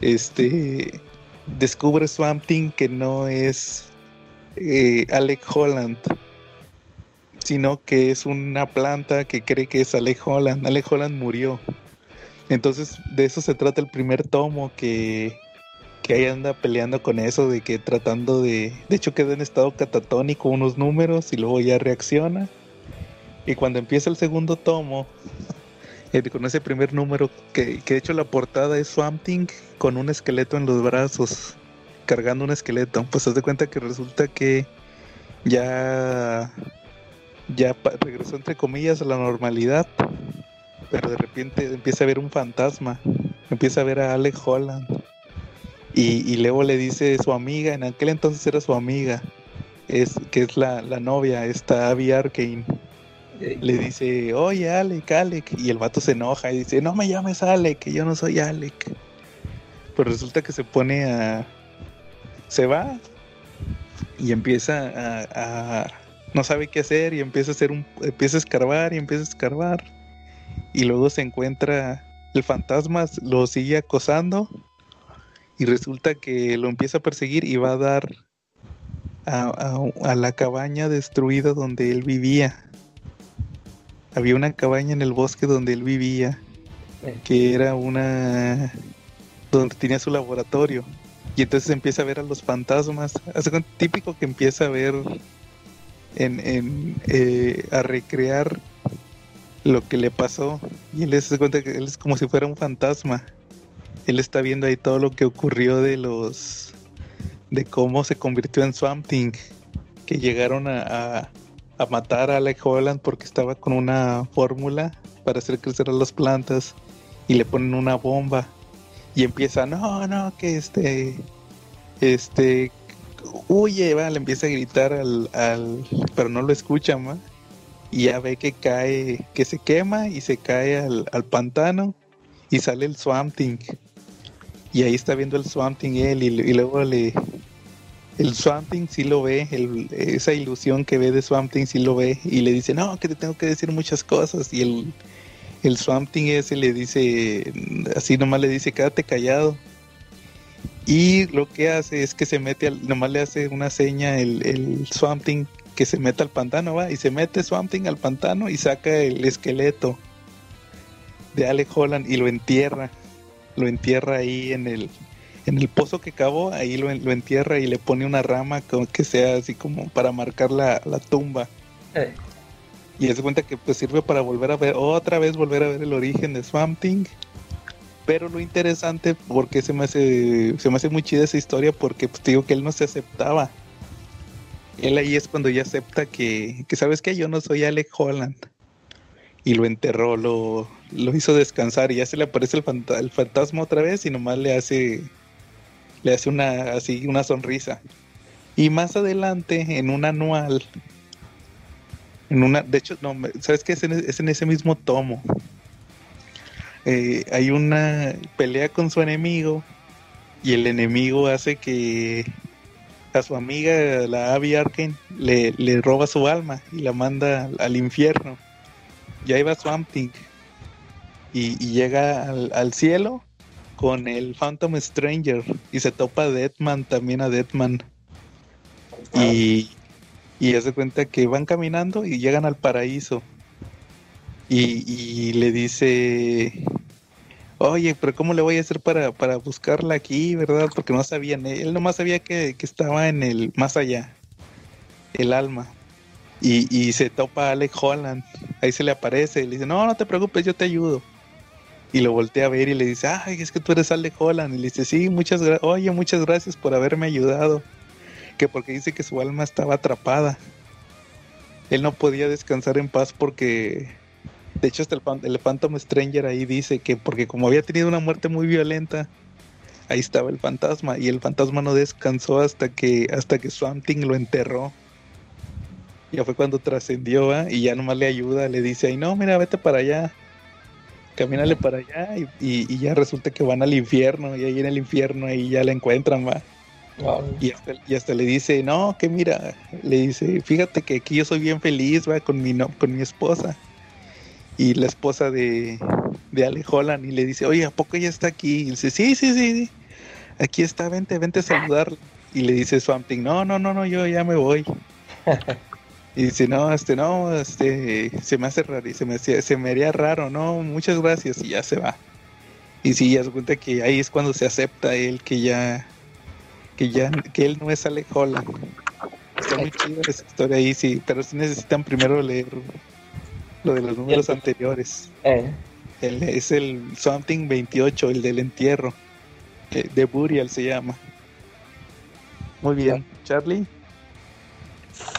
este descubre Swamp Thing que no es eh, Alec Holland, sino que es una planta que cree que es Alec Holland. Alec Holland murió. Entonces de eso se trata el primer tomo que que ahí anda peleando con eso de que tratando de de hecho queda en estado catatónico unos números y luego ya reacciona y cuando empieza el segundo tomo eh, con ese primer número que, que de hecho la portada es Swamp Thing con un esqueleto en los brazos cargando un esqueleto pues haz de cuenta que resulta que ya ya regresó entre comillas a la normalidad pero de repente empieza a ver un fantasma empieza a ver a Alec Holland y, y luego le dice su amiga, en aquel entonces era su amiga, es, que es la, la novia, esta Abby Arkane. Le dice, oye Alec, Alec. Y el vato se enoja y dice, no me llames Alec, que yo no soy Alec. Pues resulta que se pone a... Se va y empieza a, a- No sabe qué hacer y empieza a hacer un... Empieza a escarbar y empieza a escarbar. Y luego se encuentra... El fantasma lo sigue acosando y resulta que lo empieza a perseguir y va a dar a, a- a la cabaña destruida donde él vivía. Había una cabaña en el bosque donde él vivía, Eh. que era una donde tenía su laboratorio. Y entonces empieza a ver a los fantasmas. Típico que empieza a ver en, en, eh, a recrear lo que le pasó. Y él se cuenta que él es como si fuera un fantasma él está viendo ahí todo lo que ocurrió de los de cómo se convirtió en Swamp Thing que llegaron a matar a Alec Holland porque estaba con una fórmula para hacer crecer a las plantas y le ponen una bomba y empieza no no que este este huye va le empieza a gritar al, al pero no lo escuchan va y ya ve que cae que se quema y se cae al, al pantano y sale el Swamp Thing. Y ahí está viendo el Swamp Thing él y, luego le el Swamp Thing sí lo ve esa ilusión que ve de Swamp Thing sí lo ve y le dice no que te tengo que decir muchas cosas y el el Swamp Thing ese le dice así nomás le dice quédate callado y lo que hace es que se mete al, nomás le hace una seña el, el Swamp Thing que se mete al pantano va y se mete Swamp Thing al pantano y saca el esqueleto de Alec Holland y lo entierra lo entierra ahí en el en el pozo que cavó ahí lo, lo entierra y le pone una rama que sea así como para marcar la, la tumba. Eh, y se cuenta que pues sirve para volver a ver otra vez volver a ver el origen de Swamp Thing. Pero lo interesante porque se me hace se me hace muy chida esa historia porque pues digo que él no se aceptaba. Él ahí es cuando ya acepta que, que sabes que yo no soy Alec Holland. Y lo enterró, lo, lo hizo descansar y ya se le aparece el, fanta- el fantasma otra vez y nomás le hace le hace una así una sonrisa. Y más adelante en un anual en una de hecho no, me- sabes que es en, es en ese mismo tomo. Eh, hay una pelea con su enemigo y el enemigo hace que a su amiga la Abby Arkane le, le roba su alma y la manda al- infierno. Ya iba Swamp Thing. Y, y llega al, al cielo con el Phantom Stranger y se topa a Deadman también a Deadman. Y y hace cuenta que van caminando y llegan al paraíso y, y le dice oye pero cómo le voy a hacer para, para buscarla aquí verdad porque no sabían él nomás sabía que, que estaba en el más allá el alma y, y se topa a Alec Holland. Ahí se le aparece y le dice, no, no te preocupes, yo te ayudo. Y lo voltea a ver y le dice, ay, es que tú eres Alec Holland. Y le dice, sí, muchas gracias, oye, muchas gracias por haberme ayudado. Que porque dice que su alma estaba atrapada. Él no podía descansar en paz porque, de hecho, hasta el, el Phantom Stranger ahí dice que porque como había tenido una muerte muy violenta, ahí estaba el fantasma y el fantasma no descansó hasta que hasta que Swamp Thing lo enterró. Ya fue cuando trascendió ¿va? y ya nomás le ayuda, le dice, ay no, mira, vete para allá, camínale para allá y, y- y ya resulta que van al infierno y ahí en el infierno ahí ya la encuentran, va. Y hasta, y hasta le dice, no, que mira, le dice, fíjate que aquí yo soy bien feliz, va, con mi, no, con mi esposa. Y la esposa de, de Ale Holland, y le dice, oye, ¿a poco ella está aquí? Y dice, sí, sí, sí, sí, aquí está, vente, vente a saludarla. Y le dice Swamp Thing, no, no, no, no, yo ya me voy. <laughs> y dice, no, este, no, este, se me hace raro, y se me, se me haría raro, no, muchas gracias, y ya se va. Y sí, ya se cuenta que ahí es cuando se acepta él que ya que ya que él no es Ale Holland. Está muy chida esa historia ahí, sí, pero sí necesitan primero leer lo de los números anteriores. eh, El- es el Something 28, el del entierro. eh, de Burial se llama. Muy bien, Charlie,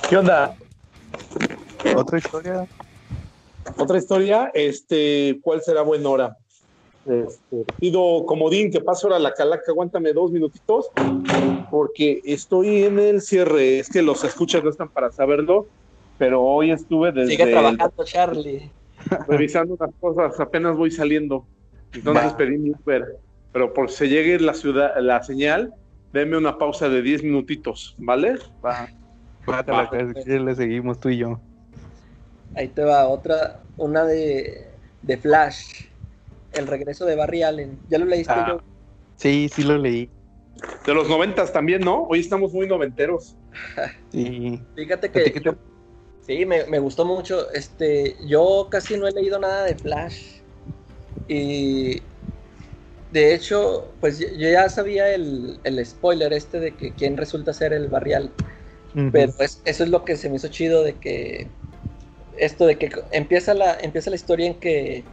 ¿Qué onda? otra historia. Otra historia, este, ¿cuál será buena hora? Este, pido comodín que pase ahora la calaca, aguántame dos minutitos, porque estoy en el cierre. Es que los escuchas no están para saberlo, pero hoy estuve desde sigue trabajando, Charlie. revisando unas cosas, apenas voy saliendo. Entonces Va. pedí mi Uber, pero por si llegue la ciudad, la señal, denme una pausa de 10 minutitos, ¿vale? Va. Le seguimos tú y yo. Ahí te va otra, una de, de Flash. El regreso de Barry Allen. ¿Ya lo leíste Ah. yo? Sí, sí lo leí. De los noventas también, ¿no? Hoy estamos muy noventeros. <laughs> Sí. Fíjate ¿A ti que te- sí, me, me gustó mucho. Este, yo casi no he leído nada de Flash. Y de hecho, pues yo ya sabía el, el spoiler este de que quién resulta ser el Barry Allen. Ujú. Pero pues, eso es lo que se me hizo chido de que esto de que empieza la empieza la historia en que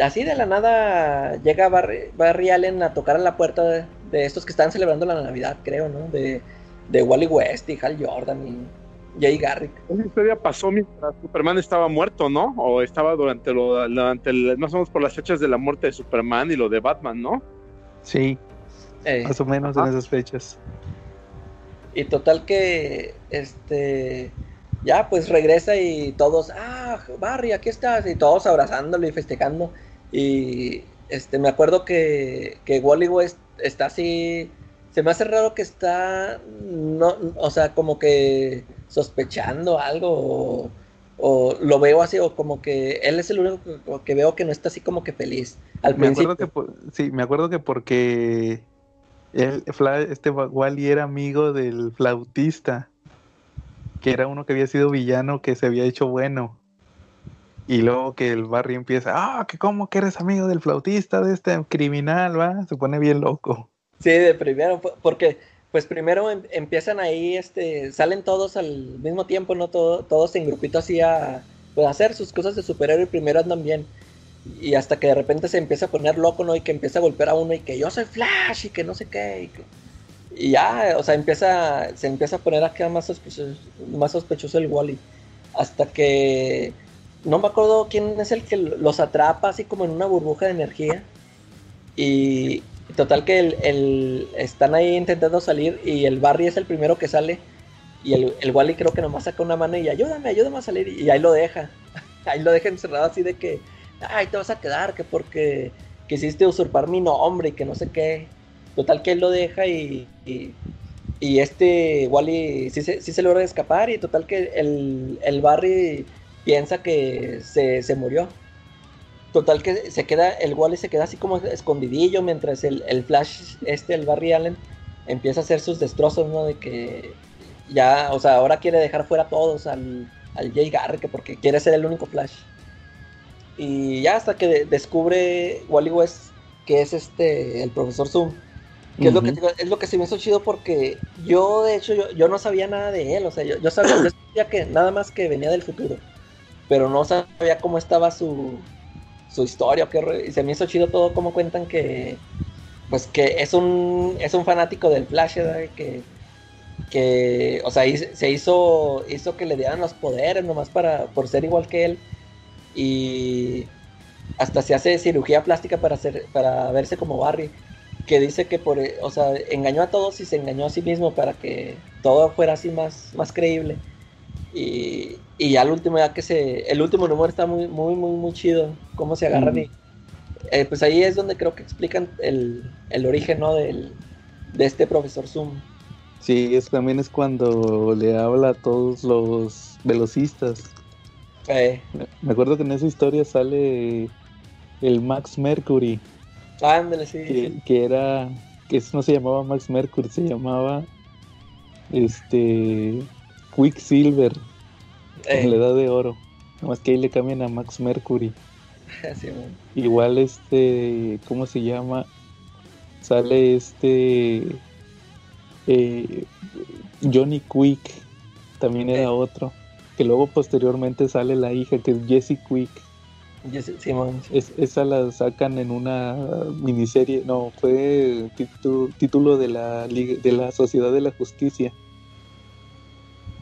así de la nada llega Barry, Barry Allen a tocar a la puerta de, de estos que estaban celebrando la Navidad, creo, ¿no? De, de Wally West y Hal Jordan y Jay Garrick. Esa historia pasó mientras Superman estaba muerto, ¿no? O estaba durante lo, durante el, más o menos por las fechas de la muerte de Superman y lo de Batman, ¿no? Sí, Eh, más o menos Ajá. en esas fechas. y total que este ya pues regresa y todos, ah, Barry, aquí estás, y todos abrazándolo y festejando. Y este me acuerdo que, que Wally West está así. Se me hace raro que está no, o sea, como que sospechando algo o, o lo veo así, o como que él es el único que, que veo que no está así como que feliz. Al Me principio. acuerdo que por- sí, me acuerdo que porque él, este Wa- Wally era amigo del flautista, que era uno que había sido villano que se había hecho bueno. Y luego que el Barry empieza, ah, que cómo que eres amigo del flautista, de este criminal, va, se pone bien loco. Sí, de primero, po- porque pues primero em- empiezan ahí, este, salen todos al mismo tiempo, ¿no? Todo- todos en grupito así a, pues, a hacer sus cosas de superhéroe y primero andan bien. Y hasta que de repente se empieza a poner loco, ¿no? Y que empieza a golpear a uno y que yo soy Flash y que no sé qué. Y ya, o sea, empieza, se empieza a poner acá más sospechoso, más sospechoso el Wally. Hasta que no me acuerdo quién es el que los atrapa así como en una burbuja de energía. Y total que el, el- están ahí intentando salir y el Barry es el primero que sale. Y el, el Wally creo que nomás saca una mano y ayúdame, ayúdame a salir. Y ahí lo deja. <laughs> Ahí lo deja encerrado así de que, ay, te vas a quedar, que porque quisiste usurpar mi nombre y que no sé qué. Total que él lo deja y, y, este Wally sí se, sí se logra escapar y total que el, el Barry piensa que se, se murió. Total que se queda, el Wally se queda así como escondidillo mientras el, el Flash, este, el Barry Allen, empieza a hacer sus destrozos, ¿no? De que ya, o sea, ahora quiere dejar fuera a todos al, al Jay Garrick porque quiere ser el único Flash. Y ya hasta que de- descubre Wally West que es este, el profesor Zoom. Que es, lo que, es lo que se me hizo chido porque yo, de hecho, yo, yo no sabía nada de él. O sea, yo, yo sabía, yo sabía que nada más que venía del futuro. Pero no sabía cómo estaba su, su historia. qué y se me hizo chido todo como cuentan que pues que es un es un fanático del Flash. Que, que, o sea, se hizo, hizo que le dieran los poderes nomás para, por ser igual que él. Y hasta se hace cirugía plástica para, hacer, para verse como Barry. Que dice que por, o sea, engañó a todos y se engañó a sí mismo para que todo fuera así más, más creíble. Y, y ya el último, ya que se, el último número está muy, muy, muy, muy chido. Cómo se agarran Mm. y, eh, pues ahí es donde creo que explican el, el origen, ¿no? Del, de este profesor Zoom. Sí, es, también es cuando le habla a todos los velocistas. Eh, Me acuerdo que en esa historia sale el Max Mercury, ándale, sí. que, que era, que no se llamaba Max Mercury, se llamaba este Quicksilver, Eh, en la edad de oro. Nomás que ahí le cambian a Max Mercury. <laughs> sí. Igual este, ¿cómo se llama? Sale este eh, Johnny Quick, también era otro. Que luego posteriormente sale la hija que es Jessie Quick. Yo sí-. Es, esa la sacan en una miniserie, no, fue titu- título de la de la Sociedad de la Justicia.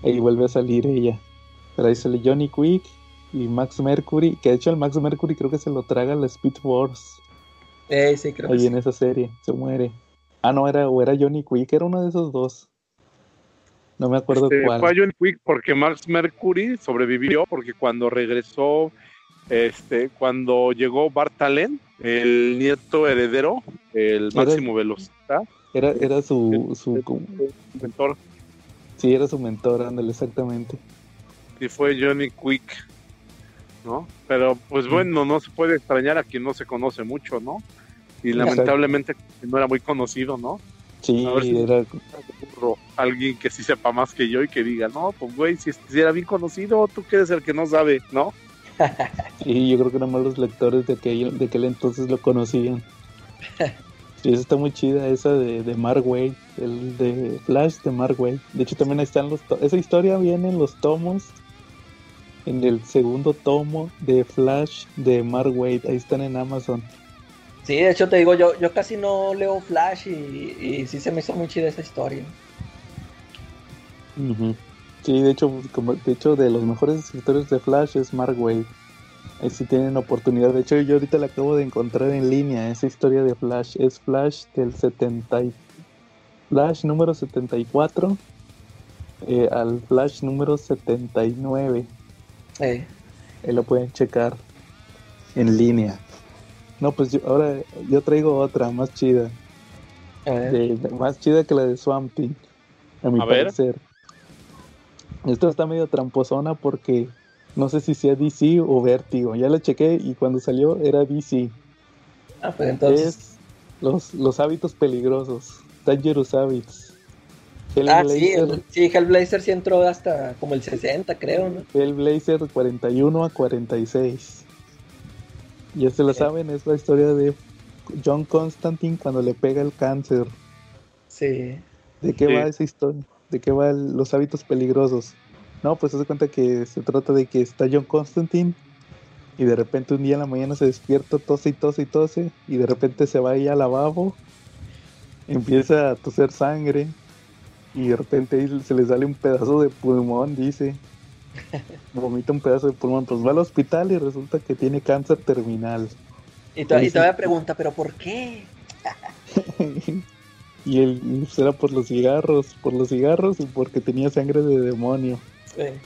Ahí vuelve a salir ella. Pero ahí sale Johnny Quick y Max Mercury, que de hecho el Max Mercury creo que se lo traga la Speed Force Eh, sí, creo que ahí sí. en esa serie, se muere. Ah, no, era, o era Johnny Quick, era uno de esos dos. No me acuerdo Este, cuál. fue a John Quick porque Max Mercury sobrevivió porque cuando regresó, este, cuando llegó Bartalen, el nieto heredero, el Era- máximo velocista, Era, era su, su, mentor, sí, era su mentor, ándale, exactamente. Y fue Johnny Quick, ¿no? Pero pues bueno, no se puede extrañar a quien no se conoce mucho, ¿no? Y lamentablemente no era muy conocido, ¿no? Sí, A ver si- era, Alguien que sí sepa más que yo y que diga, no, pues güey, si, si era bien conocido, tú que eres el que no sabe, ¿no? <laughs> sí, yo creo que nada más los lectores de aquel, de aquel entonces lo conocían. <laughs> Sí, esa está muy chida, esa de, de Mark Waid, el de Flash de Mark Waid. De hecho, también ahí están los... Esa historia viene en los tomos, en el segundo tomo de Flash de Mark Waid. Ahí están en Amazon. Sí, de hecho te digo, yo, yo casi no leo Flash y, y sí se me hizo muy chida esa historia. Ujú. Sí, de hecho, como, de hecho, de los mejores escritores de Flash es Mark Waid. Ahí sí tienen oportunidad. De hecho, yo ahorita la acabo de encontrar en línea, esa historia de Flash. Es Flash del 70 y- Flash número 74 eh, al Flash número 79. Eh, Ahí lo pueden checar en línea. No, pues yo, ahora yo traigo otra más chida. a ver. de- de- más chida que la de Swamp Thing, a mi A ver. parecer. Esto está medio tramposona porque no sé si sea DC o Vertigo. Ya la chequé y cuando salió era DC. Ah, pues entonces. Es los, los hábitos peligrosos. Dangerous Habits. Ah, sí, el- sí, Hellblazer sí entró hasta como el 60, creo, ¿no? Hellblazer 41 a 46. Ya se lo Sí. saben, es la historia de John Constantine cuando le pega el cáncer. Sí. ¿De qué Sí. va esa historia? ¿De qué va el- los hábitos peligrosos? No, pues se da cuenta que se trata de que está John Constantine y de repente un día en la mañana se despierta, tose y tose y tose y de repente se va ahí al lavabo, empieza a toser sangre y de repente ahí se le sale un pedazo de pulmón, dice. <laughs> Vomita un pedazo de pulmón, pues va al hospital y resulta que tiene cáncer terminal. Y, to- y Sí, todavía pregunta, ¿pero por qué? <laughs> y él era por los cigarros, por los cigarros y porque tenía sangre de demonio. Eh,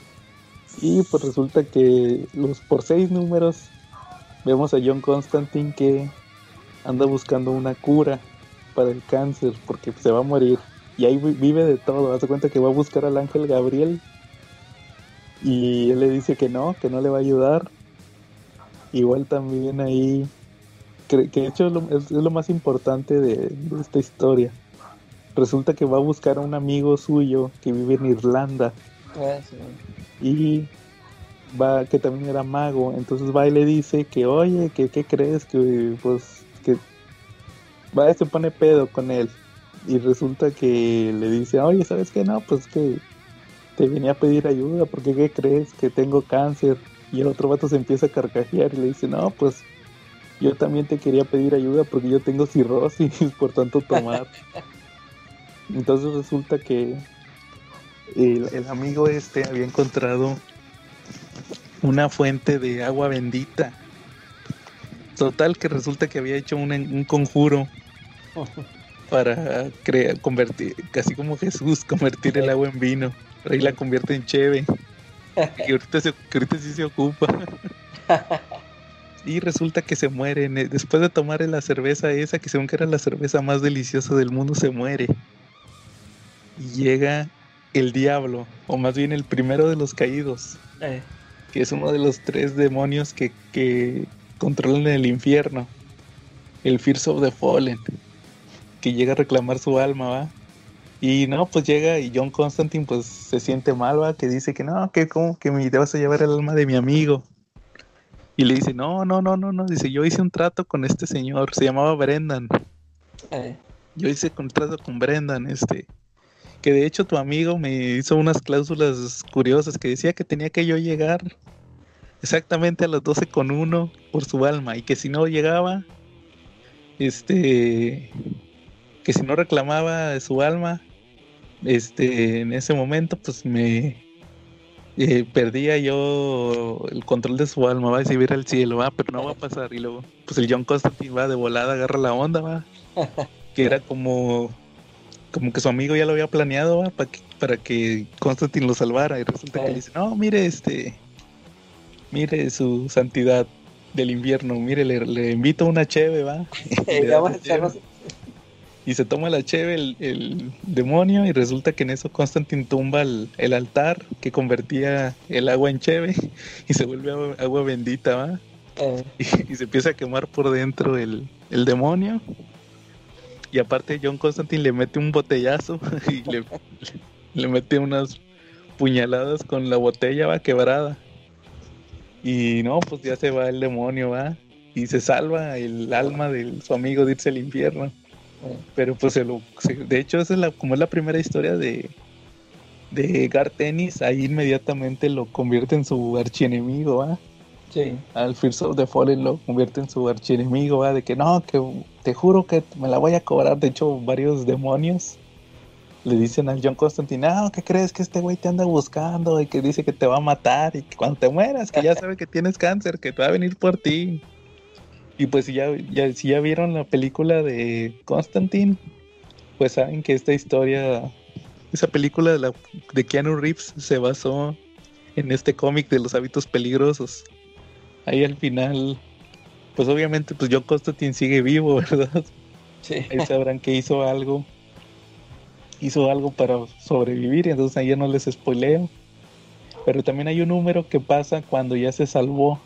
Y pues resulta que los por seis números vemos a John Constantine que anda buscando una cura para el cáncer porque se va a morir. Y ahí vi- vive de todo. Hace cuenta que va a buscar al ángel Gabriel. Y él le dice que no, que no le va a ayudar. Igual también ahí, que de hecho es lo, es- es lo más importante de, de esta historia. Resulta que va a buscar a un amigo suyo que vive en Irlanda ah, sí. y va que también era mago entonces va y le dice que oye que qué crees que pues que va y se pone pedo con él y resulta que le dice oye sabes qué no pues que te venía a pedir ayuda porque qué crees que tengo cáncer y el otro vato se empieza a carcajear y le dice no pues yo también te quería pedir ayuda porque yo tengo cirrosis <laughs> por tanto tomar <laughs> entonces resulta que el, el amigo este había encontrado una fuente de agua bendita. Total que resulta que había hecho un, un conjuro para crear, convertir, casi como Jesús, convertir el agua en vino. Ahí la convierte en cheve. Que ahorita, se- que ahorita sí se ocupa. Y resulta que se muere. Después de tomar la cerveza esa, que según que era la cerveza más deliciosa del mundo, se muere. Y llega el diablo, o más bien el primero de los caídos, Eh, que es uno de los tres demonios que, que controlan el infierno. El Fears of the Fallen. Que llega a reclamar su alma, ¿va? Y no, pues llega y John Constantine pues se siente mal, ¿va? Que dice que no, que como que me te vas a llevar el alma de mi amigo. Y le dice, no, no, no, no, no. Dice, yo hice un trato con este señor, se llamaba Brendan. eh, Yo hice contrato con Brendan, este. Que de hecho tu amigo me hizo unas cláusulas curiosas que decía que tenía que yo llegar exactamente a las 12 con uno por su alma. Y que si no llegaba, este. Que si no reclamaba su alma, este, en ese momento, pues me. eh, perdía yo el control de su alma, va a subir al cielo, va, pero no va a pasar. Y luego, pues el John Constantine va de volada, agarra la onda, va <laughs> que era como como que su amigo ya lo había planeado ¿va? para que para que Constantine lo salvara y resulta que le dice no mire este mire su santidad del invierno mire le, le invito una cheve va <laughs> Y le da vamos a echarnos- y se toma la cheve el, el demonio y resulta que en eso Constantine tumba el, el altar que convertía el agua en cheve <laughs> y se vuelve agua, agua bendita va eh, y, y se empieza a quemar por dentro el, el demonio. Y aparte John Constantine le mete un botellazo <laughs> y le, le mete unas puñaladas con la botella va quebrada. Y no, pues ya se va el demonio, va. Y se salva el alma de su amigo de irse al infierno. Pero pues se lo, se- de hecho esa es la, como es la primera historia de, de Garth Ennis, ahí inmediatamente lo convierte en su archienemigo, ¿va? sí. al Fears of the Fallen lo convierte en su archienemigo, ¿va? de que no, que te juro que me la voy a cobrar. De hecho, varios demonios le dicen al John Constantine, no, ¿qué crees que este güey te anda buscando? Y que dice que te va a matar y que cuando te mueras, que ya sabe que tienes cáncer, que te va a venir por ti. Y pues si ya, ya, si ya vieron la película de Constantine, pues saben que esta historia, esa película de, la, de Keanu Reeves se basó en este cómic de los hábitos peligrosos ahí al final, pues obviamente, pues John Constantine sigue vivo, <laughs> ¿verdad? Sí. Ahí sabrán que hizo algo, hizo algo para sobrevivir, y entonces ahí ya no les spoileo. Pero también hay un número que pasa cuando ya se salvó,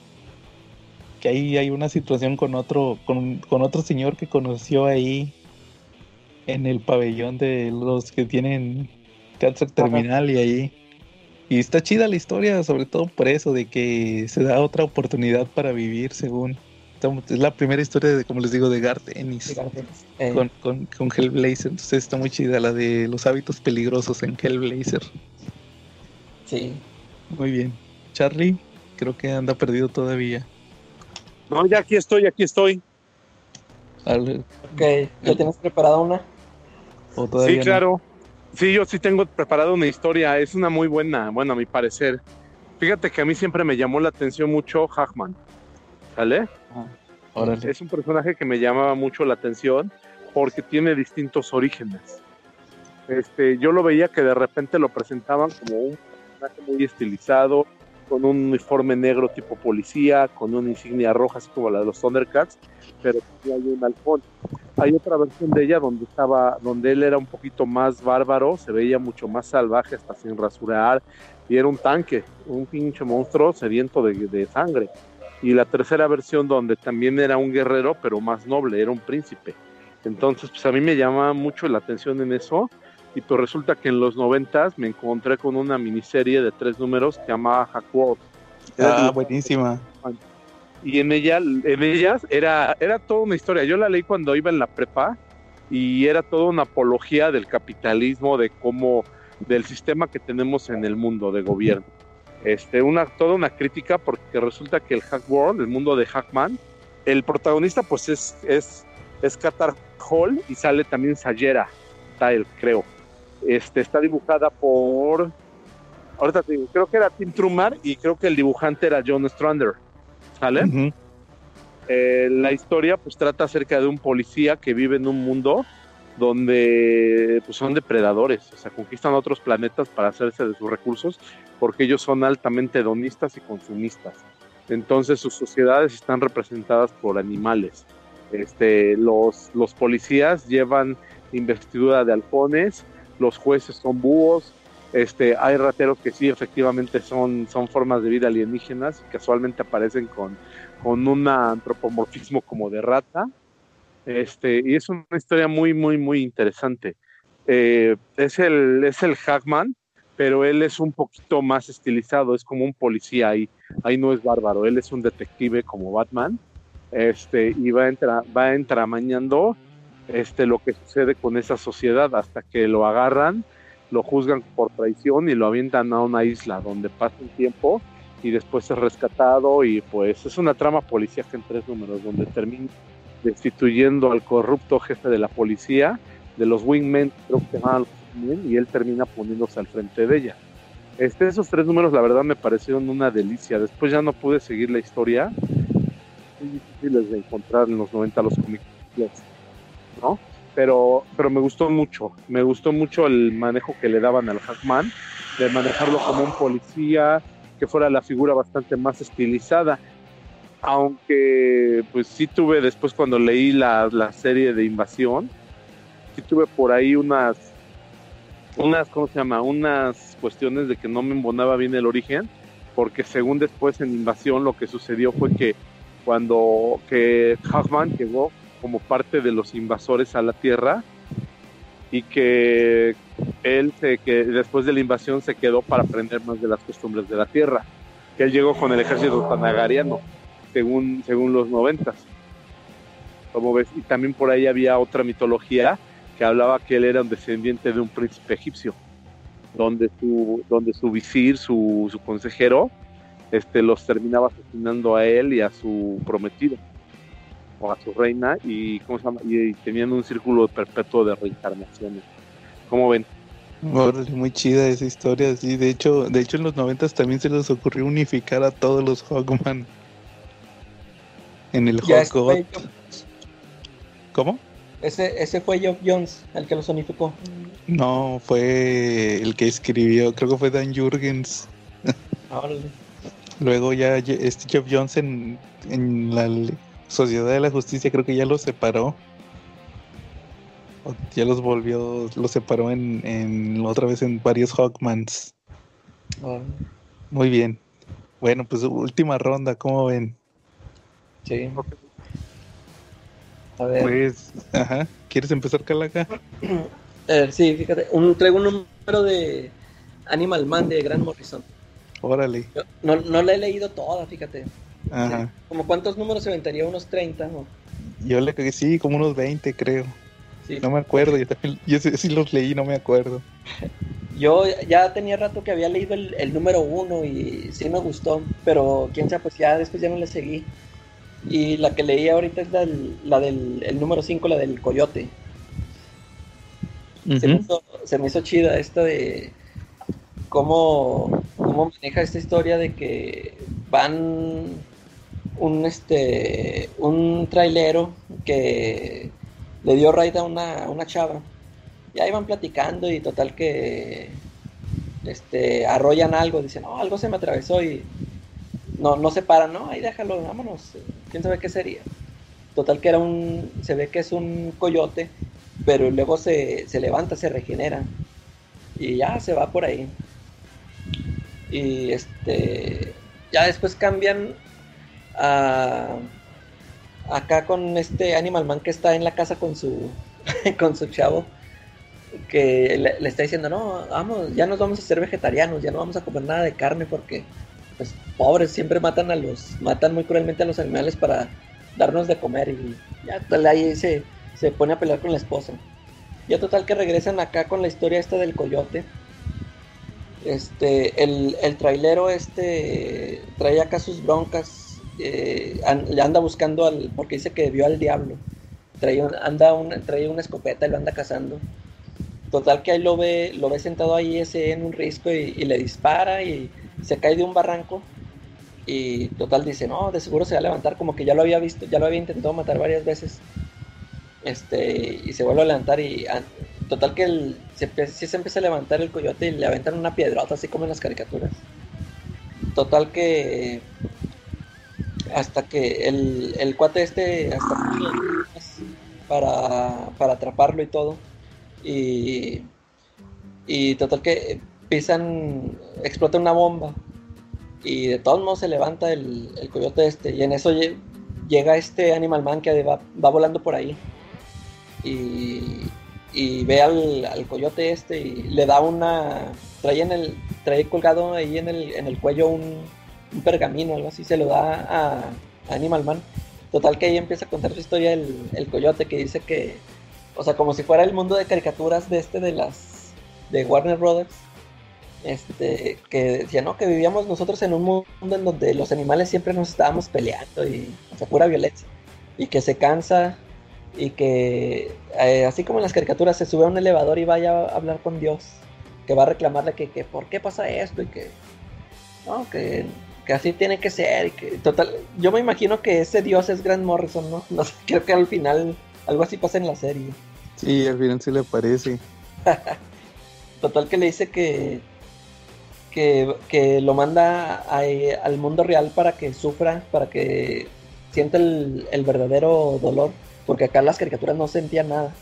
que ahí hay una situación con otro, con, con otro señor que conoció ahí en el pabellón de los que tienen cáncer terminal y ahí y está chida la historia, sobre todo por eso, de que se da otra oportunidad para vivir, según. Es la primera historia, de, como les digo, de Garth Ennis Eh, con, con, con Hellblazer. Entonces está muy chida la de los hábitos peligrosos en Hellblazer. sí. Muy bien. Charlie, creo que anda perdido todavía. No, ya aquí estoy, aquí estoy. Al- Ok, ¿ya tienes preparada una? o Sí, no. claro. Sí, yo sí tengo preparado una historia. Es una muy buena, bueno, a mi parecer. Fíjate que a mí siempre me llamó la atención mucho Hackman. ¿Sale? Órale. Es un personaje que me llamaba mucho la atención porque tiene distintos orígenes. Este, yo lo veía que de repente lo presentaban como un personaje muy estilizado, con un uniforme negro tipo policía, con una insignia roja así como la de los Thundercats, pero ahí un halcón. Hay otra versión de ella donde estaba, donde él era un poquito más bárbaro, se veía mucho más salvaje, hasta sin rasurar, y era un tanque, un pinche monstruo sediento de, de sangre. Y la tercera versión donde también era un guerrero, pero más noble, era un príncipe. Entonces, pues a mí me llama mucho la atención en eso. Y pues resulta que en los noventas me encontré con una miniserie de tres números que llamaba de Ah, buenísima. y en ella, en ellas era, era toda una historia. Yo la leí cuando iba en la prepa y era toda una apología del capitalismo, de cómo, del sistema que tenemos en el mundo de gobierno. Este, una, toda una crítica porque resulta que el Hack World, el mundo de Hackman, el protagonista pues es, es, es Qatar Hall y sale también Sayera Tile, creo. Este, está dibujada por. Ahorita te digo, creo que era Tim Truman y creo que el dibujante era John Strander. ¿Sale? Ujú. Eh, la historia pues trata acerca de un policía que vive en un mundo donde pues, son depredadores, o sea, conquistan otros planetas para hacerse de sus recursos porque ellos son altamente hedonistas y consumistas. Entonces sus sociedades están representadas por animales. Este, los, los policías llevan investidura de halcones, los jueces son búhos, este, hay rateros que sí efectivamente son, son formas de vida alienígenas casualmente aparecen con, con un antropomorfismo como de rata. Este, y es una historia muy, muy, muy interesante. Eh, es, el, es el Hackman, pero él es un poquito más estilizado, es como un policía ahí, ahí no es bárbaro, él es un detective como Batman, este, y va, entra, va entramañando este, lo que sucede con esa sociedad hasta que lo agarran, lo juzgan por traición y lo avientan a una isla donde pasa un tiempo y después es rescatado y pues es una trama policíaca en tres números donde termina destituyendo al corrupto jefe de la policía, de los wingmen, creo que se wingmen, y él termina poniéndose al frente de ella. Este, esos tres números la verdad me parecieron una delicia. Después ya no pude seguir la historia. Muy difíciles de encontrar en los 90 los cómics, ¿no? Pero, pero me gustó mucho. Me gustó mucho el manejo que le daban al Hackman, de manejarlo como un policía, que fuera la figura bastante más estilizada. Aunque, pues sí tuve después cuando leí la, la serie de Invasión, sí tuve por ahí unas, unas, ¿cómo se llama? Unas cuestiones de que no me embonaba bien el origen, porque según después en Invasión lo que sucedió fue que cuando que Hackman llegó como parte de los invasores a la Tierra y que él se, que después de la invasión se quedó para aprender más de las costumbres de la Tierra, que él llegó con el ejército panagariano, según, según los noventas. Como ves, y también por ahí había otra mitología que hablaba que él era un descendiente de un príncipe egipcio, donde su, donde su visir, su, su consejero, este, los terminaba asesinando a él y a su prometido o a su reina y, ¿cómo se llama? y, y tenían un círculo perpetuo de reencarnaciones. ¿Cómo ven? Órale, muy chida esa historia, sí. De hecho, de hecho en los noventas también se les ocurrió unificar a todos los Hawkman en el fue, ¿Cómo? ese, ese fue Geoff Jones el que los unificó. No, fue el que escribió, creo que fue Dan Jurgens. Órale. Luego ya este Jeff Jones en, en la Sociedad de la Justicia creo que ya los separó. Ya los volvió, los separó en, en otra vez en varios Hawkmans. Muy bien. Bueno, pues última ronda, ¿cómo ven? Sí. A ver. Pues, ajá. ¿Quieres empezar, Calaca? <clears throat> Eh, sí, fíjate, un, traigo un número de Animal Man de Grant Morrison. Órale. Yo no, no la he leído toda, fíjate. Ajá. ¿Como cuántos números se aventaría? Unos 30, ¿no? Yo le cagué, sí, como unos 20, creo. Sí. No me acuerdo, yo también, <laughs> yo sí, sí los leí, no me acuerdo. <laughs> Yo ya tenía rato que había leído el, el número uno y sí me gustó, pero quién sabe, pues ya después ya no le seguí. Y la que leí ahorita es la del, la del el número 5, la del coyote. se, me hizo, se me hizo chida esta de cómo, cómo maneja esta historia de que van un este un trailero que le dio raid a una, una chava. Y ahí van platicando y total que este arrollan algo, dicen, no, algo se me atravesó y no, no se paran, no, ahí déjalo, vámonos, quién sabe qué sería. Total que era un, se ve que es un coyote, pero luego se, se levanta, se regenera. Y ya se va por ahí. Y este, ya después cambian acá con este Animal Man que está en la casa con su <laughs> con su chavo que le, le está diciendo no vamos ya nos vamos a ser vegetarianos ya no vamos a comer nada de carne porque pues pobres siempre matan a los matan muy cruelmente a los animales para darnos de comer y ya tal ahí se, se pone a pelear con la esposa. Ya total que regresan acá con la historia esta del coyote. Este el, el trailero este trae acá sus broncas eh, le anda buscando al porque dice que vio al diablo trae anda trae una escopeta y lo anda cazando total que ahí lo ve, lo ve sentado ahí ese en un risco y, le dispara y se cae de un barranco. Y total dice, no, de seguro se va a levantar, como que ya lo había visto, ya lo había intentado matar varias veces. Este, y se vuelve a levantar y ah, total que el, se, se empieza a levantar el coyote y le aventan una piedrota, así como en las caricaturas. Total que hasta que el, el cuate este hasta para, para atraparlo y todo. Y, y total que pisan, explota una bomba. Y de todos modos se levanta el, el coyote este. Y en eso lle- llega este Animal Man que va, va volando por ahí. Y, y ve al, al coyote este y le da una. Trae, en el, trae colgado ahí en el, en el cuello un, un pergamino, algo así. Se lo da a, Animal Man. Total que ahí empieza a contar su historia el, el coyote que dice que, o sea, como si fuera el mundo de caricaturas de este de las de Warner Brothers, este, que decía, no, que vivíamos nosotros en un mundo en donde los animales siempre nos estábamos peleando y, o sea, pura violencia, y que se cansa y que, eh, así como en las caricaturas, se sube a un elevador y vaya a hablar con Dios, que va a reclamarle que, que por qué pasa esto y que, no, que que así tiene que ser. y que, total, yo me imagino que ese dios es Grant Morrison, ¿no? <laughs> No sé, creo que al final algo así pasa en la serie. Sí, al final sí le parece. <laughs> Total que le dice que que, que lo manda a- al mundo real para que sufra, para que sienta el, el verdadero dolor, porque acá las caricaturas no sentían nada.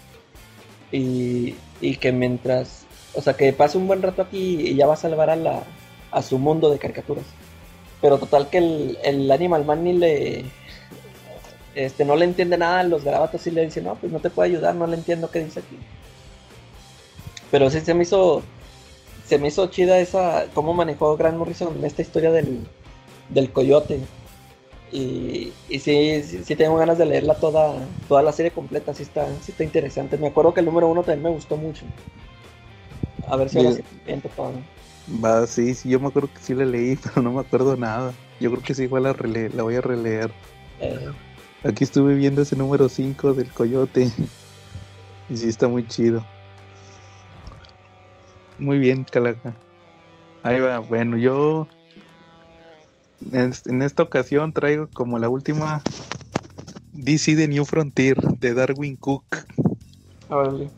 Y, y que mientras, o sea, que pase un buen rato aquí y ya va a salvar a, la, a su mundo de caricaturas. Pero total que el, el Animal Man ni le... Este, no le entiende nada, los garabatos y le dicen, no, pues no te puedo ayudar, no le entiendo qué dice aquí. Pero sí se me hizo se me hizo chida esa cómo manejó Grant Morrison esta historia del, del coyote. Y, y sí, sí, sí tengo ganas de leerla toda, toda la serie completa, sí está, sí está interesante. Me acuerdo que el número uno también me gustó mucho. A ver si ahora Bien. sí siento todo. Va, sí, sí, yo me acuerdo que sí la leí, <laughs> pero no me acuerdo nada. Yo creo que sí, igual la, rele- la voy a releer. Eh, Aquí estuve viendo ese número 5 del coyote. <laughs> Y sí está muy chido. Muy bien, Calaca. Ahí va. Bueno, yo en, en esta ocasión traigo como la última DC de New Frontier de Darwin Cook. órale.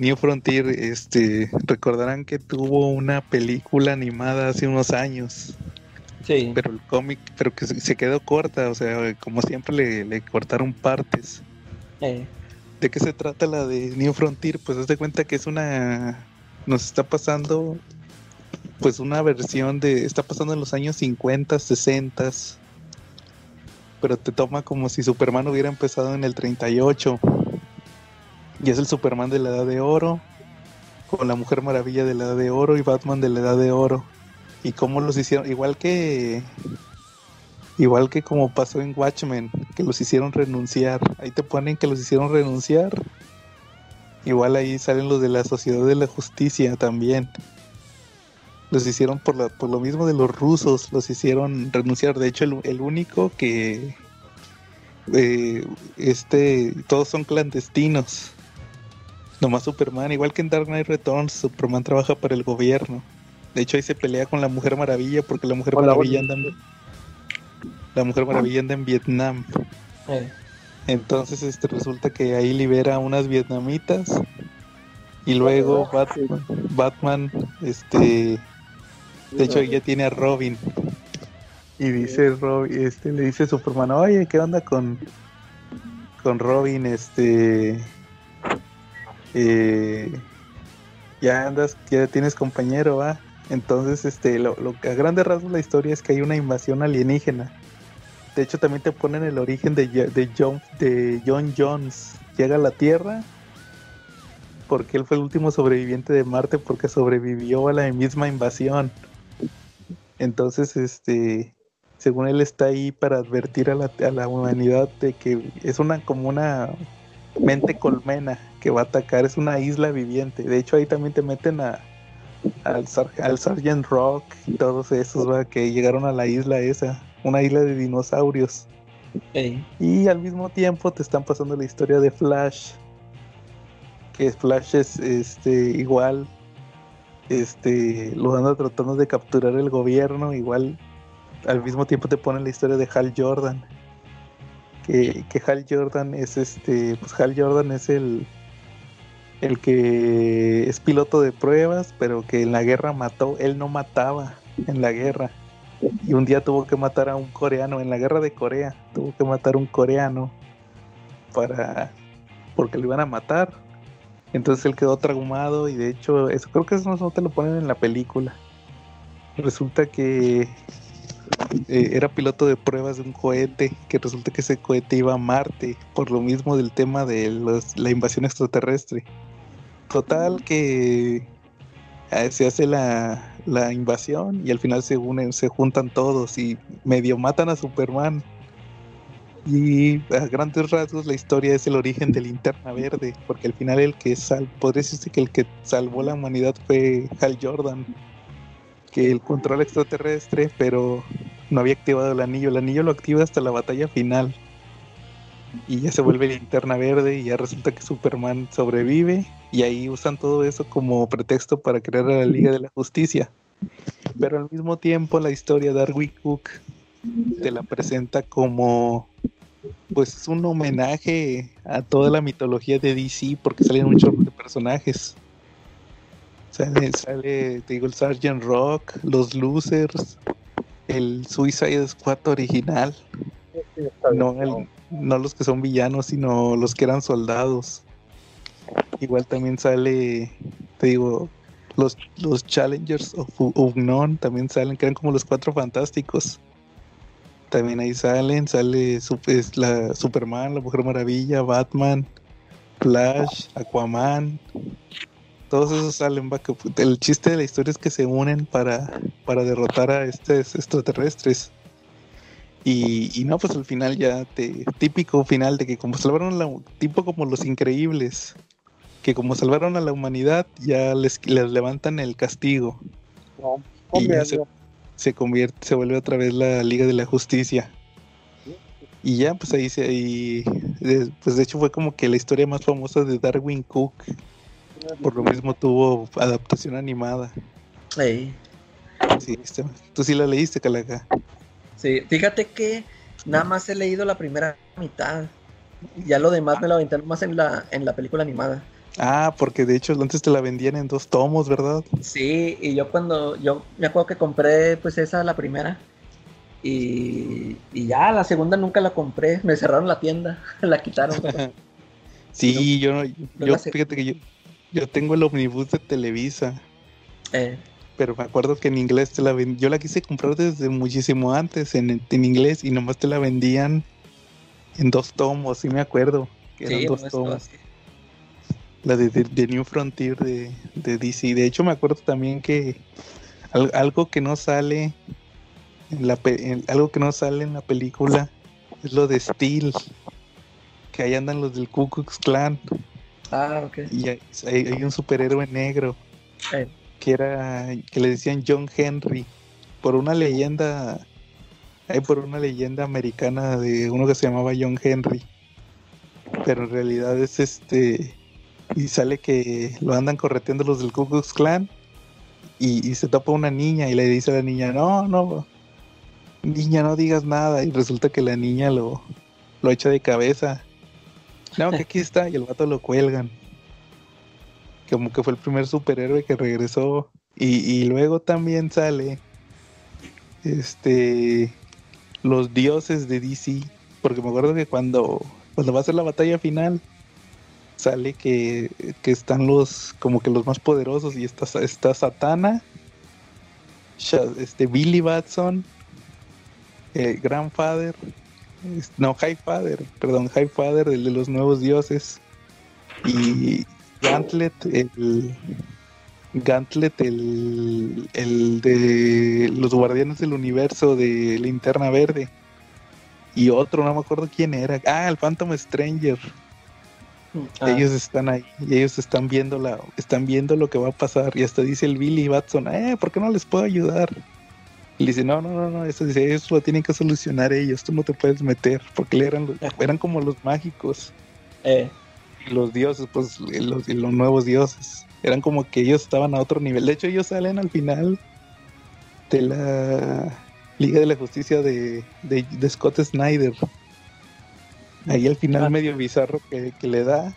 New Frontier, este, recordarán que tuvo una película animada hace unos años, Sí, pero el cómic, pero que se quedó corta, o sea, como siempre le, le cortaron partes. eh, ¿De qué se trata la de New Frontier? Pues haz de cuenta que es una. Nos está pasando. Pues una versión de. Está pasando en los años 50, 60. Pero te toma como si Superman hubiera empezado en el 38. Y es el Superman de la Edad de Oro. Con la Mujer Maravilla de la Edad de Oro y Batman de la Edad de Oro. Y cómo los hicieron. Igual que. Igual que como pasó en Watchmen, que los hicieron renunciar. Ahí te ponen que los hicieron renunciar. Igual ahí salen los de la Sociedad de la Justicia también. Los hicieron por, la- por lo mismo de los rusos, los hicieron renunciar. De hecho, el, el único que... eh, este, todos son clandestinos. Nomás Superman, igual que en Dark Knight Returns, Superman trabaja para el gobierno. De hecho, ahí se pelea con la Mujer Maravilla porque la Mujer Hola, Maravilla anda en, la Mujer Maravilla anda en Vietnam. eh, Entonces este resulta que ahí libera a unas vietnamitas y luego Batman, Batman este de hecho ya tiene a Robin y dice Robin, este le dice Superman, "Oye, ¿qué onda con con Robin este ya andas, ya tienes compañero, va?" Entonces, este, lo, lo a grandes rasgos la historia es que hay una invasión alienígena. De hecho, también te ponen el origen de, de, John, de John Jones. Llega a la Tierra porque él fue el último sobreviviente de Marte porque sobrevivió a la misma invasión. Entonces, este, según él está ahí para advertir a la, a la humanidad de que es una como una mente colmena que va a atacar, es una isla viviente. De hecho, ahí también te meten a al, Sar- al Sergeant Rock y todos esos ¿va? que llegaron a la isla esa, una isla de dinosaurios. Y al mismo tiempo te están pasando la historia de Flash, que Flash es este igual este lo anda tratando de capturar el gobierno, igual al mismo tiempo te ponen la historia de Hal Jordan. Que, que Hal Jordan es este, pues Hal Jordan es el el que es piloto de pruebas, pero que en la guerra mató, él no mataba en la guerra. Y un día tuvo que matar a un coreano en la guerra de Corea, tuvo que matar a un coreano para porque lo iban a matar. Entonces él quedó traumado y de hecho, eso creo que eso no te lo ponen en la película. Resulta que eh, era piloto de pruebas de un cohete, que resulta que ese cohete iba a Marte, por lo mismo del tema de la invasión extraterrestre. Total que eh, se hace la, la invasión y al final se unen, se juntan todos y medio matan a Superman. Y a grandes rasgos la historia es el origen de Linterna Verde, porque al final el que sal, podría decirse que el que salvó la humanidad fue Hal Jordan, que el control extraterrestre, pero no había activado el anillo. El anillo lo activa hasta la batalla final. Y ya se vuelve linterna verde y ya resulta que Superman sobrevive y ahí usan todo eso como pretexto para crear a la Liga de la Justicia. Pero al mismo tiempo la historia de Darwin Cook te la presenta como pues un homenaje a toda la mitología de DC porque salen un chorro de personajes. Sale, sale, te digo, el Sgt. Rock, los Losers, el Suicide Squad original. No, el- no los que son villanos, sino los que eran soldados. Igual también sale, te digo, los, los Challengers of U- Unknown también salen, que eran como los cuatro fantásticos. También ahí salen, sale es la Superman, la Mujer Maravilla, Batman, Flash, Aquaman. Todos esos salen. El chiste de la historia es que se unen para, para derrotar a estos extraterrestres. Y, y no, pues al final ya te. Típico final de que como salvaron a la. Tipo como los increíbles. Que como salvaron a la humanidad, ya les, les levantan el castigo. Y ya se, se convierte, se vuelve otra vez la Liga de la Justicia. Y ya, pues ahí se. de- pues de hecho fue como que la historia más famosa de Darwin Cook. Por lo mismo tuvo adaptación animada. Ey. Sí, este- tú sí la leíste, Calaca. Sí, fíjate que nada más he leído la primera mitad. Ya lo demás me lo aventé más en la, en la película animada. Ah, porque de hecho antes te la vendían en dos tomos, ¿verdad? Sí, y yo cuando, yo me acuerdo que compré pues esa, la primera. Y, y ya, la segunda nunca la compré. Me cerraron la tienda, <laughs> la quitaron. <laughs> Sí, yo, no- yo fíjate que yo, yo tengo el omnibus de Televisa, Eh, pero me acuerdo que en inglés te la ven- yo la quise comprar desde muchísimo antes en, en inglés y nomás te la vendían en dos tomos, sí me acuerdo, que eran sí, dos no, tomos. La de, de- de New Frontier de, de DC. De hecho, me acuerdo también que al- algo que no sale en la pe- en- algo que no sale en la película es lo de Steel. Que ahí andan los del Ku Klux Klan. Ah, ok. Y hay, hay- hay un superhéroe negro Eh, que era que le decían John Henry por una leyenda hay por una leyenda americana de uno que se llamaba John Henry. Pero en realidad es este y sale que lo andan correteando los del Ku Klux Klan y, y se topa una niña y le dice a la niña no no niña no digas nada y resulta que la niña lo lo echa de cabeza. No que aquí está y el vato lo cuelgan como que fue el primer superhéroe que regresó. Y, luego también sale este los dioses de DC. Porque me acuerdo que cuando, cuando va a ser la batalla final, sale que, que están los como que los más poderosos. Y está, está Satana, este Billy Batson, eh, Grandfather, no, Highfather, perdón, Highfather, el de los nuevos dioses. Y Gantlet, el. Gantlet, el, el de los Guardianes del Universo de Linterna Verde. Y otro, no me acuerdo quién era. Ah, el Phantom Stranger. ah, Ellos están ahí y ellos están viendo la, están viendo lo que va a pasar. Y hasta dice el Billy Batson, eh, ¿por qué no les puedo ayudar? Y le dice, no, no, no, no, eso dice, eso lo tienen que solucionar ellos, tú no te puedes meter, porque eran, los- eran como los mágicos. eh, los dioses, pues los, los nuevos dioses. Eran como que ellos estaban a otro nivel. De hecho, ellos salen al final de la Liga de la Justicia de, de, de Scott Snyder. Ahí al final Ah. medio bizarro que, que le da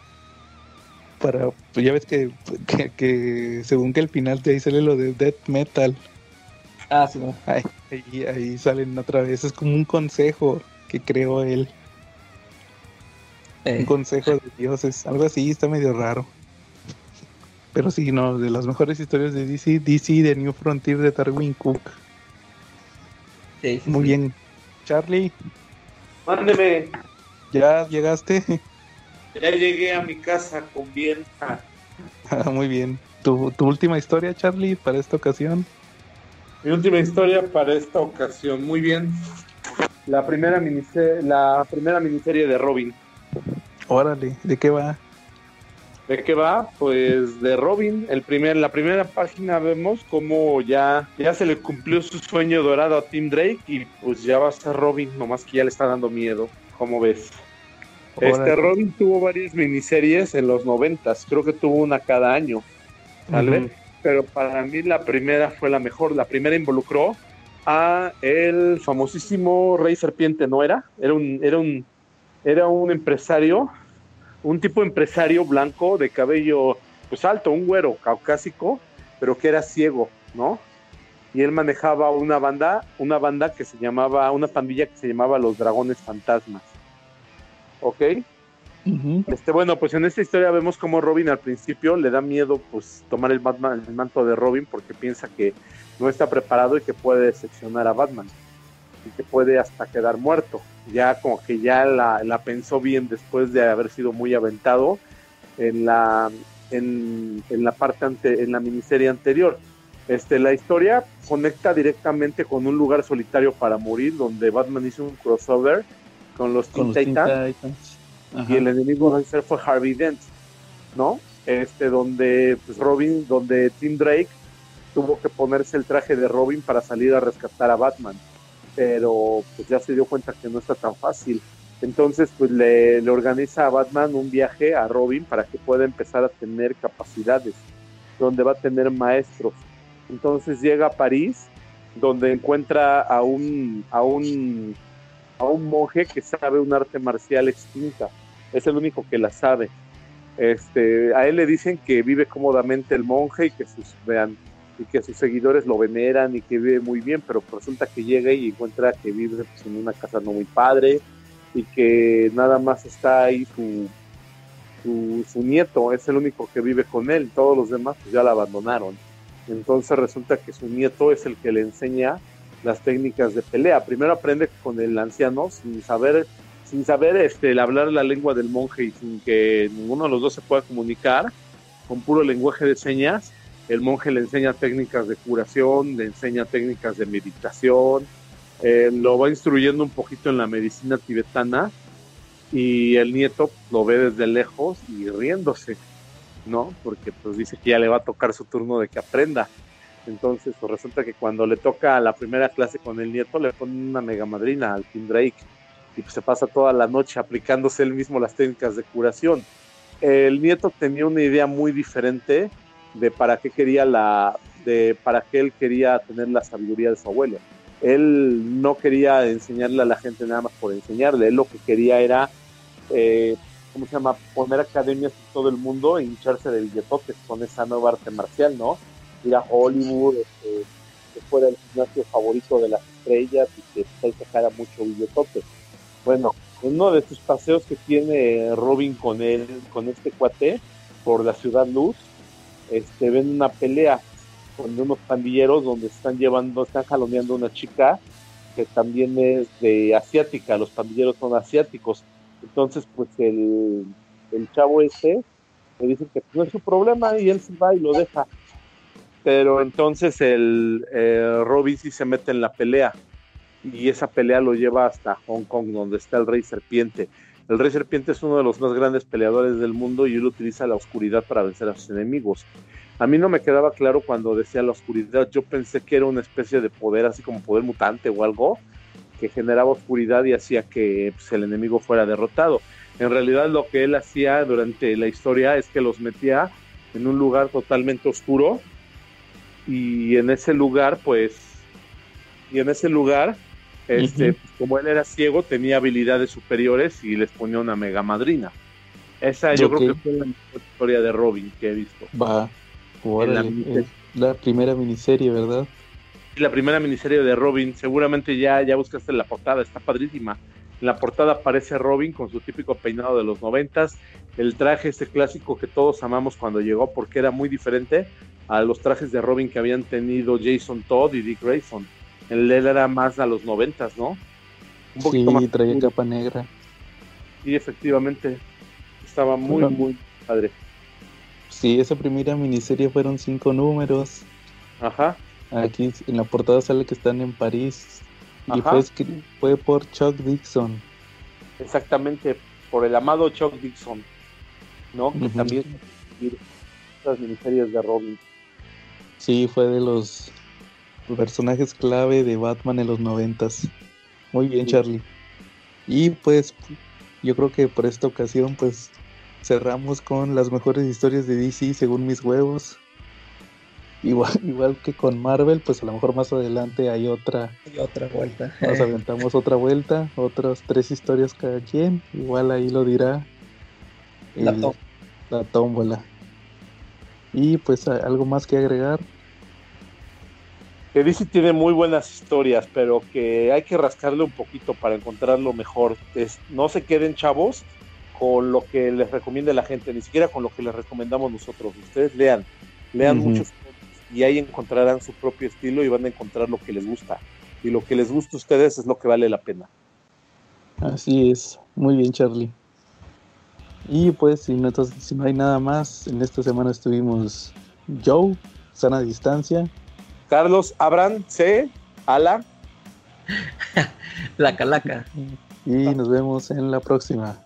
para, pues ya ves que, que, que según que al final de ahí sale lo de death metal, Ah, sí, ahí, ahí salen otra vez, es como un consejo que creó él, un Eh, consejo de dioses, algo así, está medio raro. Pero sí, no, de las mejores historias de DC, DC de New Frontier de Darwin Cook. sí, sí, Muy sí. bien. Charlie, Mándeme. ¿ya llegaste? <laughs> Ya llegué a mi casa con bien. Ah, Muy bien. ¿Tu, ¿Tu última historia, Charlie, para esta ocasión? Mi última historia para esta ocasión. Muy bien. La primera miniserie, la primera miniserie de Robin. Órale, ¿de qué va? ¿De qué va? Pues de Robin. El primer, la primera página vemos cómo ya, ya se le cumplió su sueño dorado a Tim Drake y pues ya va a ser Robin, nomás que ya le está dando miedo. ¿Cómo ves? Este. Robin tuvo varias miniseries en los noventas, creo que tuvo una cada año, ¿vale? Ujú. Pero para mí la primera fue la mejor. La primera involucró a el famosísimo Rey Serpiente, ¿no era? Era un, era un, era un empresario, un tipo de empresario blanco de cabello pues alto, un güero caucásico, pero que era ciego, ¿no? Y él manejaba una banda, una banda que se llamaba, una pandilla que se llamaba Los Dragones Fantasmas. ¿Ok? Este, bueno, pues en esta historia vemos como Robin al principio le da miedo pues tomar el, Batman, el manto de Robin porque piensa que no está preparado y que puede decepcionar a Batman y que puede hasta quedar muerto. Ya como que ya la, la pensó bien después de haber sido muy aventado en la en, en la parte ante, en la miniserie anterior. Este, la historia conecta directamente con un lugar solitario para morir donde Batman hizo un crossover con los Teen Titans y el enemigo de ser fue Harvey Dent, ¿no? Este, donde pues Robin, donde Tim Drake tuvo que ponerse el traje de Robin para salir a rescatar a Batman, pero pues ya se dio cuenta que no está tan fácil. Entonces, pues le, le organiza a Batman un viaje a Robin para que pueda empezar a tener capacidades, donde va a tener maestros. Entonces llega a París, donde encuentra a un, a un, a un monje que sabe un arte marcial extinta es el único que la sabe. Este, a él le dicen que vive cómodamente el monje y que sus vean y que sus seguidores lo veneran y que vive muy bien, pero resulta que llega y encuentra que vive pues, en una casa no muy padre y que nada más está ahí su, su, su nieto, es el único que vive con él, todos los demás pues, ya la abandonaron. Entonces resulta que su nieto es el que le enseña las técnicas de pelea. Primero aprende con el anciano sin saber sin saber este, el hablar la lengua del monje y sin que ninguno de los dos se pueda comunicar, con puro lenguaje de señas, el monje le enseña técnicas de curación, le enseña técnicas de meditación, eh, lo va instruyendo un poquito en la medicina tibetana y el nieto lo ve desde lejos y riéndose, ¿no? Porque pues dice que ya le va a tocar su turno de que aprenda. Entonces pues, resulta que cuando le toca la primera clase con el nieto le ponen una mega madrina al Tim Drake y pues se pasa toda la noche aplicándose él mismo las técnicas de curación. El nieto tenía una idea muy diferente de para qué quería la, de para qué él quería tener la sabiduría de su abuelo. Él no quería enseñarle a la gente nada más por enseñarle, él lo que quería era, eh, ¿cómo se llama? Poner academias en todo el mundo e hincharse de billetotes con esa nueva arte marcial, ¿no? Ir a Hollywood, este, que fuera el gimnasio favorito de las estrellas y que ahí sacara mucho billetote. Bueno, en uno de sus paseos que tiene Robin con él, con este cuate, por la ciudad luz, este, ven una pelea con unos pandilleros donde están llevando, están jaloneando a una chica que también es de asiática, los pandilleros son asiáticos. Entonces, pues el, el chavo este le dice que no es su problema y él se va y lo deja. Pero entonces el eh, sí se mete en la pelea y esa pelea lo lleva hasta Hong Kong, donde está el Rey Serpiente. El Rey Serpiente es uno de los más grandes peleadores del mundo y él utiliza la oscuridad para vencer a sus enemigos. A mí no me quedaba claro cuando decía la oscuridad, yo pensé que era una especie de poder, así como poder mutante o algo, que generaba oscuridad y hacía que pues, el enemigo fuera derrotado. En realidad lo que él hacía durante la historia es que los metía en un lugar totalmente oscuro y en ese lugar pues y en ese lugar este Ujú. como él era ciego tenía habilidades superiores y les ponía una mega madrina esa yo creo que fue la mejor historia de Robin que he visto Va. Es la primera miniserie, ¿verdad? La primera miniserie de Robin seguramente ya ya buscaste la portada está padrísima en la portada aparece Robin con su típico peinado de los noventas el traje ese clásico que todos amamos cuando llegó porque era muy diferente a los trajes de Robin que habían tenido Jason Todd y Dick Grayson. El él era más a los noventas, ¿no? Un Sí, poquito más traía oscuro. capa negra. Sí, efectivamente. Estaba muy, Bueno. muy padre. Sí, esa primera miniserie fueron cinco números. Ajá. Aquí en la portada sale que están en París. Y fue, fue por Chuck Dixon. Exactamente. Por el amado Chuck Dixon. ¿No? Que también las miniseries de Robin. Sí, fue de los personajes clave de Batman en los noventas. Muy bien. Charlie. Y pues yo creo que por esta ocasión pues cerramos con las mejores historias de DC según mis huevos. Igual, <laughs> igual que con Marvel, pues a lo mejor más adelante hay otra, Y otra vuelta. nos <laughs> aventamos otra vuelta, otras tres historias cada quien. Igual ahí lo dirá La la tómbola. Y pues algo más que agregar. Que DC tiene muy buenas historias, pero que hay que rascarle un poquito para encontrar lo mejor. Es- no se queden chavos con lo que les recomiende la gente, ni siquiera con lo que les recomendamos nosotros. Ustedes lean, lean Ujú. muchos cómics y ahí encontrarán su propio estilo y van a encontrar lo que les gusta. Y lo que les gusta a ustedes es lo que vale la pena. Así es, muy bien Charlie. Y pues si no, entonces, si no hay nada más, en esta semana estuvimos Joe, sana distancia, Carlos, Abran, C, Ala, <laughs> La calaca. y nos vemos en la próxima.